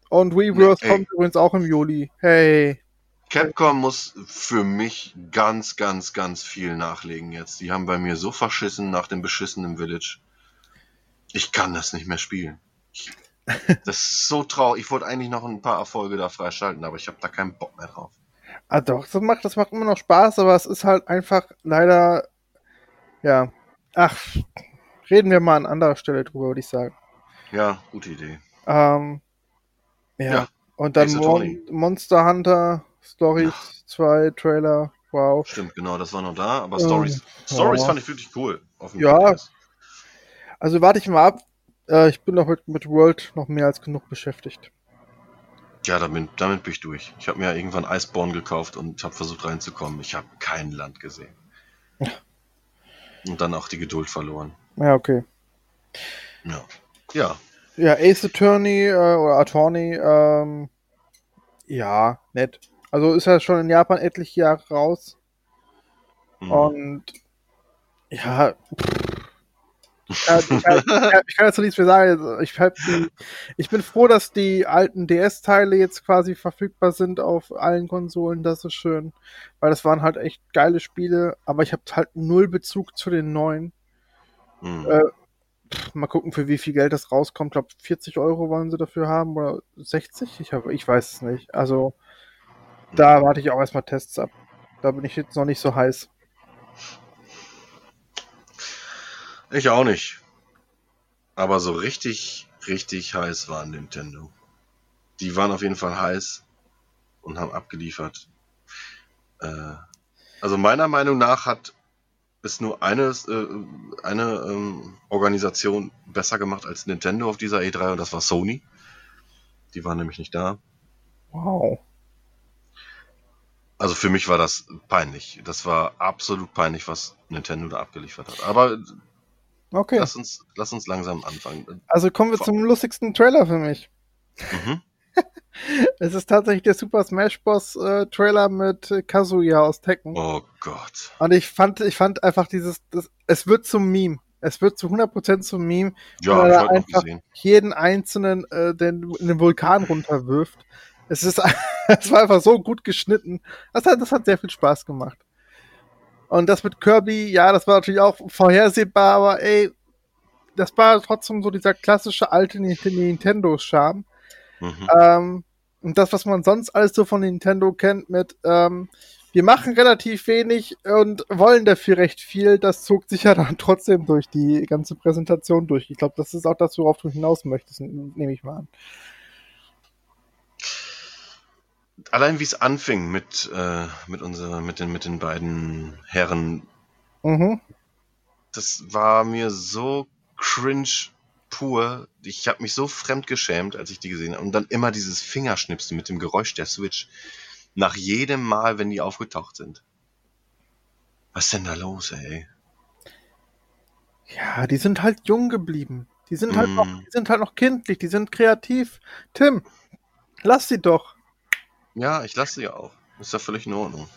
und Reverse Ey. kommt übrigens auch im Juli. Hey. Capcom muss für mich ganz, ganz, ganz viel nachlegen jetzt. Die haben bei mir so verschissen nach dem beschissenen Village. Ich kann das nicht mehr spielen. Ich, das ist so traurig. Ich wollte eigentlich noch ein paar Erfolge da freischalten, aber ich habe da keinen Bock mehr drauf. Ah doch, das macht, das macht immer noch Spaß, aber es ist halt einfach leider, ja. Ach, reden wir mal an anderer Stelle drüber, würde ich sagen. Ja, gute Idee. Ähm, ja. Ja, Und dann Mon. Monster Hunter Stories 2 Trailer. Wow. Stimmt, genau, das war noch da, aber Ähm, Stories, Stories ja. fand ich wirklich cool. Ja. 3DS. Also warte ich mal ab. Äh, ich bin doch heute mit World noch mehr als genug beschäftigt. Ja, damit, damit bin ich durch. Ich habe mir ja irgendwann Iceborne gekauft und habe versucht reinzukommen. Ich habe kein Land gesehen. Und dann auch die Geduld verloren. Ja, okay. Ja. Ja, Ja, Ace Attorney äh, oder Attorney, ähm, ja, nett. Also ist ja schon in Japan etliche Jahre raus. mhm. Und ja, pff, ich kann, ich, kann, ich, kann, dazu nichts mehr sagen. Also, Ich, die, ich bin froh, dass die alten DS-Teile jetzt quasi verfügbar sind auf allen Konsolen. Das ist schön. Weil das waren halt echt geile Spiele, aber ich habe halt null Bezug zu den neuen. Mhm. Äh, mal gucken, für wie viel Geld das rauskommt. Ich glaube, 40 Euro wollen sie dafür haben oder 60? Ich, hab, ich weiß es nicht. Also, da warte ich auch erstmal Tests ab. Da bin ich jetzt noch nicht so heiß. Ich auch nicht. Aber so richtig, richtig heiß war Nintendo. Die waren auf jeden Fall heiß und haben abgeliefert. Äh, also meiner Meinung nach hat es nur eine, äh, eine ähm, Organisation besser gemacht als Nintendo auf dieser E3 und das war Sony. Die waren nämlich nicht da. Wow. Also für mich war das peinlich. Das war absolut peinlich, was Nintendo da abgeliefert hat. Aber Okay. lass uns, lass uns langsam anfangen. Also kommen wir zum lustigsten Trailer für mich. Mhm. Es ist tatsächlich der Super Smash Bros. Äh, Trailer mit äh, Kazuya aus Tekken. Oh Gott. Und ich fand, ich fand einfach dieses, das, es wird zum Meme. Es wird zu 100% zum Meme. Ja, Weil er einfach jeden einzelnen, äh, den in den Vulkan runterwirft. Es ist, es war einfach so gut geschnitten. Das hat, das hat sehr viel Spaß gemacht. Und das mit Kirby, ja, das war natürlich auch vorhersehbar, aber ey, das war trotzdem so dieser klassische alte Nintendo-Charme. Mhm. Ähm, und das, was man sonst alles so von Nintendo kennt, mit ähm, wir machen relativ wenig und wollen dafür recht viel, das zog sich ja dann trotzdem durch die ganze Präsentation durch. Ich glaube, das ist auch das, worauf du hinaus möchtest, nehme ich mal an. Allein wie es anfing mit, äh, mit, unserer, mit, den, mit den beiden Herren, Mhm. das war mir so cringe pur. Ich habe mich so fremd geschämt, als ich die gesehen habe. Und dann immer dieses Fingerschnipsen mit dem Geräusch der Switch. Nach jedem Mal, wenn die aufgetaucht sind. Was ist denn da los, ey? Ja, die sind halt jung geblieben. Die sind halt noch, Mm. die sind halt noch kindlich, die sind kreativ. Tim, lass sie doch. Ja, ich lasse sie auch. Ist ja völlig in Ordnung.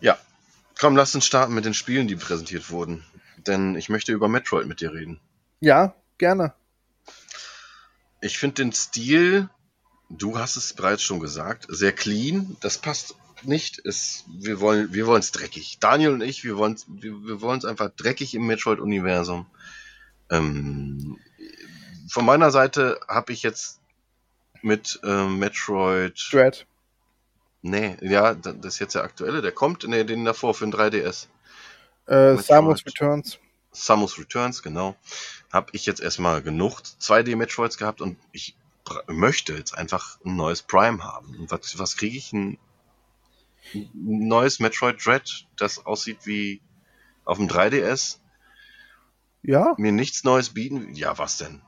Ja, komm, lass uns starten mit den Spielen, die präsentiert wurden. Denn ich möchte über Metroid mit dir reden. Ja, gerne. Ich finde den Stil, du hast es bereits schon gesagt, sehr clean. Das passt nicht. Es, wir wollen wir es dreckig. Daniel und ich, wir wollen es wir, wir wollen's einfach dreckig im Metroid-Universum. Ähm, von meiner Seite habe ich jetzt mit ähm, Metroid. Dread. Nee, ja, da- das ist jetzt der aktuelle, der kommt, nee, den davor für den 3DS. Äh. Samus Returns. Samus Returns, genau. Habe ich jetzt erstmal genug 2D Metroids gehabt und ich möchte jetzt einfach ein neues Prime haben. Und was, was kriege ich? Ein, ein neues Metroid Dread, das aussieht wie auf dem 3DS, Ja, mir nichts Neues bieten? Ja, was denn?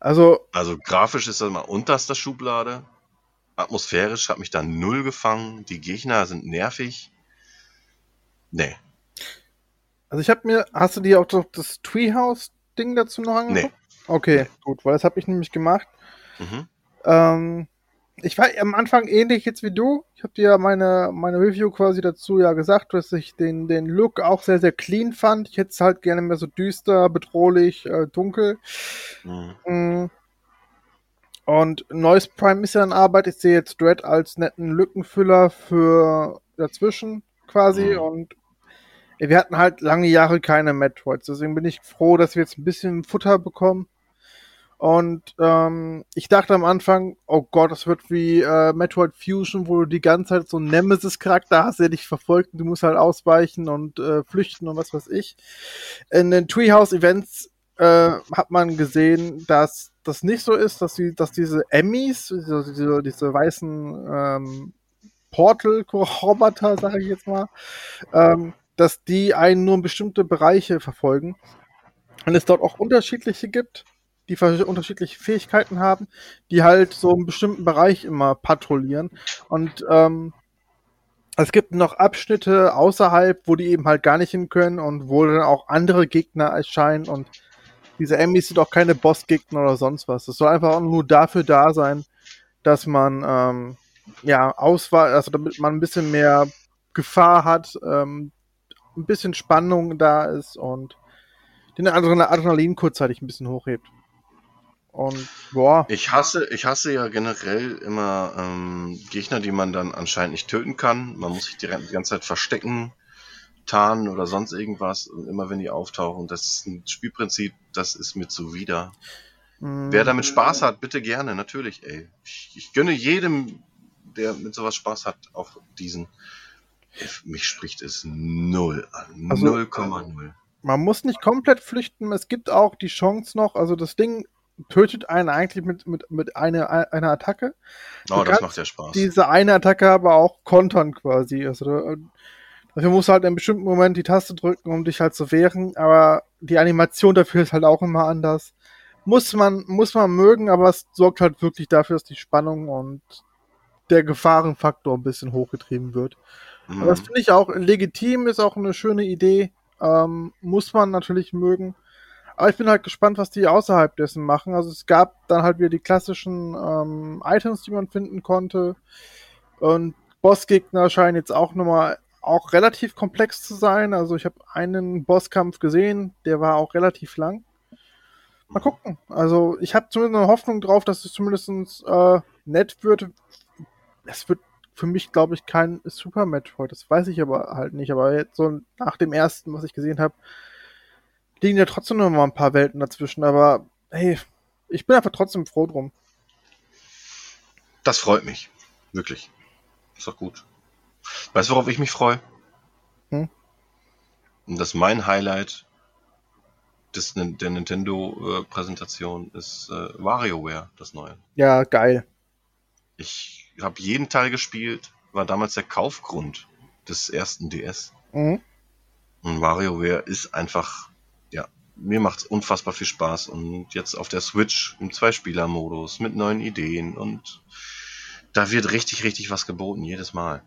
Also Also grafisch ist das mal unterster Schublade. Atmosphärisch hat mich da null gefangen. Die Gegner sind nervig. Nee, Also ich habe mir, hast du dir auch das Treehouse-Ding dazu noch angeguckt? Okay, gut, weil das habe ich nämlich gemacht. Mhm. Ähm, ich war am Anfang ähnlich jetzt wie du. Ich habe dir ja meine, meine Review quasi dazu ja gesagt, dass ich den, den Look auch sehr, sehr clean fand. Ich hätte es halt gerne mehr so düster, bedrohlich, äh, dunkel. Mhm. Mm. Und Noise Prime ist ja in Arbeit. Ich sehe jetzt Dread als netten Lückenfüller für dazwischen quasi. Mhm. Und wir hatten halt lange Jahre keine Metroids. Deswegen bin ich froh, dass wir jetzt ein bisschen Futter bekommen. Und ähm, ich dachte am Anfang, oh Gott, das wird wie äh, Metroid Fusion, wo du die ganze Zeit so einen Nemesis-Charakter hast, der dich verfolgt und du musst halt ausweichen und äh, flüchten und was weiß ich. In den Treehouse-Events äh, hat man gesehen, dass das nicht so ist, dass, die, dass diese Emmys, diese, diese, diese weißen ähm, Portal-Roboter, sage ich jetzt mal, ähm, dass die einen nur in bestimmte Bereiche verfolgen. Und es dort auch unterschiedliche gibt, die unterschiedliche Fähigkeiten haben, die halt so einen bestimmten Bereich immer patrouillieren. Und ähm, es gibt noch Abschnitte außerhalb, wo die eben halt gar nicht hin können und wo dann auch andere Gegner erscheinen und diese Emmys sind auch keine Bossgegner oder sonst was. Es soll einfach auch nur dafür da sein, dass man ähm, ja Auswahl, also damit man ein bisschen mehr Gefahr hat, ähm, ein bisschen Spannung da ist und den Adrenalin kurzzeitig ein bisschen hochhebt. Und boah, Ich hasse, ich hasse ja generell immer ähm, Gegner, die man dann anscheinend nicht töten kann. Man muss sich die, die ganze Zeit verstecken, tarnen oder sonst irgendwas. Und immer wenn die auftauchen, das ist ein Spielprinzip, das ist mir zuwider. mh, Wer damit Spaß hat, bitte gerne, natürlich, ey. Ich, ich gönne jedem, der mit sowas Spaß hat, auf diesen. Mich spricht es null an. Also- 0,0. man muss nicht komplett flüchten. Es gibt auch die Chance noch, also das Ding tötet einen eigentlich mit, mit, mit einer, einer Attacke. Oh, das macht ja Spaß. diese eine Attacke aber auch kontern quasi. Also da- dafür musst du halt in einem bestimmten Moment die Taste drücken, um dich halt zu wehren, aber die Animation dafür ist halt auch immer anders. Muss man, muss man mögen, aber es sorgt halt wirklich dafür, dass die Spannung und der Gefahrenfaktor ein bisschen hochgetrieben wird. Mhm. Aber das finde ich auch legitim, ist auch eine schöne Idee. Ähm, muss man natürlich mögen. Aber ich bin halt gespannt, was die außerhalb dessen machen. Also es gab dann halt wieder die klassischen ähm, Items, die man finden konnte. Und Bossgegner scheinen jetzt auch nochmal auch relativ komplex zu sein. Also ich habe einen Bosskampf gesehen, der war auch relativ lang. Mal gucken. Also ich habe zumindest eine Hoffnung drauf, dass es zumindest äh, nett wird. Es wird für mich, glaube ich, kein Super Metroid. Das weiß ich aber halt nicht. Aber jetzt so nach dem ersten, was ich gesehen habe, liegen ja trotzdem noch mal ein paar Welten dazwischen. Aber hey, ich bin einfach trotzdem froh drum. Das freut mich. Wirklich. Ist doch gut. Weißt du, worauf ich mich freue? Hm? Und das ist mein Highlight des, der Nintendo-Präsentation ist äh, WarioWare, das neue. Ja, geil. Ich habe jeden Teil gespielt, war damals der Kaufgrund des ersten DS. Mhm. Und WarioWare ist einfach, mir macht's unfassbar viel Spaß und jetzt auf der Switch im Zweispieler-Modus mit neuen Ideen und da wird richtig, richtig was geboten, jedes Mal.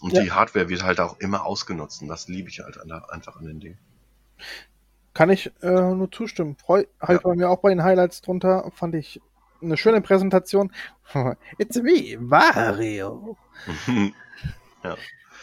Und Ja. die Hardware wird halt auch immer ausgenutzt und das liebe ich halt einfach an den Dingen. Kann ich äh, nur zustimmen. Freu, halt Ja. bei mir auch bei den Highlights drunter. Fand ich eine schöne Präsentation. It's me, Wario.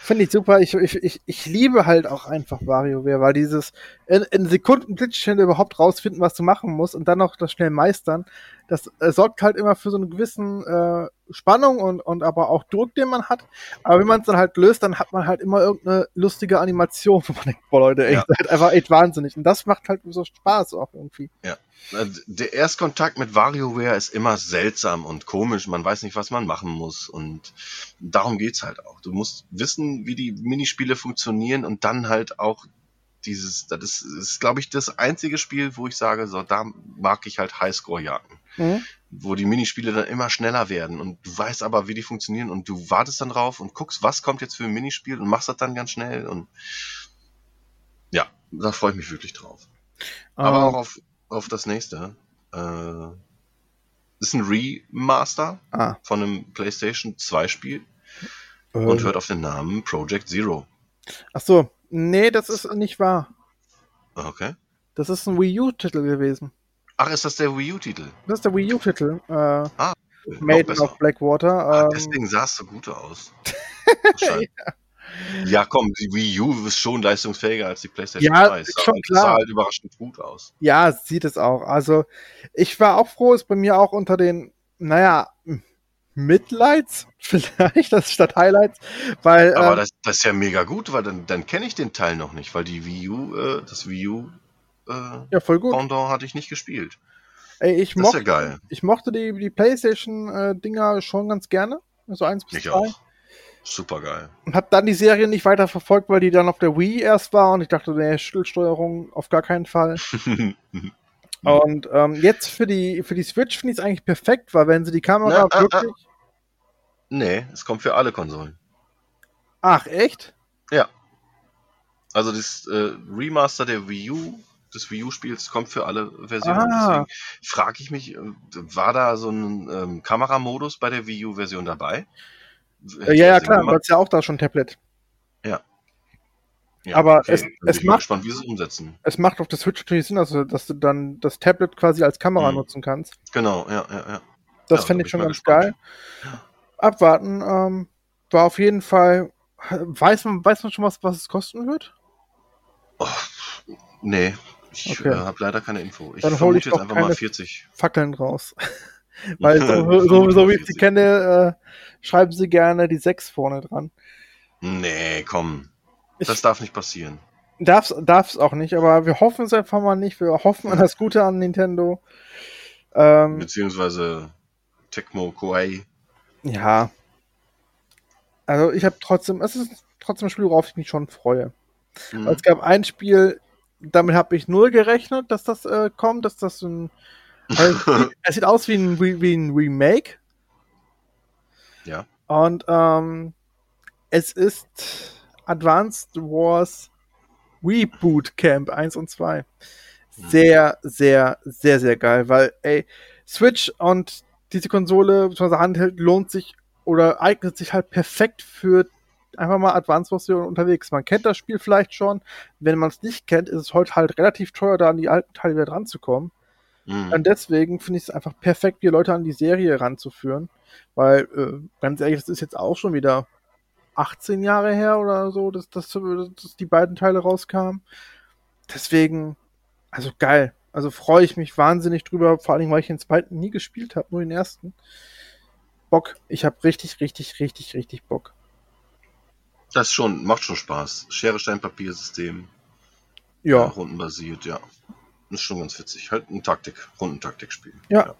Finde ich super. Ich, ich, ich, ich liebe halt auch einfach WarioWare, weil dieses in, in Sekunden Blitzstände überhaupt rausfinden, was du machen musst und dann noch das schnell meistern, das äh, sorgt halt immer für so eine gewissen äh, Spannung und, und aber auch Druck, den man hat. Aber wenn man es dann halt löst, dann hat man halt immer irgendeine lustige Animation, wo man denkt, boah Leute, echt, Ja. einfach echt wahnsinnig. Und das macht halt so Spaß auch irgendwie. Also, Der Erstkontakt mit WarioWare ist immer seltsam und komisch. Man weiß nicht, was man machen muss. Und darum geht's halt auch. Du musst wissen, wie die Minispiele funktionieren und dann halt auch dieses, das ist, ist glaube ich, das einzige Spiel, wo ich sage, so, da mag ich halt Highscore-Jagden. Mhm. Wo die Minispiele dann immer schneller werden und du weißt aber, wie die funktionieren und du wartest dann drauf und guckst, was kommt jetzt für ein Minispiel und machst das dann ganz schnell und ja, da freue ich mich wirklich drauf. Aber Ähm, auch auf, auf das nächste. Äh, ist ein Remaster ah, von einem PlayStation 2 Spiel äh, und hört auf den Namen Project Zero. ach so, nee, das ist nicht wahr. Okay. Das ist ein Wii U-Titel gewesen. Ach, ist das der Wii U-Titel? Das ist der Wii U-Titel. Äh, Noch Maiden of Blackwater. Ah, Ähm, deswegen sah es so gut aus. Wahrscheinlich. ja, komm, die Wii U ist schon leistungsfähiger als die PlayStation Ja, 2. Es ist sah, schon klar. sah halt überraschend gut aus. Ja, sieht es auch. Also, ich war auch froh, ist bei mir auch unter den, naja, Midlights vielleicht, das statt Highlights, weil, Aber äh, das, das ist ja mega gut, weil dann, dann kenne ich den Teil noch nicht, weil die Wii U, äh, das Wii U äh, ja, voll gut. Pendant hatte ich nicht gespielt. Ey, ich, Das ist ja mochte, geil. ich mochte die, die Playstation-Dinger schon ganz gerne. So eins bis Ich zwei. auch. Super geil. Und hab dann die Serie nicht weiter verfolgt, weil die dann auf der Wii erst war und ich dachte, nee, Schüttelsteuerung auf gar keinen Fall. Und ähm, jetzt für die, für die Switch finde ich es eigentlich perfekt, weil wenn sie die Kamera Na, ah, wirklich. nee, es kommt für alle Konsolen. Ach, echt? Also das äh, Remaster der Wii U, des Wii U-Spiels, kommt für alle Versionen. Ah. Deswegen frage ich mich, war da so ein ähm, Kameramodus bei der Wii U-Version dabei? Äh, ja, ja, klar, du hast ja auch da schon Tablet. Ja, aber es- Dann bin es mal macht- gespannt, wie sie es umsetzen. Es macht auf der Switch natürlich Sinn, also, dass du dann das Tablet quasi als Kamera Mhm. nutzen kannst. Genau, ja, ja, ja. Das Ja, fände da ich schon ganz gespannt. geil. Abwarten. Ähm, war auf jeden Fall. Weiß man, weiß man schon was, was es kosten wird? Oh, nee, ich Okay. äh, habe leider keine Info. Ich Dann hol vermute ich jetzt einfach mal keine- 40. Fackeln raus. Weil so, so, so wie ich sie kenne, äh, schreiben sie gerne die 6 vorne dran. Nee, komm. Das darf nicht passieren. Darf's, darf's auch nicht, aber wir hoffen es einfach mal nicht. Wir hoffen an das Gute an Nintendo. Ähm, Beziehungsweise Tecmo Koei. ja. Also ich habe trotzdem, es ist trotzdem ein Spiel, worauf ich mich schon freue. Hm. Es gab ein Spiel, damit habe ich null gerechnet, dass das äh, kommt, dass das ein. Also, es, sieht, es aus wie ein, wie ein Remake. Ja. Und ähm, es ist Advanced Wars Reboot Camp 1 und 2. Sehr, sehr, sehr, sehr geil, weil, ey, Switch und diese Konsole, beziehungsweise Handheld, lohnt sich oder eignet sich halt perfekt für einfach mal Advanced Wars unterwegs. Man kennt das Spiel vielleicht schon. Wenn man es nicht kennt, ist es heute halt relativ teuer, da an die alten Teile wieder dran zu kommen. Hm. Und deswegen finde ich es einfach perfekt, die Leute an die Serie ranzuführen. Weil, äh, ganz ehrlich, das ist jetzt auch schon wieder 18 Jahre her oder so, dass, dass, dass die beiden Teile rauskamen. Deswegen, also geil. Also freue ich mich wahnsinnig drüber, vor allem, weil ich den zweiten nie gespielt habe, nur den ersten. Bock. Ich habe richtig, richtig, richtig, richtig Bock. Das schon, macht schon Spaß. Schere, Stein, Papier System. Ja, rundenbasiert, ja. Ist schon ganz witzig. Halt ein Taktik, Rundentaktikspiel. ja. Ah,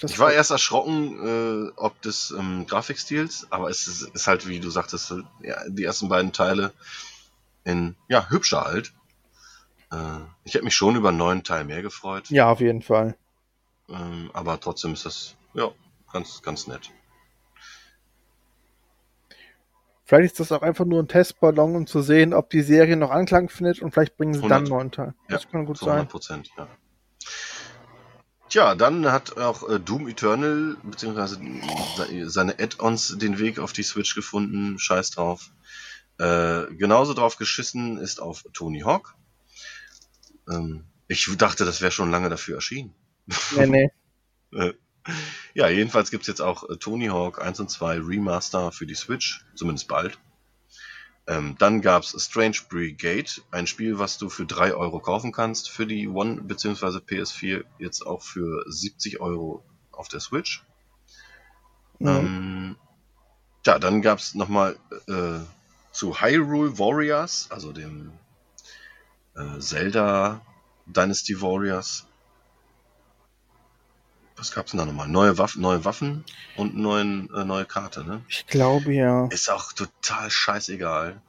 das Ich war erst erschrocken, äh, ob des ähm, Grafikstils, aber es ist, ist halt, wie du sagtest, ja, die ersten beiden Teile in, ja, hübscher halt. Äh, ich hätte mich schon über einen neuen Teil mehr gefreut, Ja, auf jeden Fall. ähm, aber trotzdem ist das, ja, ganz, ganz nett. Vielleicht ist das auch einfach nur ein Testballon, um zu sehen, ob die Serie noch Anklang findet und vielleicht bringen sie 100. dann einen neuen Teil. Ja, Das kann gut zu sein. 100 Prozent, ja. Tja, dann hat auch äh, Doom Eternal beziehungsweise se- seine Add-ons den Weg auf die Switch gefunden. Scheiß drauf. Äh, genauso drauf geschissen ist auf Tony Hawk. Ähm, ich dachte, das wäre schon lange dafür erschienen. Nee, nee. Äh, ja, jedenfalls gibt's jetzt auch äh, Tony Hawk 1 und 2 Remaster für die Switch, zumindest bald. Ähm, dann gab's Strange Brigade, ein Spiel, was du für 3 Euro kaufen kannst, für die One bzw. PS4 jetzt auch für 70 Euro auf der Switch. Mhm. Ähm, ja, dann gab's nochmal äh, zu Hyrule Warriors, also dem äh, Zelda Dynasty Warriors. Was gab's denn da nochmal? Neue, Waff neue Waffen und neuen, äh, neue Karte, ne? Ich glaube ja. Ist auch total scheißegal,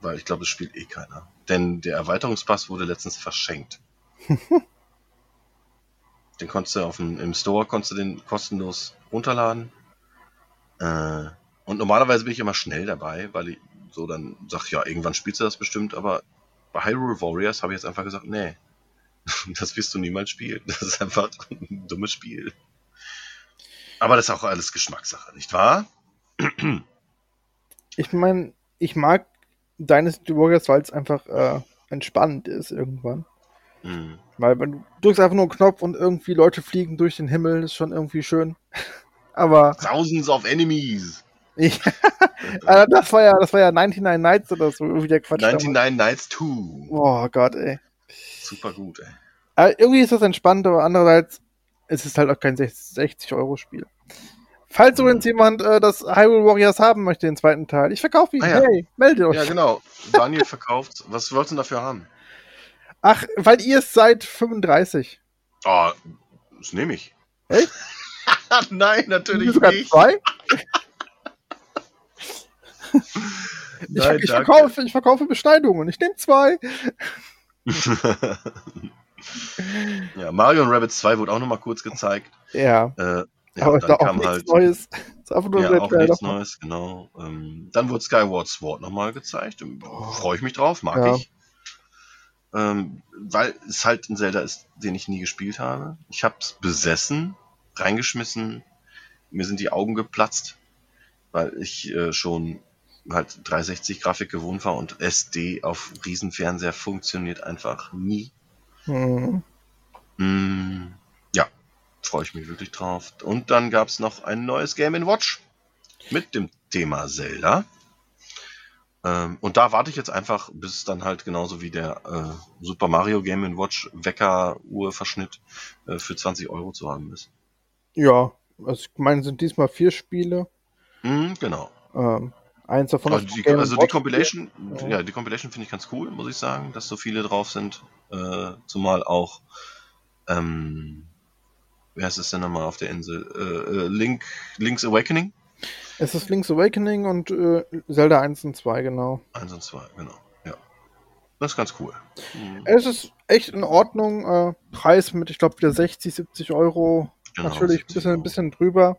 weil ich glaube, das spielt eh keiner. Denn der Erweiterungspass wurde letztens verschenkt. den konntest du auf dem, im Store konntest du den kostenlos runterladen. Äh, und normalerweise bin ich immer schnell dabei, weil ich so dann sag, ja, irgendwann spielst du das bestimmt, aber bei Hyrule Warriors habe ich jetzt einfach gesagt, nee, das wirst du niemals spielen. Das ist einfach ein dummes Spiel. Aber das ist auch alles Geschmackssache, nicht wahr? Ich meine, ich mag Dynasty Warriors, weil es einfach äh, entspannend ist irgendwann. Hm. Weil wenn du drückst einfach nur einen Knopf und irgendwie Leute fliegen durch den Himmel, ist schon irgendwie schön. Aber Thousands of Enemies. ich, äh, das war ja, das war ja 99 Nights oder so, irgendwie der Quatsch. damals. 99 Nights 2. Oh Gott, ey. Super gut, ey. Aber irgendwie ist das entspannt, aber andererseits ist es halt auch kein 60-Euro-Spiel. Falls Mhm. übrigens jemand äh, das Hyrule Warriors haben möchte, den zweiten Teil, ich verkaufe ihn. Ah, ja. Hey, meldet euch. Ja, genau. Daniel verkauft. Was wolltest du denn dafür haben? Ach, weil ihr es seid 35. Oh, das nehme ich. Echt? Nein, natürlich sogar nicht. zwei? Ich, Nein, ich, verkaufe, ich verkaufe Beschneidungen. Ich nehme zwei. ja, Mario und Rabbids 2 wurde auch nochmal kurz gezeigt. Ja, Äh, ja, aber dann auch kam nichts halt. Neues. Ist einfach nur Ja, auch nichts Neues, genau. Ähm, dann wurde Skyward Sword nochmal gezeigt. Ähm, Freue ich mich drauf, mag Ja. ich. Ähm, weil es halt ein Zelda ist, den ich nie gespielt habe. Ich habe es besessen, reingeschmissen, mir sind die Augen geplatzt, weil ich äh, schon halt 360 Grafik gewohnt war und SD auf Riesenfernseher funktioniert einfach nie. Hm. Mm, ja, freue ich mich wirklich drauf. Und dann gab es noch ein neues Game Watch mit dem Thema Zelda. Ähm, und da warte ich jetzt einfach, bis es dann halt genauso wie der äh, Super Mario Game Watch Wecker Uhrverschnitt äh, für 20 Euro zu haben ist. Ja, also ich meine, es sind diesmal vier Spiele. Mm, genau. Ähm, eins davon Also ist die, also die. Compilation, Ja. ja, die Compilation finde ich ganz cool, muss ich sagen, dass so viele drauf sind. Äh, zumal auch, ähm, wer heißt es denn nochmal auf der Insel? Äh, äh, Link, Link's Awakening? Es ist Link's Awakening und äh, Zelda 1 und 2, genau. Eins und zwei, genau. Ja. Das ist ganz cool. Mhm. Es ist echt in Ordnung. Äh, Preis mit, ich glaube, wieder 60, 70 Euro. Genau, Natürlich ein 70 bisschen, ein bisschen drüber.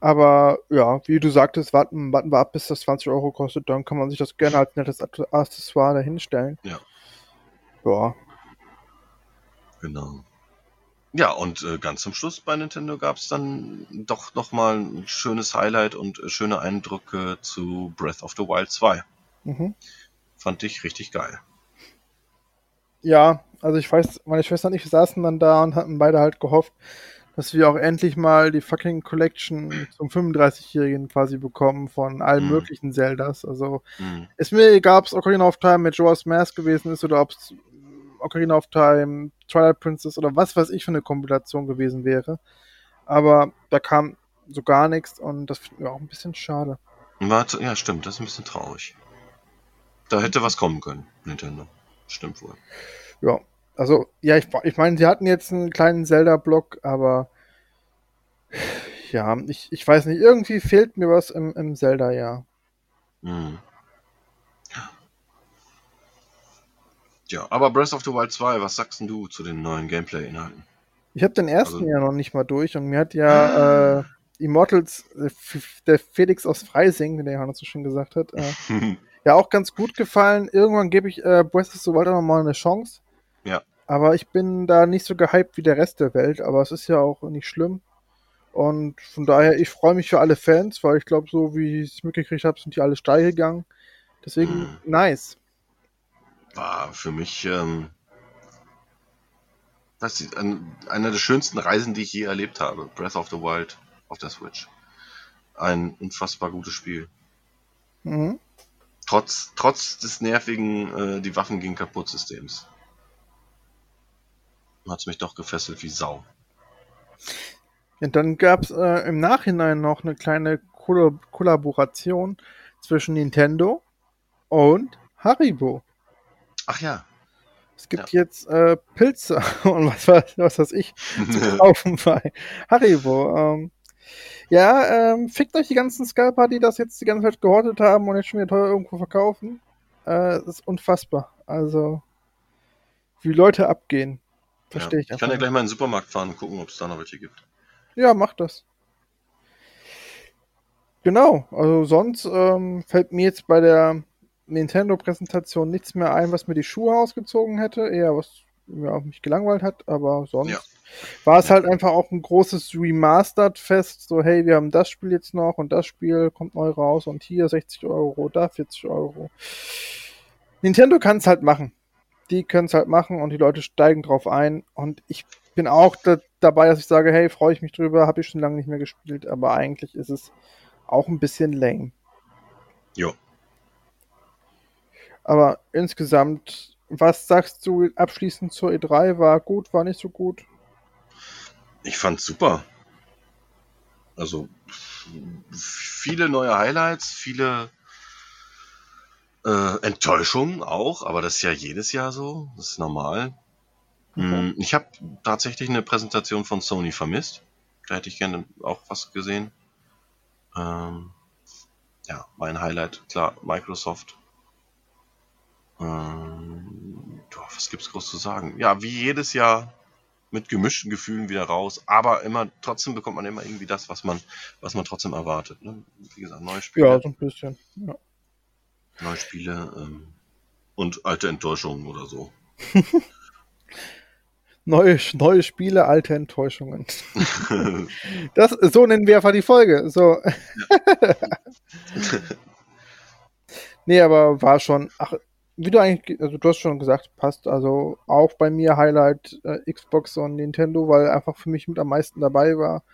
Aber ja, wie du sagtest, warten, warten wir ab, bis das 20 Euro kostet. Dann kann man sich das gerne als nettes Accessoire dahinstellen. Ja. Ja. Genau. Ja, und äh, ganz zum Schluss bei Nintendo gab es dann doch nochmal ein schönes Highlight und äh, schöne Eindrücke zu Breath of the Wild 2. Mhm. Fand ich richtig geil. Ja, also ich weiß, meine Schwester und ich saßen dann da und hatten beide halt gehofft, dass wir auch endlich mal die fucking Collection zum 35-Jährigen quasi bekommen von allen Mhm. möglichen Zeldas. Also Mhm. ist mir egal, ob es Ocarina of Time mit Joa's Mask gewesen ist oder ob es Ocarina of Time, Twilight Princess oder was weiß ich für eine Kombination gewesen wäre. Aber da kam so gar nichts und das finden wir auch ein bisschen schade. Warte, ja, stimmt, das ist ein bisschen traurig. Da hätte was kommen können, Nintendo. Stimmt wohl. Ja, also, ja, ich, ich meine, sie hatten jetzt einen kleinen Zelda-Block, aber ja, ich, ich weiß nicht, irgendwie fehlt mir was im, im Zelda-Jahr. Mhm. Ja, aber Breath of the Wild 2, was sagst denn du zu den neuen Gameplay-Inhalten? Ich habe den ersten Also- ja noch nicht mal durch und mir hat ja äh, Immortals, äh, der Felix aus Freising, wie der Johannes so schön gesagt hat, äh, ja auch ganz gut gefallen. Irgendwann gebe ich äh, Breath of the Wild auch nochmal eine Chance. Ja. Aber ich bin da nicht so gehypt wie der Rest der Welt, aber es ist ja auch nicht schlimm. Und von daher, ich freue mich für alle Fans, weil ich glaube, so wie ich es mitgekriegt habe, sind die alle steil gegangen. Deswegen Mhm. nice. War für mich ähm, das ist ein, einer der schönsten Reisen, die ich je erlebt habe. Breath of the Wild auf der Switch. Ein unfassbar gutes Spiel. Mhm. Trotz, trotz des nervigen äh, die Waffen gehen kaputt Systems. Hat es mich doch gefesselt wie Sau. Und dann gab es äh, im Nachhinein noch eine kleine Kolla Kollaboration zwischen Nintendo und Haribo. Ach ja. Es gibt jetzt äh, Pilze und was, weiß- was weiß ich zu kaufen bei Haribo. Ähm, ja, ähm, fickt euch die ganzen Scalper, die das jetzt die ganze Zeit gehortet haben und jetzt schon wieder teuer irgendwo verkaufen. Äh, das ist unfassbar. Also, wie Leute abgehen. Verstehe ja. ich Ich kann ja gleich mal in den Supermarkt fahren und gucken, ob es da noch welche gibt. Ja, mach das. Genau, also sonst ähm, fällt mir jetzt bei der Nintendo-Präsentation nichts mehr ein, was mir die Schuhe ausgezogen hätte. Eher was mir auch mich gelangweilt hat, aber sonst Ja. war es halt einfach auch ein großes Remastered-Fest. So, hey, wir haben das Spiel jetzt noch und das Spiel kommt neu raus und hier 60 Euro, da 40 Euro. Nintendo kann es halt machen. Die können es halt machen und die Leute steigen drauf ein. Und ich bin auch da, dabei, dass ich sage, hey, freue ich mich drüber, habe ich schon lange nicht mehr gespielt, aber eigentlich ist es auch ein bisschen lame. Jo. Aber insgesamt, was sagst du abschließend zur E3? War gut, war nicht so gut? Ich fand's super. Also viele neue Highlights, viele äh, Enttäuschungen auch, aber das ist ja jedes Jahr so, das ist normal. Mhm. Mm, Ich habe tatsächlich eine Präsentation von Sony vermisst. Da hätte ich gerne auch was gesehen. Ähm, ja, mein Highlight, klar, Microsoft. Ähm, was gibt's groß zu sagen? Ja, wie jedes Jahr mit gemischten Gefühlen wieder raus, aber immer trotzdem bekommt man immer irgendwie das, was man, was man trotzdem erwartet. Ne? Wie gesagt, neue Spiele, Ja, so ein bisschen. Ja. Neue Spiele ähm, und alte Enttäuschungen oder so. Neue, neue Spiele, alte Enttäuschungen. Das, so nennen wir einfach die Folge. So. nee, aber war schon, ach, wie du eigentlich, also du hast schon gesagt, passt. Also auch bei mir Highlight äh, Xbox und Nintendo, weil einfach für mich mit am meisten dabei war.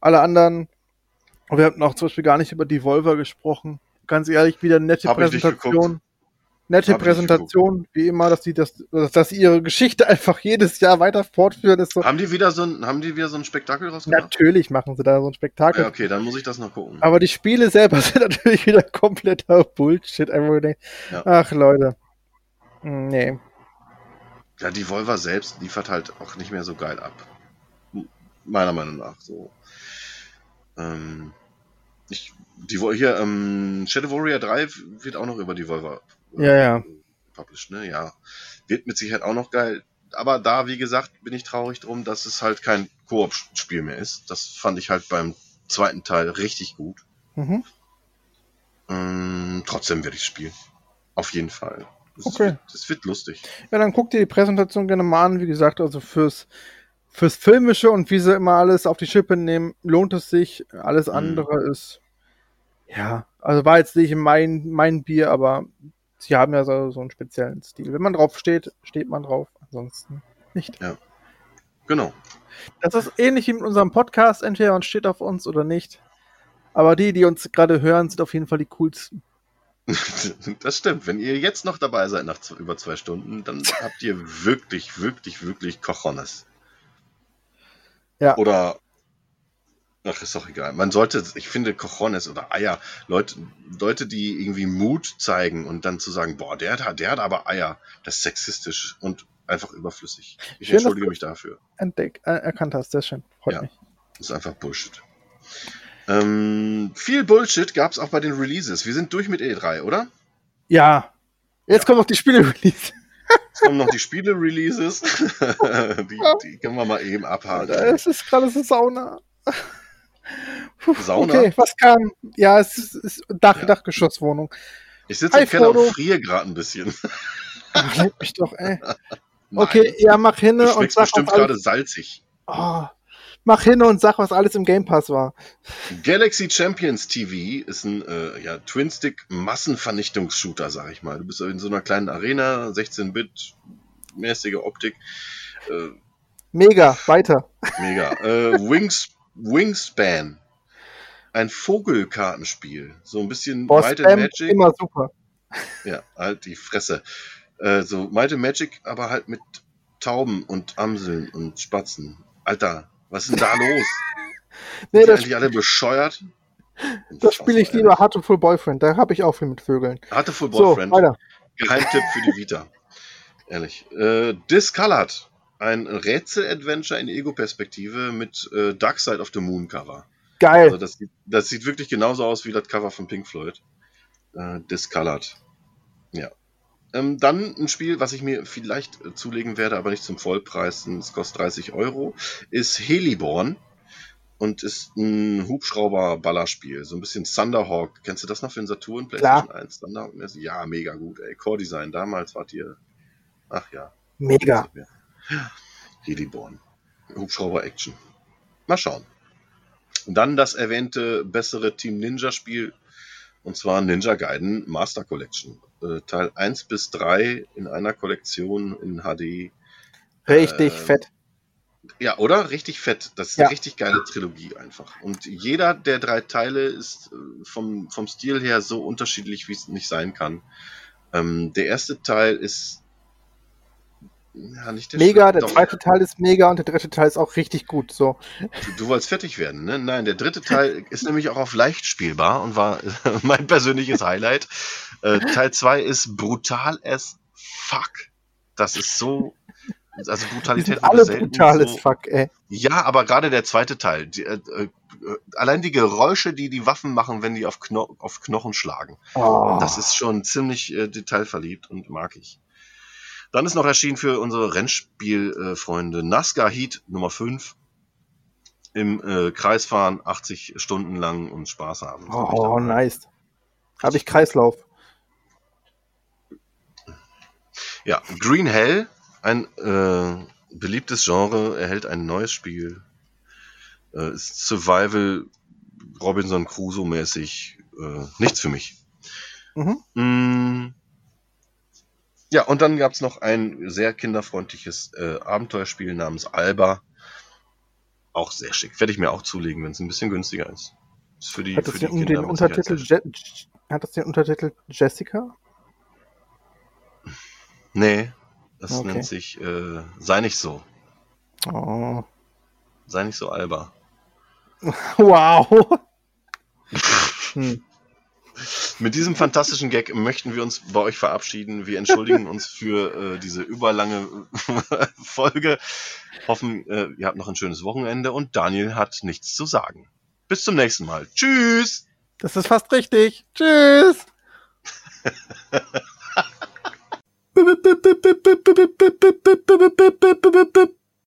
Alle anderen, wir hatten auch zum Beispiel gar nicht über Devolver gesprochen. Ganz ehrlich, wieder nette Hab Präsentation. Nette Hab Präsentation, wie immer, dass die das, dass sie ihre Geschichte einfach jedes Jahr weiter fortführen, ist so. haben die wieder so ein, haben die wieder so ein Spektakel rausgemacht? Natürlich machen sie da so ein Spektakel. Ja, okay, dann muss ich das noch gucken. Aber die Spiele selber sind natürlich wieder kompletter Bullshit. Ja. Ach, Leute. Hm, Nee. Ja, die Volver selbst liefert halt auch nicht mehr so geil ab. Meiner Meinung nach so. Ähm, ich, die hier, ähm, Shadow Warrior 3 wird auch noch über die Volver äh, Ja, ja. published, ne? Ja. Wird mit Sicherheit auch noch geil. Aber da, wie gesagt, bin ich traurig drum, dass es halt kein Koop-Spiel mehr ist. Das fand ich halt beim zweiten Teil richtig gut. Mhm. Ähm, trotzdem werde ich spielen. Auf jeden Fall. Es Okay. Wird, es wird lustig. Ja, dann guck dir die Präsentation gerne mal an. Wie gesagt, also fürs, fürs Filmische und wie sie immer alles auf die Schippe nehmen, lohnt es sich. Alles Mhm. andere ist, ja, also war jetzt nicht mein, mein Bier, aber sie haben ja so, so einen speziellen Stil. Wenn man drauf steht, steht man drauf. Ansonsten nicht. Genau. Das ist ähnlich wie mit unserem Podcast. Entweder man steht auf uns oder nicht. Aber die, die uns gerade hören, sind auf jeden Fall die coolsten. Das stimmt. Wenn ihr jetzt noch dabei seid nach über zwei Stunden, dann habt ihr wirklich, wirklich, wirklich Cojones. Ja. Oder. Ach, ist doch egal. Man sollte, ich finde Cojones oder Eier, Leute, Leute, die irgendwie Mut zeigen und dann zu sagen, boah, der hat, der hat aber Eier, das ist sexistisch und einfach überflüssig. Ich Schön, entschuldige mich dafür. Entdeck, äh, erkannt hast. Sehr schön. Freut Ja. mich. Das ist einfach Bullshit. Ähm, viel Bullshit gab es auch bei den Releases. Wir sind durch mit E3, oder? Ja. Jetzt Ja. kommt noch die Spiele-Release. Jetzt kommen noch die Spiele-Releases. die, die können wir mal eben abhaken. Es ist gerade so Sauna. Puh, Sauna? Okay, was kam? Ja, es ist, ist Dach, Ja. Dachgeschosswohnung. Ich sitze im Keller und friere gerade ein bisschen. Ach, leck mich doch, ey. Nein, Okay, ja, mach hin Du und sag, bestimmt was gerade salzig. oh, mach hin und sag, was alles im Game Pass war. Galaxy Champions TV ist ein äh, ja, Twin-Stick-Massenvernichtungsshooter, sag ich mal. Du bist in so einer kleinen Arena, 16-Bit, mäßige Optik. Äh, Mega, weiter. mega. äh, Wings, Wingspan. Ein Vogelkartenspiel. So ein bisschen Boss Might and Spam, Magic. immer super. Ja, halt die Fresse. Äh, so Might and Magic, aber halt mit Tauben und Amseln und Spatzen. Alter, was ist denn da los? Nee, Sind die alle bescheuert? das spiele ich lieber Heartful Boyfriend, da habe ich auch viel mit Vögeln. So, Boyfriend. weiter. Geheimtipp für die Vita. Ehrlich. Äh, Discolored. Ein Rätsel-Adventure in Ego-Perspektive mit äh, Dark Side of the Moon Cover. Geil. Also das, sieht- das sieht wirklich genauso aus wie das Cover von Pink Floyd. Äh, Discolored. Ja. Ähm, dann ein Spiel, was ich mir vielleicht äh, zulegen werde, aber nicht zum Vollpreis. Es kostet 30 Euro. Ist Heliborn. Und ist ein Hubschrauber-Ballerspiel. So ein bisschen Thunderhawk. Kennst du das noch für den Saturn? PlayStation 1? Thunderhawk? Ja, mega gut, ey. Core-Design. Damals wart ihr. Ach ja. Mega. Heliborn. Hubschrauber-Action. Mal schauen. Und dann das erwähnte bessere Team Ninja-Spiel. Und zwar Ninja Gaiden Master Collection. Äh, Teil 1 bis 3 in einer Kollektion in HD. Richtig Ähm, fett. Ja, oder? Richtig fett. Das ist Ja. eine richtig geile Trilogie einfach. Und jeder der drei Teile ist äh, vom, vom Stil her so unterschiedlich, wie es nicht sein kann. Ähm, der erste Teil ist ja, der Mega, der zweite Teil ist mega und der dritte Teil ist auch richtig gut. So. Du, du wolltest fertig werden, ne? Nein, der dritte Teil ist nämlich auch auf leicht spielbar und war mein persönliches Highlight. Äh, Teil 2 ist brutal as fuck. Das ist so. Also Brutalität alle brutales so, Fuck, ey. Ja, aber gerade der zweite Teil. Die, äh, äh, allein die Geräusche, die die Waffen machen, wenn die auf, Kno auf Knochen schlagen. Oh. Das ist schon ziemlich äh, detailverliebt und mag ich. Dann ist noch erschienen für unsere Rennspielfreunde NASCAR Heat Nummer 5. Im äh, Kreis fahren, 80 Stunden lang und Spaß haben. Das hab Oh, da. nice. Habe ich Kreislauf. Ja, Green Hell, ein äh, beliebtes Genre, erhält ein neues Spiel. Äh, ist Survival Robinson Crusoe mäßig äh, nichts für mich. Mhm. Mm. Ja, und dann gab es noch ein sehr kinderfreundliches äh, Abenteuerspiel namens Alba. Auch sehr schick. Werde ich mir auch zulegen, wenn es ein bisschen günstiger ist. Ist für die, Hat für das die den, Untertitel Je hat das den Untertitel Jessica? Nee, das Okay. nennt sich äh, Sei nicht so. Oh. Sei nicht so Alba. Wow. hm. Mit diesem fantastischen Gag möchten wir uns bei euch verabschieden. Wir entschuldigen uns für äh, diese überlange Folge. Hoffen, äh, ihr habt noch ein schönes Wochenende und Daniel hat nichts zu sagen. Bis zum nächsten Mal. Tschüss! Das ist fast richtig. Tschüss.